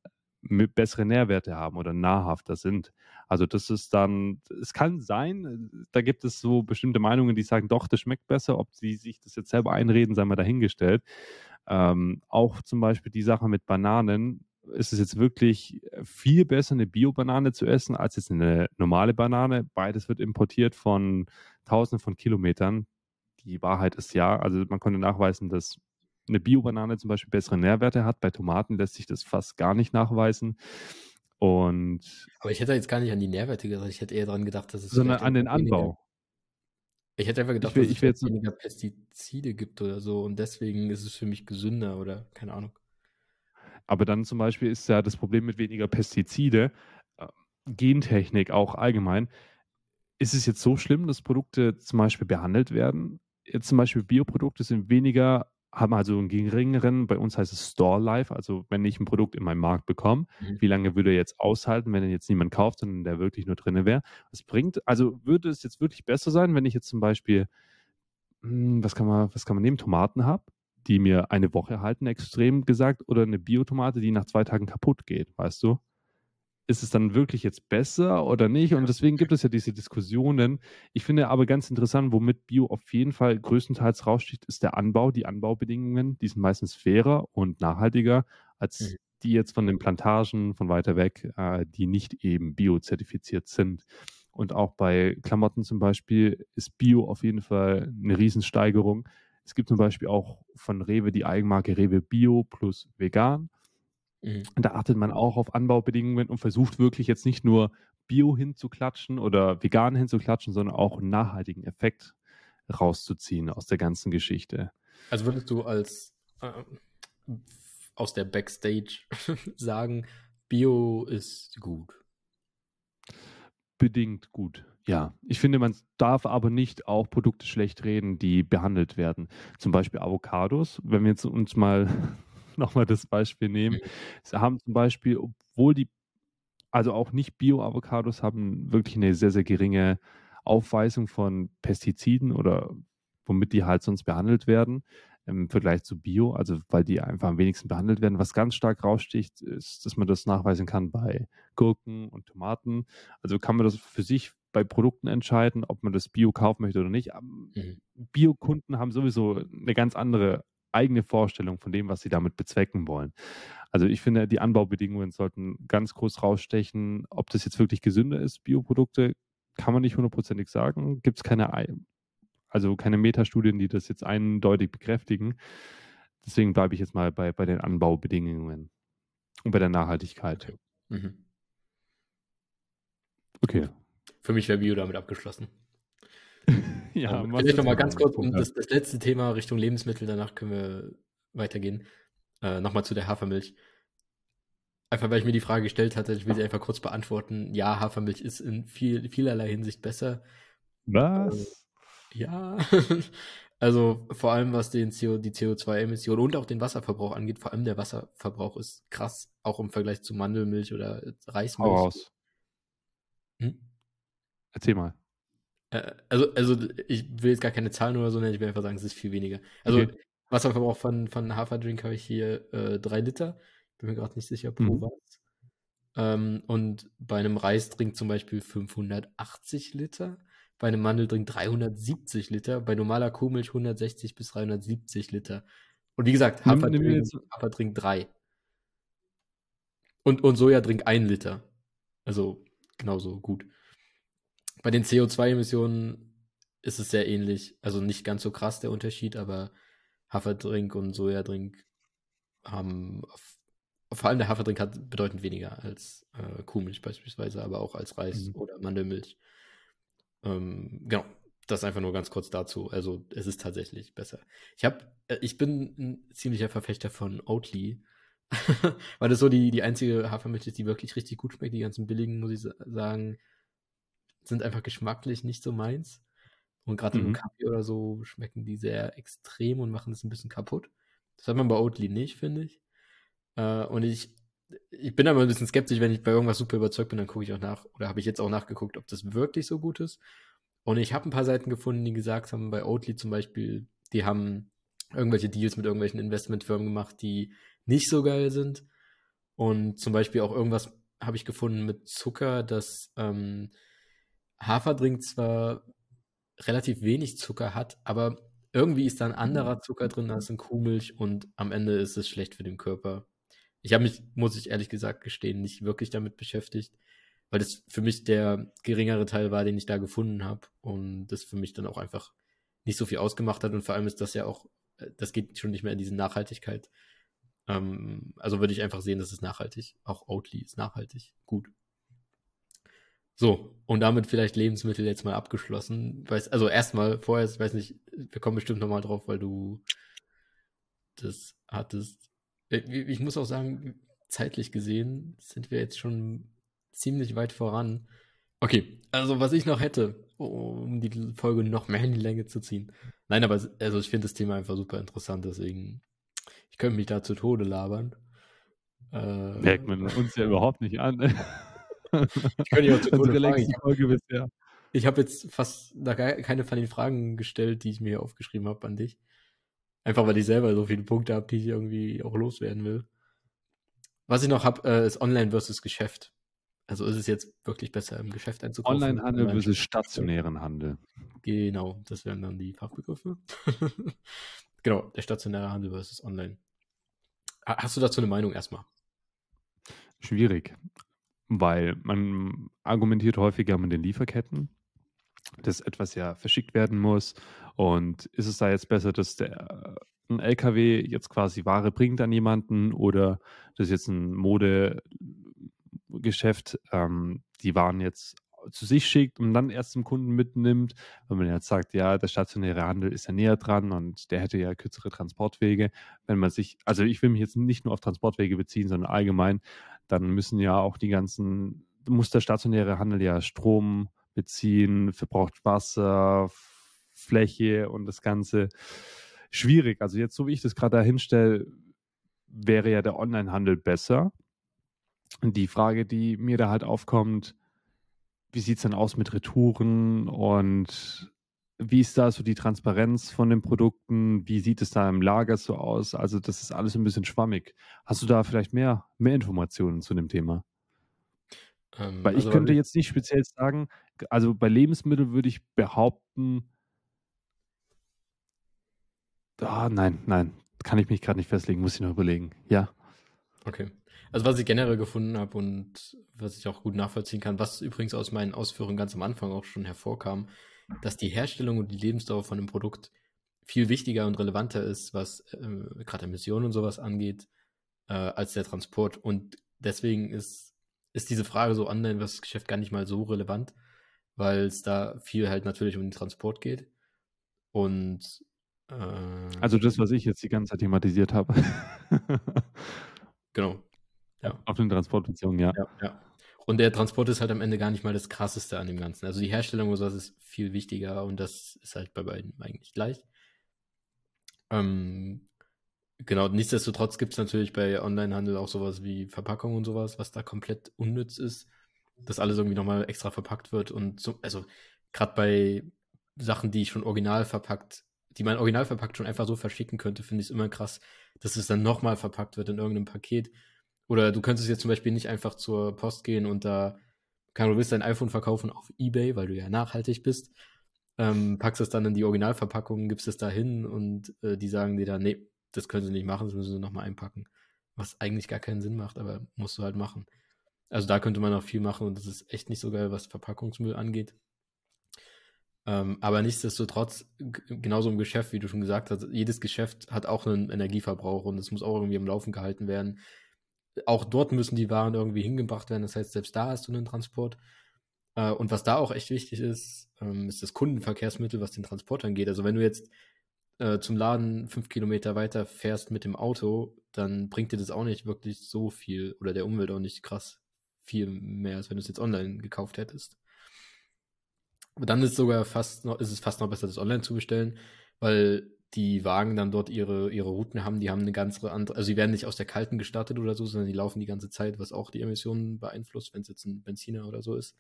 bessere Nährwerte haben oder nahrhafter sind. Also das ist dann, es kann sein, da gibt es so bestimmte Meinungen, die sagen, doch, das schmeckt besser, ob sie sich das jetzt selber einreden, sei mal dahingestellt. Ähm, auch zum Beispiel die Sache mit Bananen, ist es jetzt wirklich viel besser, eine Bio-Banane zu essen, als jetzt eine normale Banane. Beides wird importiert von Tausenden von Kilometern. Die Wahrheit ist ja, also man konnte nachweisen, dass eine Bio-Banane zum Beispiel bessere Nährwerte hat. Bei Tomaten lässt sich das fast gar nicht nachweisen. Und
Aber ich hätte jetzt gar nicht an die Nährwerte gedacht. Ich hätte eher daran gedacht, dass es.
Sondern an den Anbau.
Ich hätte einfach gedacht,
will,
dass
es jetzt
weniger Pestizide gibt oder so. Und deswegen ist es für mich gesünder oder keine Ahnung.
Aber dann zum Beispiel ist ja das Problem mit weniger Pestizide, äh, Gentechnik auch allgemein. Ist es jetzt so schlimm, dass Produkte zum Beispiel behandelt werden? Jetzt zum Beispiel Bioprodukte sind weniger haben also einen geringeren, bei uns heißt es Store Life, also wenn ich ein Produkt in meinem Markt bekomme, mhm. wie lange würde er jetzt aushalten, wenn er jetzt niemand kauft, sondern der wirklich nur drin wäre? Was bringt, also würde es jetzt wirklich besser sein, wenn ich jetzt zum Beispiel, hm, was kann man, was kann man nehmen, Tomaten habe, die mir eine Woche halten, extrem gesagt, oder eine Biotomate, die nach zwei Tagen kaputt geht, weißt du? Ist es dann wirklich jetzt besser oder nicht? Und deswegen gibt es ja diese Diskussionen. Ich finde aber ganz interessant, womit Bio auf jeden Fall größtenteils raussticht, ist der Anbau, die Anbaubedingungen. Die sind meistens fairer und nachhaltiger als mhm. die jetzt von den Plantagen von weiter weg, äh, die nicht eben bio-zertifiziert sind. Und auch bei Klamotten zum Beispiel ist Bio auf jeden Fall eine Riesensteigerung. Es gibt zum Beispiel auch von Rewe die Eigenmarke Rewe Bio plus vegan. Mhm. Da achtet man auch auf Anbaubedingungen und versucht wirklich jetzt nicht nur Bio hinzuklatschen oder vegan hinzuklatschen, sondern auch einen nachhaltigen Effekt rauszuziehen aus der ganzen Geschichte.
Also würdest du als äh, aus der Backstage sagen, Bio ist gut?
Bedingt gut. Ja, ich finde, man darf aber nicht auch Produkte schlecht reden, die behandelt werden. Zum Beispiel Avocados. Wenn wir jetzt uns mal nochmal das Beispiel nehmen. Mhm. Sie haben zum Beispiel, obwohl die, also auch nicht Bio-Avocados haben wirklich eine sehr, sehr geringe Aufweisung von Pestiziden oder womit die halt sonst behandelt werden im Vergleich zu Bio, also weil die einfach am wenigsten behandelt werden. Was ganz stark raussticht, ist, dass man das nachweisen kann bei Gurken und Tomaten. Also kann man das für sich bei Produkten entscheiden, ob man das Bio kaufen möchte oder nicht. Mhm. Bio-Kunden haben sowieso eine ganz andere eigene Vorstellung von dem, was sie damit bezwecken wollen. Also ich finde, die Anbaubedingungen sollten ganz groß rausstechen. Ob das jetzt wirklich gesünder ist, Bioprodukte, kann man nicht hundertprozentig sagen. Gibt es keine, also keine Metastudien, die das jetzt eindeutig bekräftigen. Deswegen bleibe ich jetzt mal bei, bei den Anbaubedingungen und bei der Nachhaltigkeit.
Okay. Mhm.
okay.
Für mich wäre Bio damit abgeschlossen.
ja, ähm,
vielleicht nochmal ganz kurz um das, das, letzte Thema Richtung Lebensmittel, danach können wir weitergehen. Äh, nochmal zu der Hafermilch. Einfach weil ich mir die Frage gestellt hatte, ich will sie einfach kurz beantworten. Ja, Hafermilch ist in viel, vielerlei Hinsicht besser.
Was?
Äh, ja. also vor allem was den CO, die CO2-Emissionen und auch den Wasserverbrauch angeht, vor allem der Wasserverbrauch ist krass, auch im Vergleich zu Mandelmilch oder Reismilch. Hau raus.
Hm? Erzähl mal.
Äh, also, also ich will jetzt gar keine Zahlen oder so nennen, ich will einfach sagen, es ist viel weniger. Also okay. Wasserverbrauch von, von Haferdrink habe ich hier äh, drei Liter. Bin mir gerade nicht sicher pro mhm. was. Ähm, und bei einem Reisdrink zum Beispiel 580 Liter. Bei einem Mandeldrink 370 Liter. Bei normaler Kuhmilch 160 bis 370 Liter. Und wie gesagt, Haferdrink, Haferdrink 3. Und, und Sojadrink 1 Liter. Also genauso gut. Bei den CO2-Emissionen ist es sehr ähnlich. Also nicht ganz so krass der Unterschied, aber Haferdrink und Sojadrink haben, vor allem der Haferdrink hat bedeutend weniger als äh, Kuhmilch beispielsweise, aber auch als Reis mhm. oder Mandelmilch. Ähm, genau, das einfach nur ganz kurz dazu. Also es ist tatsächlich besser. Ich habe, äh, ich bin ein ziemlicher Verfechter von Oatly, weil das so die, die einzige Hafermilch ist, die wirklich richtig gut schmeckt. Die ganzen billigen, muss ich sagen, sind einfach geschmacklich nicht so meins. Und gerade mhm. im Kaffee oder so schmecken die sehr extrem und machen es ein bisschen kaputt. Das hat man bei Oatly nicht, finde ich. Äh, und ich, ich bin aber ein bisschen skeptisch, wenn ich bei irgendwas super überzeugt bin, dann gucke ich auch nach, oder habe ich jetzt auch nachgeguckt, ob das wirklich so gut ist. Und ich habe ein paar Seiten gefunden, die gesagt haben, bei Oatly zum Beispiel, die haben irgendwelche Deals mit irgendwelchen Investmentfirmen gemacht, die nicht so geil sind. Und zum Beispiel auch irgendwas habe ich gefunden mit Zucker, dass ähm, Haferdrink zwar relativ wenig Zucker hat, aber irgendwie ist da ein anderer Zucker drin als in Kuhmilch und am Ende ist es schlecht für den Körper. Ich habe mich, muss ich ehrlich gesagt gestehen, nicht wirklich damit beschäftigt, weil das für mich der geringere Teil war, den ich da gefunden habe und das für mich dann auch einfach nicht so viel ausgemacht hat und vor allem ist das ja auch, äh, das geht schon nicht mehr in diese Nachhaltigkeit. Ähm, also würde ich einfach sehen, das ist nachhaltig. Auch Oatly ist nachhaltig. Gut. So, und damit vielleicht Lebensmittel jetzt mal abgeschlossen. Weiß, also erstmal, vorher, ich weiß nicht, wir kommen bestimmt nochmal drauf, weil du das hattest. Äh, ich muss auch sagen, zeitlich gesehen sind wir jetzt schon ziemlich weit voran. Okay, also was ich noch hätte, um die Folge noch mehr in die Länge zu ziehen. Nein, aber also ich finde das Thema einfach super interessant, deswegen ich könnte mich da zu Tode labern.
Äh, Merkt man uns ja überhaupt nicht an.
Ich könnte ja auch zu Tode fragen. Ich habe jetzt fast keine von den Fragen gestellt, die ich mir aufgeschrieben habe an dich. Einfach weil ich selber so viele Punkte habe, die ich irgendwie auch loswerden will. Was ich noch habe, äh, ist Online versus Geschäft. Also ist es jetzt wirklich besser im Geschäft einzukaufen?
Online-Handel Online versus stationären Handel.
Genau, das wären dann die Fachbegriffe. genau, der stationäre Handel versus Online. Hast du dazu eine Meinung erstmal?
Schwierig weil man argumentiert häufiger mit den Lieferketten, dass etwas ja verschickt werden muss. Und ist es da jetzt besser, dass der ein LKW jetzt quasi Ware bringt an jemanden oder dass jetzt ein Modegeschäft ähm, die Waren jetzt zu sich schickt und dann erst zum Kunden mitnimmt, wenn man jetzt sagt, ja, der stationäre Handel ist ja näher dran und der hätte ja kürzere Transportwege. Wenn man sich, also ich will mich jetzt nicht nur auf Transportwege beziehen, sondern allgemein, dann müssen ja auch die ganzen, muss der stationäre Handel ja Strom beziehen, verbraucht Wasser, Fläche und das Ganze schwierig. Also jetzt, so wie ich das gerade dahinstelle, wäre ja der Onlinehandel besser. Und die Frage, die mir da halt aufkommt, wie sieht es denn aus mit Retouren und wie ist da so die Transparenz von den Produkten? Wie sieht es da im Lager so aus? Also, das ist alles ein bisschen schwammig. Hast du da vielleicht mehr, mehr Informationen zu dem Thema? Ähm, Weil ich also, könnte jetzt nicht speziell sagen, also bei Lebensmitteln würde ich behaupten, ah, nein, nein, kann ich mich gerade nicht festlegen, muss ich noch überlegen. Ja.
Okay. Also was ich generell gefunden habe und was ich auch gut nachvollziehen kann, was übrigens aus meinen Ausführungen ganz am Anfang auch schon hervorkam, dass die Herstellung und die Lebensdauer von einem Produkt viel wichtiger und relevanter ist, was äh, gerade Emissionen und sowas angeht, äh, als der Transport. Und deswegen ist, ist diese Frage so online was Geschäft gar nicht mal so relevant, weil es da viel halt natürlich um den Transport geht. Und
äh, also das, was ich jetzt die ganze Zeit thematisiert habe.
genau.
Ja. Auf den Transport bezogen, ja.
ja. Ja, Und der Transport ist halt am Ende gar nicht mal das Krasseste an dem Ganzen. Also die Herstellung oder sowas ist viel wichtiger und das ist halt bei beiden eigentlich gleich. Ähm, genau, nichtsdestotrotz gibt es natürlich bei Onlinehandel auch sowas wie Verpackung und sowas, was da komplett unnütz ist, dass alles irgendwie nochmal extra verpackt wird und so, also gerade bei Sachen, die schon original verpackt, die man original verpackt schon einfach so verschicken könnte, finde ich es immer krass, dass es dann nochmal verpackt wird in irgendeinem Paket oder du könntest jetzt zum Beispiel nicht einfach zur Post gehen und da, kann du willst dein iPhone verkaufen auf Ebay, weil du ja nachhaltig bist, ähm, packst es dann in die Originalverpackung, gibst es da hin und äh, die sagen dir dann, nee, das können sie nicht machen, das müssen sie nochmal einpacken. Was eigentlich gar keinen Sinn macht, aber musst du halt machen. Also da könnte man noch viel machen und das ist echt nicht so geil, was Verpackungsmüll angeht. Ähm, aber nichtsdestotrotz, genauso im Geschäft, wie du schon gesagt hast, jedes Geschäft hat auch einen Energieverbrauch und es muss auch irgendwie am Laufen gehalten werden auch dort müssen die Waren irgendwie hingebracht werden. Das heißt, selbst da hast du einen Transport. Äh, und was da auch echt wichtig ist, ähm, ist das Kundenverkehrsmittel, was den Transport angeht. Also wenn du jetzt äh, zum Laden fünf Kilometer weiter fährst mit dem Auto, dann bringt dir das auch nicht wirklich so viel oder der Umwelt auch nicht krass viel mehr, als wenn du es jetzt online gekauft hättest. Aber dann ist sogar fast noch, ist es fast noch besser, das online zu bestellen, weil die Wagen dann dort ihre, ihre Routen haben, die haben eine ganz andere, also sie werden nicht aus der kalten gestartet oder so, sondern die laufen die ganze Zeit, was auch die Emissionen beeinflusst, wenn es jetzt ein Benziner oder so ist.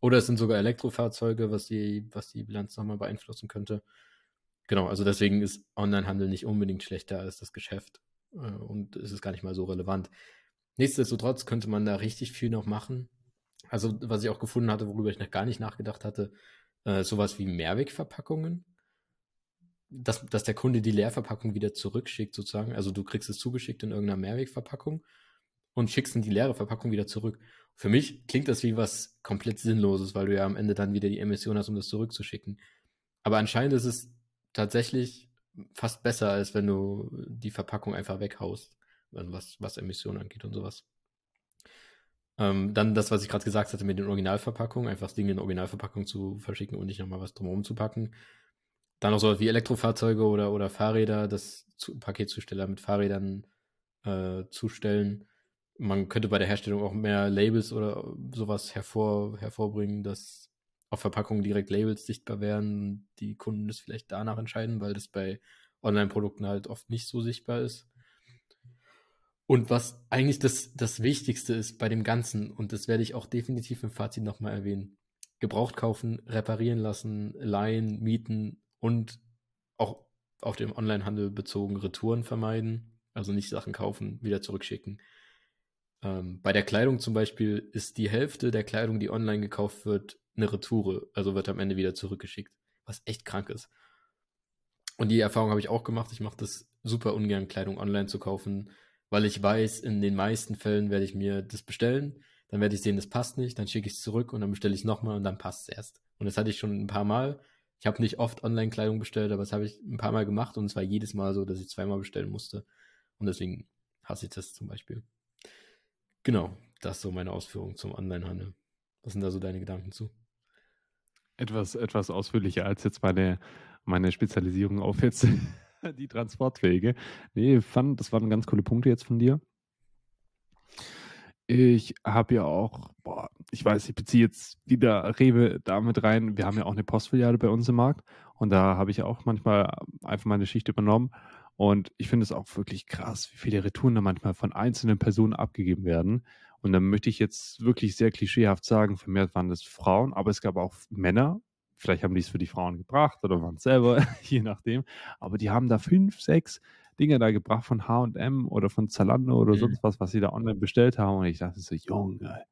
Oder es sind sogar Elektrofahrzeuge, was die, was die Bilanz nochmal beeinflussen könnte. Genau, also deswegen ist Onlinehandel nicht unbedingt schlechter als das Geschäft. Äh, und es ist gar nicht mal so relevant. Nichtsdestotrotz könnte man da richtig viel noch machen. Also, was ich auch gefunden hatte, worüber ich noch gar nicht nachgedacht hatte, äh, sowas wie Mehrwegverpackungen. Dass, dass der Kunde die Leerverpackung wieder zurückschickt, sozusagen. Also du kriegst es zugeschickt in irgendeiner Mehrwegverpackung und schickst dann die leere Verpackung wieder zurück. Für mich klingt das wie was komplett Sinnloses, weil du ja am Ende dann wieder die Emission hast, um das zurückzuschicken. Aber anscheinend ist es tatsächlich fast besser, als wenn du die Verpackung einfach weghaust, was, was Emissionen angeht und sowas. Ähm, dann das, was ich gerade gesagt hatte mit den Originalverpackungen, einfach das Ding in Originalverpackung zu verschicken und nicht nochmal was drumherum zu packen. Dann noch so wie Elektrofahrzeuge oder, oder Fahrräder, das zu, Paketzusteller mit Fahrrädern äh, zustellen. Man könnte bei der Herstellung auch mehr Labels oder sowas hervor, hervorbringen, dass auf Verpackungen direkt Labels sichtbar wären, die Kunden das vielleicht danach entscheiden, weil das bei Online-Produkten halt oft nicht so sichtbar ist. Und was eigentlich das, das Wichtigste ist bei dem Ganzen, und das werde ich auch definitiv im Fazit nochmal erwähnen, gebraucht kaufen, reparieren lassen, leihen, mieten und auch auf dem Onlinehandel bezogen Retouren vermeiden. Also nicht Sachen kaufen, wieder zurückschicken. Ähm, bei der Kleidung zum Beispiel ist die Hälfte der Kleidung, die online gekauft wird, eine Retoure. Also wird am Ende wieder zurückgeschickt. Was echt krank ist. Und die Erfahrung habe ich auch gemacht. Ich mache das super ungern, Kleidung online zu kaufen weil ich weiß, in den meisten Fällen werde ich mir das bestellen, dann werde ich sehen, das passt nicht, dann schicke ich es zurück und dann bestelle ich es nochmal und dann passt es erst. Und das hatte ich schon ein paar Mal. Ich habe nicht oft Online-Kleidung bestellt, aber das habe ich ein paar Mal gemacht und es war jedes Mal so, dass ich zweimal bestellen musste. Und deswegen hasse ich das zum Beispiel. Genau, das ist so meine Ausführung zum Online-Handel. Was sind da so deine Gedanken zu?
Etwas, etwas ausführlicher als jetzt meine, meine Spezialisierung auf jetzt die Transportwege. Nee, fand, das waren ganz coole Punkte jetzt von dir. Ich habe ja auch, boah, ich weiß, ich beziehe jetzt wieder Rewe damit rein. Wir haben ja auch eine Postfiliale bei uns im Markt und da habe ich auch manchmal einfach meine Schicht übernommen. Und ich finde es auch wirklich krass, wie viele Retouren da manchmal von einzelnen Personen abgegeben werden. Und dann möchte ich jetzt wirklich sehr klischeehaft sagen, vermehrt waren das Frauen, aber es gab auch Männer, Vielleicht haben die es für die Frauen gebracht oder waren es selber, je nachdem. Aber die haben da fünf, sechs Dinge da gebracht von HM oder von Zalando oder mhm. sonst was, was sie da online bestellt haben. Und ich dachte so, Junge,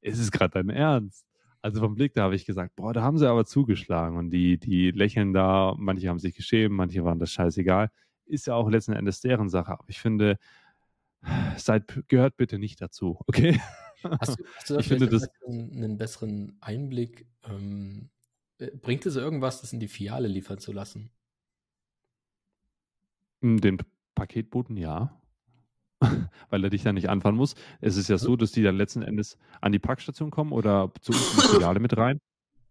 ist es gerade dein Ernst? Also vom Blick da habe ich gesagt, boah, da haben sie aber zugeschlagen. Und die, die lächeln da, manche haben sich geschämt, manche waren das scheißegal. Ist ja auch letzten Endes deren Sache. Aber ich finde, seid, gehört bitte nicht dazu, okay?
Hast du, hast du da ich finde, das, einen besseren Einblick, ähm, äh, bringt es irgendwas, das in die Filiale liefern zu lassen?
Hm, den Paketboten ja. Weil er dich dann nicht anfahren muss. Es ist ja so, dass die dann letzten Endes an die Packstation kommen oder zu uns in die Filiale mit rein.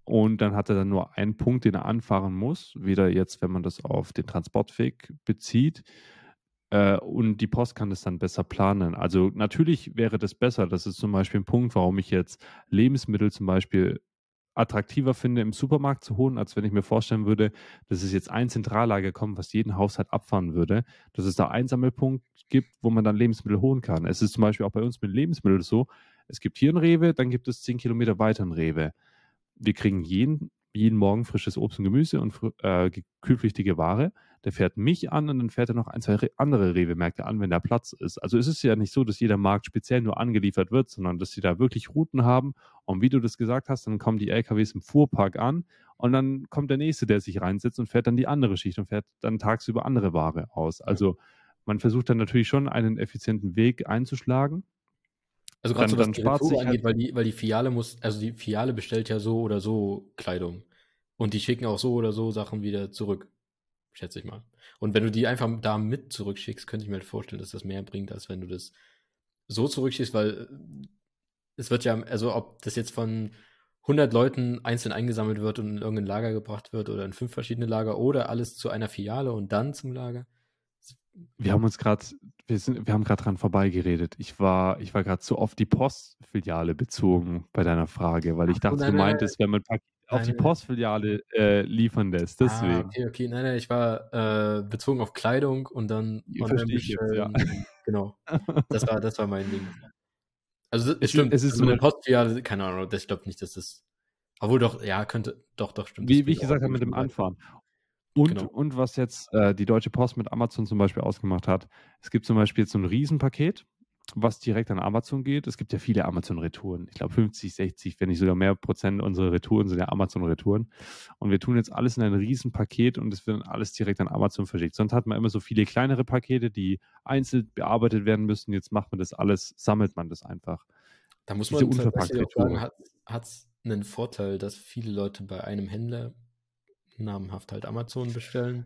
Und dann hat er dann nur einen Punkt, den er anfahren muss. Wieder jetzt, wenn man das auf den Transportweg bezieht. Äh, und die Post kann das dann besser planen. Also natürlich wäre das besser. Das ist zum Beispiel ein Punkt, warum ich jetzt Lebensmittel zum Beispiel attraktiver finde, im Supermarkt zu holen, als wenn ich mir vorstellen würde, dass es jetzt ein Zentrallager kommt, was jeden Haushalt abfahren würde, dass es da einen Sammelpunkt gibt, wo man dann Lebensmittel holen kann. Es ist zum Beispiel auch bei uns mit Lebensmitteln so, es gibt hier ein Rewe, dann gibt es zehn Kilometer weiter ein Rewe. Wir kriegen jeden, jeden Morgen frisches Obst und Gemüse und äh, kühlpflichtige Ware der fährt mich an und dann fährt er noch ein, zwei andere Rewe-Märkte an, wenn da Platz ist. Also es ist ja nicht so, dass jeder Markt speziell nur angeliefert wird, sondern dass sie da wirklich Routen haben. Und wie du das gesagt hast, dann kommen die LKWs im Fuhrpark an und dann kommt der nächste, der sich reinsetzt und fährt dann die andere Schicht und fährt dann tagsüber andere Ware aus. Also man versucht dann natürlich schon einen effizienten Weg einzuschlagen.
Also gerade so, was die Retour angeht, halt weil die, weil die Filiale muss, also die Filiale bestellt ja so oder so Kleidung. Und die schicken auch so oder so Sachen wieder zurück schätze ich mal. Und wenn du die einfach da mit zurückschickst, könnte ich mir halt vorstellen, dass das mehr bringt, als wenn du das so zurückschickst, weil äh, es wird ja, also ob das jetzt von 100 Leuten einzeln eingesammelt wird und in irgendein Lager gebracht wird oder in fünf verschiedene Lager oder alles zu einer Filiale und dann zum Lager.
Wir haben uns gerade, wir, wir haben gerade dran vorbeigeredet. Ich war, ich war gerade zu oft die Postfiliale bezogen bei deiner Frage, weil ich Ach, dachte, du meintest, wenn man auf die Postfiliale äh, liefern lässt. Ah, deswegen. Ah,
okay, okay. Nein, nein, ich war äh, bezogen auf Kleidung und dann
Verstehe ich jetzt, ja.
Genau. Das war, das war mein Ding. Also es stimmt, es ist also so eine Postfiliale, keine Ahnung, ich glaube nicht, dass das Obwohl doch, ja, könnte, doch, doch, stimmt.
Wie, wie ich gesagt habe, mit dem Anfahren. Und, genau. und was jetzt äh, die Deutsche Post mit Amazon zum Beispiel ausgemacht hat, es gibt zum Beispiel jetzt so ein Riesenpaket, was direkt an Amazon geht. Es gibt ja viele Amazon-Retouren. Ich glaube 50, 60, wenn nicht sogar mehr Prozent unserer Retouren sind ja Amazon-Retouren. Und wir tun jetzt alles in ein Riesenpaket und es wird alles direkt an Amazon verschickt. Sonst hat man immer so viele kleinere Pakete, die einzeln bearbeitet werden müssen. Jetzt macht man das alles, sammelt man das einfach.
Da muss man tatsächlich sagen, hat es einen Vorteil, dass viele Leute bei einem Händler namenhaft halt Amazon bestellen.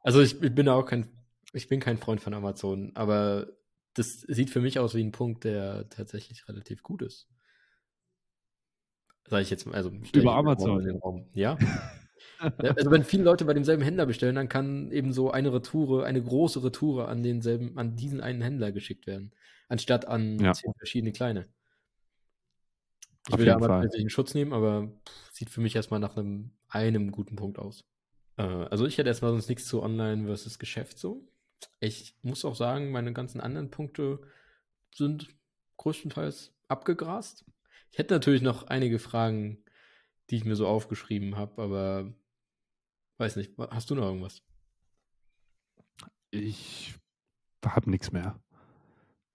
Also ich, ich bin auch kein, ich bin kein Freund von Amazon, aber das sieht für mich aus wie ein Punkt, der tatsächlich relativ gut ist. Sag ich jetzt mal, also
über Amazon.
Ja. also wenn viele Leute bei demselben Händler bestellen, dann kann eben so eine Retoure, eine große Retoure an denselben, an diesen einen Händler geschickt werden, anstatt an ja. zehn verschiedene kleine. Ich Auf will da aber in Schutz nehmen, aber pff, sieht für mich erstmal nach einem, einem guten Punkt aus. Äh, also ich hätte erstmal sonst nichts zu Online versus Geschäft so. Ich muss auch sagen, meine ganzen anderen Punkte sind größtenteils abgegrast. Ich hätte natürlich noch einige Fragen, die ich mir so aufgeschrieben habe, aber weiß nicht, hast du noch irgendwas?
Ich habe nichts mehr.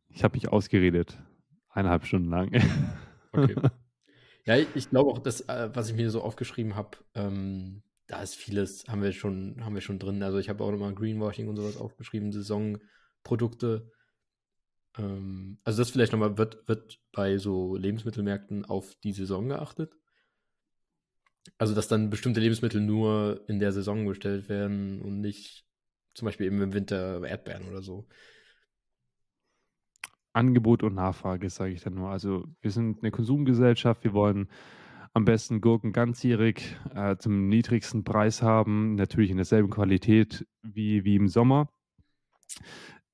Ich habe mich ausgeredet. Eineinhalb Stunden lang.
Okay. Ja, ich glaube auch, dass, äh, was ich mir so aufgeschrieben habe, ähm, da ist vieles, haben wir schon, haben wir schon drin. Also ich habe auch nochmal Greenwashing und sowas aufgeschrieben, Saisonprodukte. Ähm, also das vielleicht nochmal, wird, wird bei so Lebensmittelmärkten auf die Saison geachtet? Also dass dann bestimmte Lebensmittel nur in der Saison bestellt werden und nicht zum Beispiel eben im Winter Erdbeeren oder so.
Angebot und Nachfrage, sage ich dann nur. Also wir sind eine Konsumgesellschaft, wir wollen am besten Gurken ganzjährig äh, zum niedrigsten Preis haben, natürlich in derselben Qualität wie, wie im Sommer.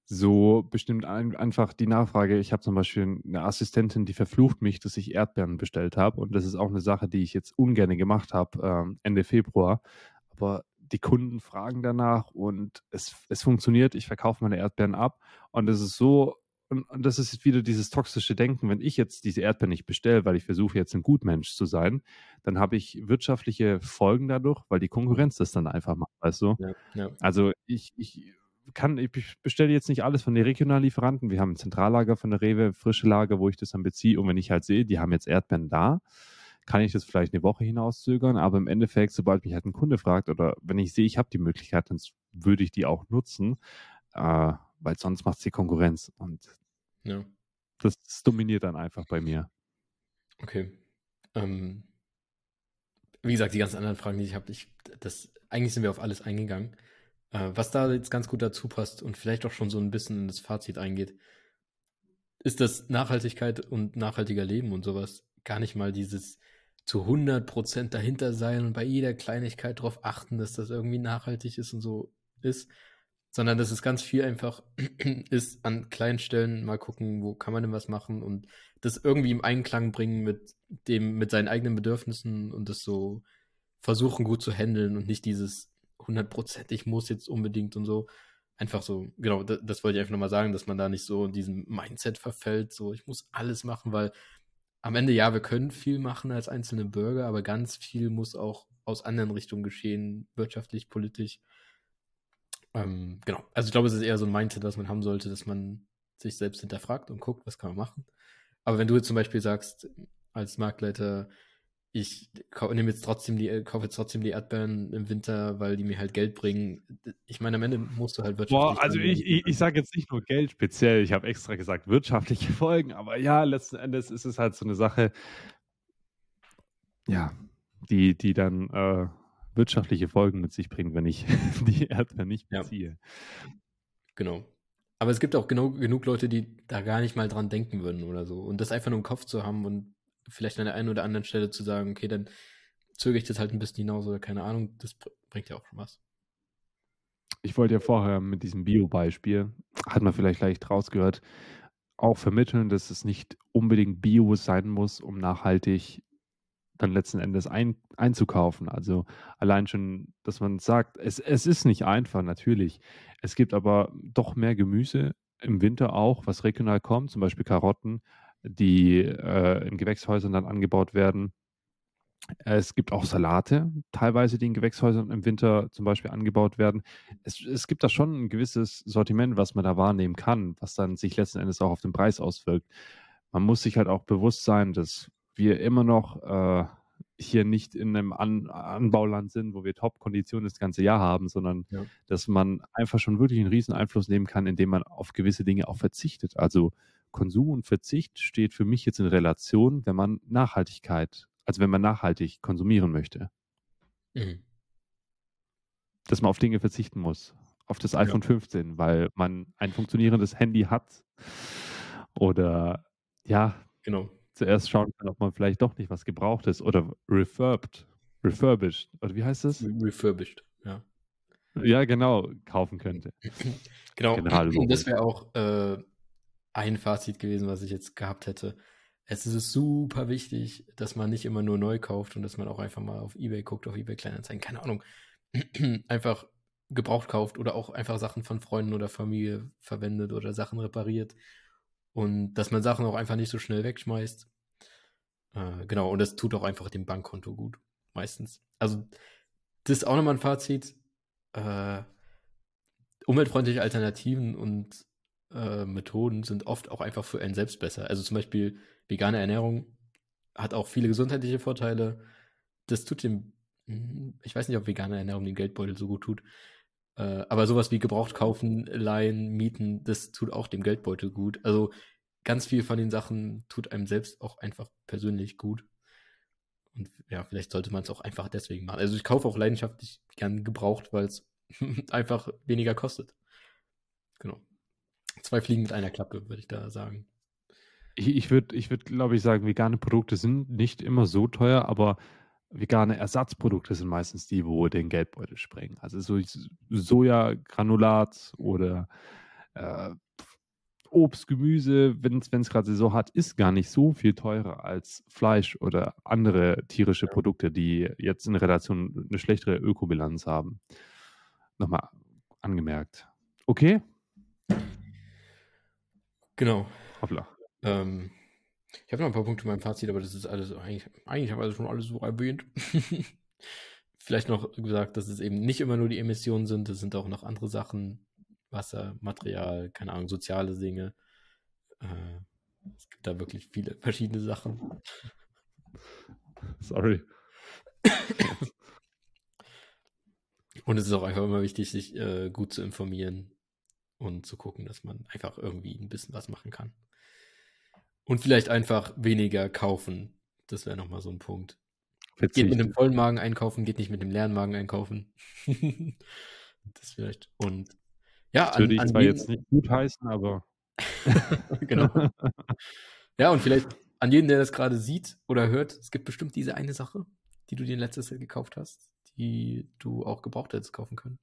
So bestimmt ein, einfach die Nachfrage. Ich habe zum Beispiel eine Assistentin, die verflucht mich, dass ich Erdbeeren bestellt habe. Und das ist auch eine Sache, die ich jetzt ungern gemacht habe, äh, Ende Februar. Aber die Kunden fragen danach und es, es funktioniert. Ich verkaufe meine Erdbeeren ab. Und es ist so und, und, das ist wieder dieses toxische Denken, wenn ich jetzt diese Erdbeeren nicht bestelle, weil ich versuche jetzt ein Gutmensch zu sein, dann habe ich wirtschaftliche Folgen dadurch, weil die Konkurrenz das dann einfach macht, weißt du? Ja, ja. Also ich, ich kann, ich bestelle jetzt nicht alles von den regionalen Lieferanten. Wir haben ein Zentrallager von der Rewe, frische Lager, wo ich das dann beziehe. Und wenn ich halt sehe, die haben jetzt Erdbeeren da, kann ich das vielleicht eine Woche hinauszögern. Aber im Endeffekt, sobald mich halt ein Kunde fragt oder wenn ich sehe, ich habe die Möglichkeit, dann würde ich die auch nutzen. Äh, weil sonst macht es die Konkurrenz. Und ja. Das dominiert dann einfach bei mir.
Okay. Ähm, wie gesagt, die ganzen anderen Fragen, die ich habe, ich, eigentlich sind wir auf alles eingegangen. Äh, was da jetzt ganz gut dazu passt und vielleicht auch schon so ein bisschen in das Fazit eingeht, ist, dass Nachhaltigkeit und nachhaltiger Leben und sowas gar nicht mal dieses zu 100% dahinter sein und bei jeder Kleinigkeit darauf achten, dass das irgendwie nachhaltig ist und so ist, sondern dass es ganz viel einfach ist, an kleinen Stellen mal gucken, wo kann man denn was machen und das irgendwie im Einklang bringen mit dem, mit seinen eigenen Bedürfnissen und das so versuchen gut zu handeln und nicht dieses 100%, ich muss jetzt unbedingt und so. Einfach so, genau, das, das wollte ich einfach nochmal sagen, dass man da nicht so in diesem Mindset verfällt, so ich muss alles machen, weil am Ende ja, wir können viel machen als einzelne Bürger, aber ganz viel muss auch aus anderen Richtungen geschehen, wirtschaftlich, politisch. Ähm, genau. Also ich glaube, es ist eher so ein Mindset, das man haben sollte, dass man sich selbst hinterfragt und guckt, was kann man machen. Aber wenn du jetzt zum Beispiel sagst, als Marktleiter, ich nehme jetzt trotzdem die, kaufe jetzt trotzdem die Erdbeeren im Winter, weil die mir halt Geld bringen. Ich meine, am Ende musst du halt
wirtschaftlich. Boah, also ich, ich, ich sage jetzt nicht nur Geld speziell, ich habe extra gesagt wirtschaftliche Folgen, aber ja, letzten Endes ist es halt so eine Sache, ja, die, die dann äh, wirtschaftliche Folgen mit sich bringt, wenn ich die Erdbeeren nicht beziehe. Ja.
Genau. Aber es gibt auch genau, genug Leute, die da gar nicht mal dran denken würden oder so. Und das einfach nur im Kopf zu haben und vielleicht an der einen oder anderen Stelle zu sagen, okay, dann zögere ich das halt ein bisschen hinaus oder keine Ahnung, das bringt ja auch schon was.
Ich wollte ja vorher mit diesem Bio-Beispiel, hat man vielleicht leicht rausgehört, auch vermitteln, dass es nicht unbedingt Bio sein muss, um nachhaltig dann letzten Endes ein, einzukaufen. Also allein schon, dass man sagt, es, es ist nicht einfach, natürlich. Es gibt aber doch mehr Gemüse im Winter auch, was regional kommt, zum Beispiel Karotten, die äh, in Gewächshäusern dann angebaut werden. Es gibt auch Salate, teilweise, die in Gewächshäusern im Winter zum Beispiel angebaut werden. Es es gibt da schon 'n gewisses Sortiment, was man da wahrnehmen kann, was dann sich letzten Endes auch auf den Preis auswirkt. Man muss sich halt auch bewusst sein, dass wir immer noch, äh, hier nicht in 'nem An Anbauland sind, wo wir Top-Konditionen das ganze Jahr haben, sondern
Ja.
dass man einfach schon wirklich 'n riesen Einfluss nehmen kann, indem man auf gewisse Dinge auch verzichtet. Also, Konsum und Verzicht steht für mich jetzt in Relation, wenn man Nachhaltigkeit also, wenn man nachhaltig konsumieren möchte.
Mhm.
Dass man auf Dinge verzichten muss. Auf das
Ja.
iPhone 15, weil man ein funktionierendes Handy hat oder ja,
Genau.
Zuerst schauen kann, ob man vielleicht doch nicht was Gebrauchtes oder refurbed refurbished oder wie heißt das?
Re refurbished, ja.
Ja, genau, kaufen könnte.
Genau, das wäre auch, äh, ein Fazit gewesen, was ich jetzt gehabt hätte. Es ist super wichtig, dass man nicht immer nur neu kauft und dass man auch einfach mal auf eBay guckt, auf eBay Kleinanzeigen, keine Ahnung, einfach gebraucht kauft oder auch einfach Sachen von Freunden oder Familie verwendet oder Sachen repariert und dass man Sachen auch einfach nicht so schnell wegschmeißt. Äh, genau, und das tut auch einfach dem Bankkonto gut, meistens. Also, das ist auch noch mal 'n Fazit. Äh, umweltfreundliche Alternativen und, äh, Methoden sind oft auch einfach für einen selbst besser. Also, zum Beispiel vegane Ernährung hat auch viele gesundheitliche Vorteile. Das tut dem hm, ich weiß nicht, ob vegane Ernährung dem Geldbeutel so gut tut, äh, aber so was wie gebraucht kaufen, leihen, mieten, das tut auch dem Geldbeutel gut. Also, ganz viel von den Sachen tut einem selbst auch einfach persönlich gut. Und ja, vielleicht sollte man's auch einfach deswegen machen. Also, ich kaufe auch leidenschaftlich gern gebraucht, weil's einfach weniger kostet. Genau. 2 Fliegen mit einer Klappe, würde ich da sagen.
Ich würde ich würde, glaube ich, sagen, vegane Produkte sind nicht immer so teuer, aber vegane Ersatzprodukte sind meistens die, wo den Geldbeutel sprengen. Also, so Sojagranulat oder, äh, Obst, Gemüse, wenn's wenn's grad Saison hat, ist gar nicht so viel teurer als Fleisch oder andere tierische. Produkte, die jetzt in Relation 'ne schlechtere Ökobilanz haben. Noch mal angemerkt. Okay?
Genau.
Hoppla.
Ähm, ich habe noch 'n paar Punkte in meinem Fazit, aber das ist alles eigentlich eigentlich haben wir das schon alles so erwähnt. Vielleicht noch gesagt, dass es eben nicht immer nur die Emissionen sind, es sind auch noch andere Sachen, Wasser, Material, keine Ahnung, soziale Dinge. Äh, es gibt da wirklich viele verschiedene Sachen.
Sorry.
Und es ist auch einfach immer wichtig, sich, äh, gut zu informieren und zu gucken, dass man einfach irgendwie 'n bisschen was machen kann. Und vielleicht einfach weniger kaufen. Das wäre noch mal so 'n Punkt. Geht mit
Verzichten.
vollen Magen einkaufen, geht nicht mit 'nem leeren Magen einkaufen. Das vielleicht. Und ja,
Das
an
würde ich
an
zwar
jeden
jetzt nicht gutheißen, aber
Genau. Ja, und vielleicht an jeden, der das grade sieht oder hört, es gibt bestimmt diese eine Sache, die du dir letztes Jahr gekauft hast, die du auch gebraucht hättest kaufen können,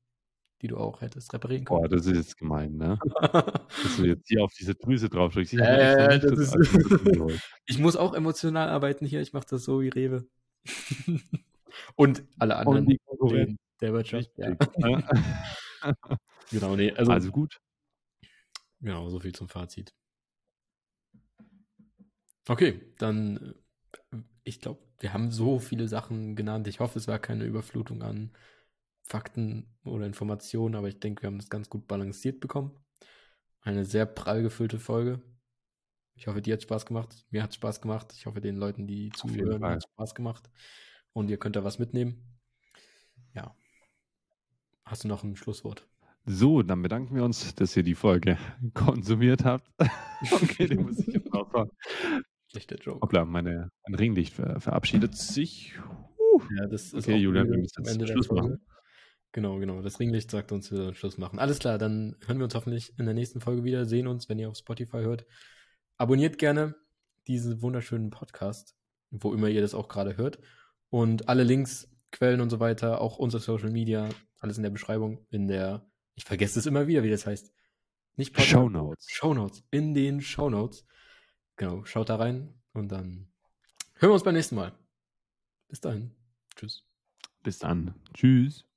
die du auch hättest reparieren können.
Boah, das ist jetzt gemein, ne? Dass du jetzt hier auf diese Drüse drauf drückst. Ich
das
das
ist
iPhone 15 geholt.
Ich muss auch emotional arbeiten hier, ich mache das so wie Rewe. Und alle
Und
anderen
die Konkurrenz.
Läden der Wirtschaft, ja.
Ne?
Genau, ne, also
Also gut.
Genau, so viel zum Fazit. Okay, dann, äh, ich glaube, wir haben so viele Sachen genannt. Ich hoffe, es war keine Überflutung an Fakten oder Informationen, aber ich denke, wir haben das ganz gut balanciert bekommen. Eine sehr prall gefüllte Folge. Ich hoffe, dir hat's Spaß gemacht. Mir hat's Spaß gemacht. Ich hoffe, den Leuten, die zuhören, hat's Spaß gemacht. Und ihr könnt da was mitnehmen. Ja. Hast du noch 'n Schlusswort?
So, dann bedanken wir uns, dass ihr die Folge konsumiert habt. Okay, den muss ich jetzt raushauen.
Schlechter Joke.
Hoppla, meine mein Ringlicht ver verabschiedet sich. Huh.
Ja, das ist
Okay, Julian, wir müssen jetzt Schluss machen.
Genau, genau. Das Ringlicht sagt uns, wir sollen Schluss machen. Alles klar, dann hören wir uns hoffentlich in der nächsten Folge wieder, sehen uns, wenn ihr auf Spotify hört. Abonniert gerne diesen wunderschönen Podcast, wo immer ihr das auch grade hört. Und alle Links, Quellen und so weiter, auch unser Social Media, alles in der Beschreibung, in der ich vergesse es immer wieder, wie das heißt. Nicht Podcast,
Shownotes.
Shownotes. In den Shownotes. Genau, schaut da rein und dann hören wir uns beim nächsten Mal. Bis dahin. Tschüss.
Bis dann. Tschüss.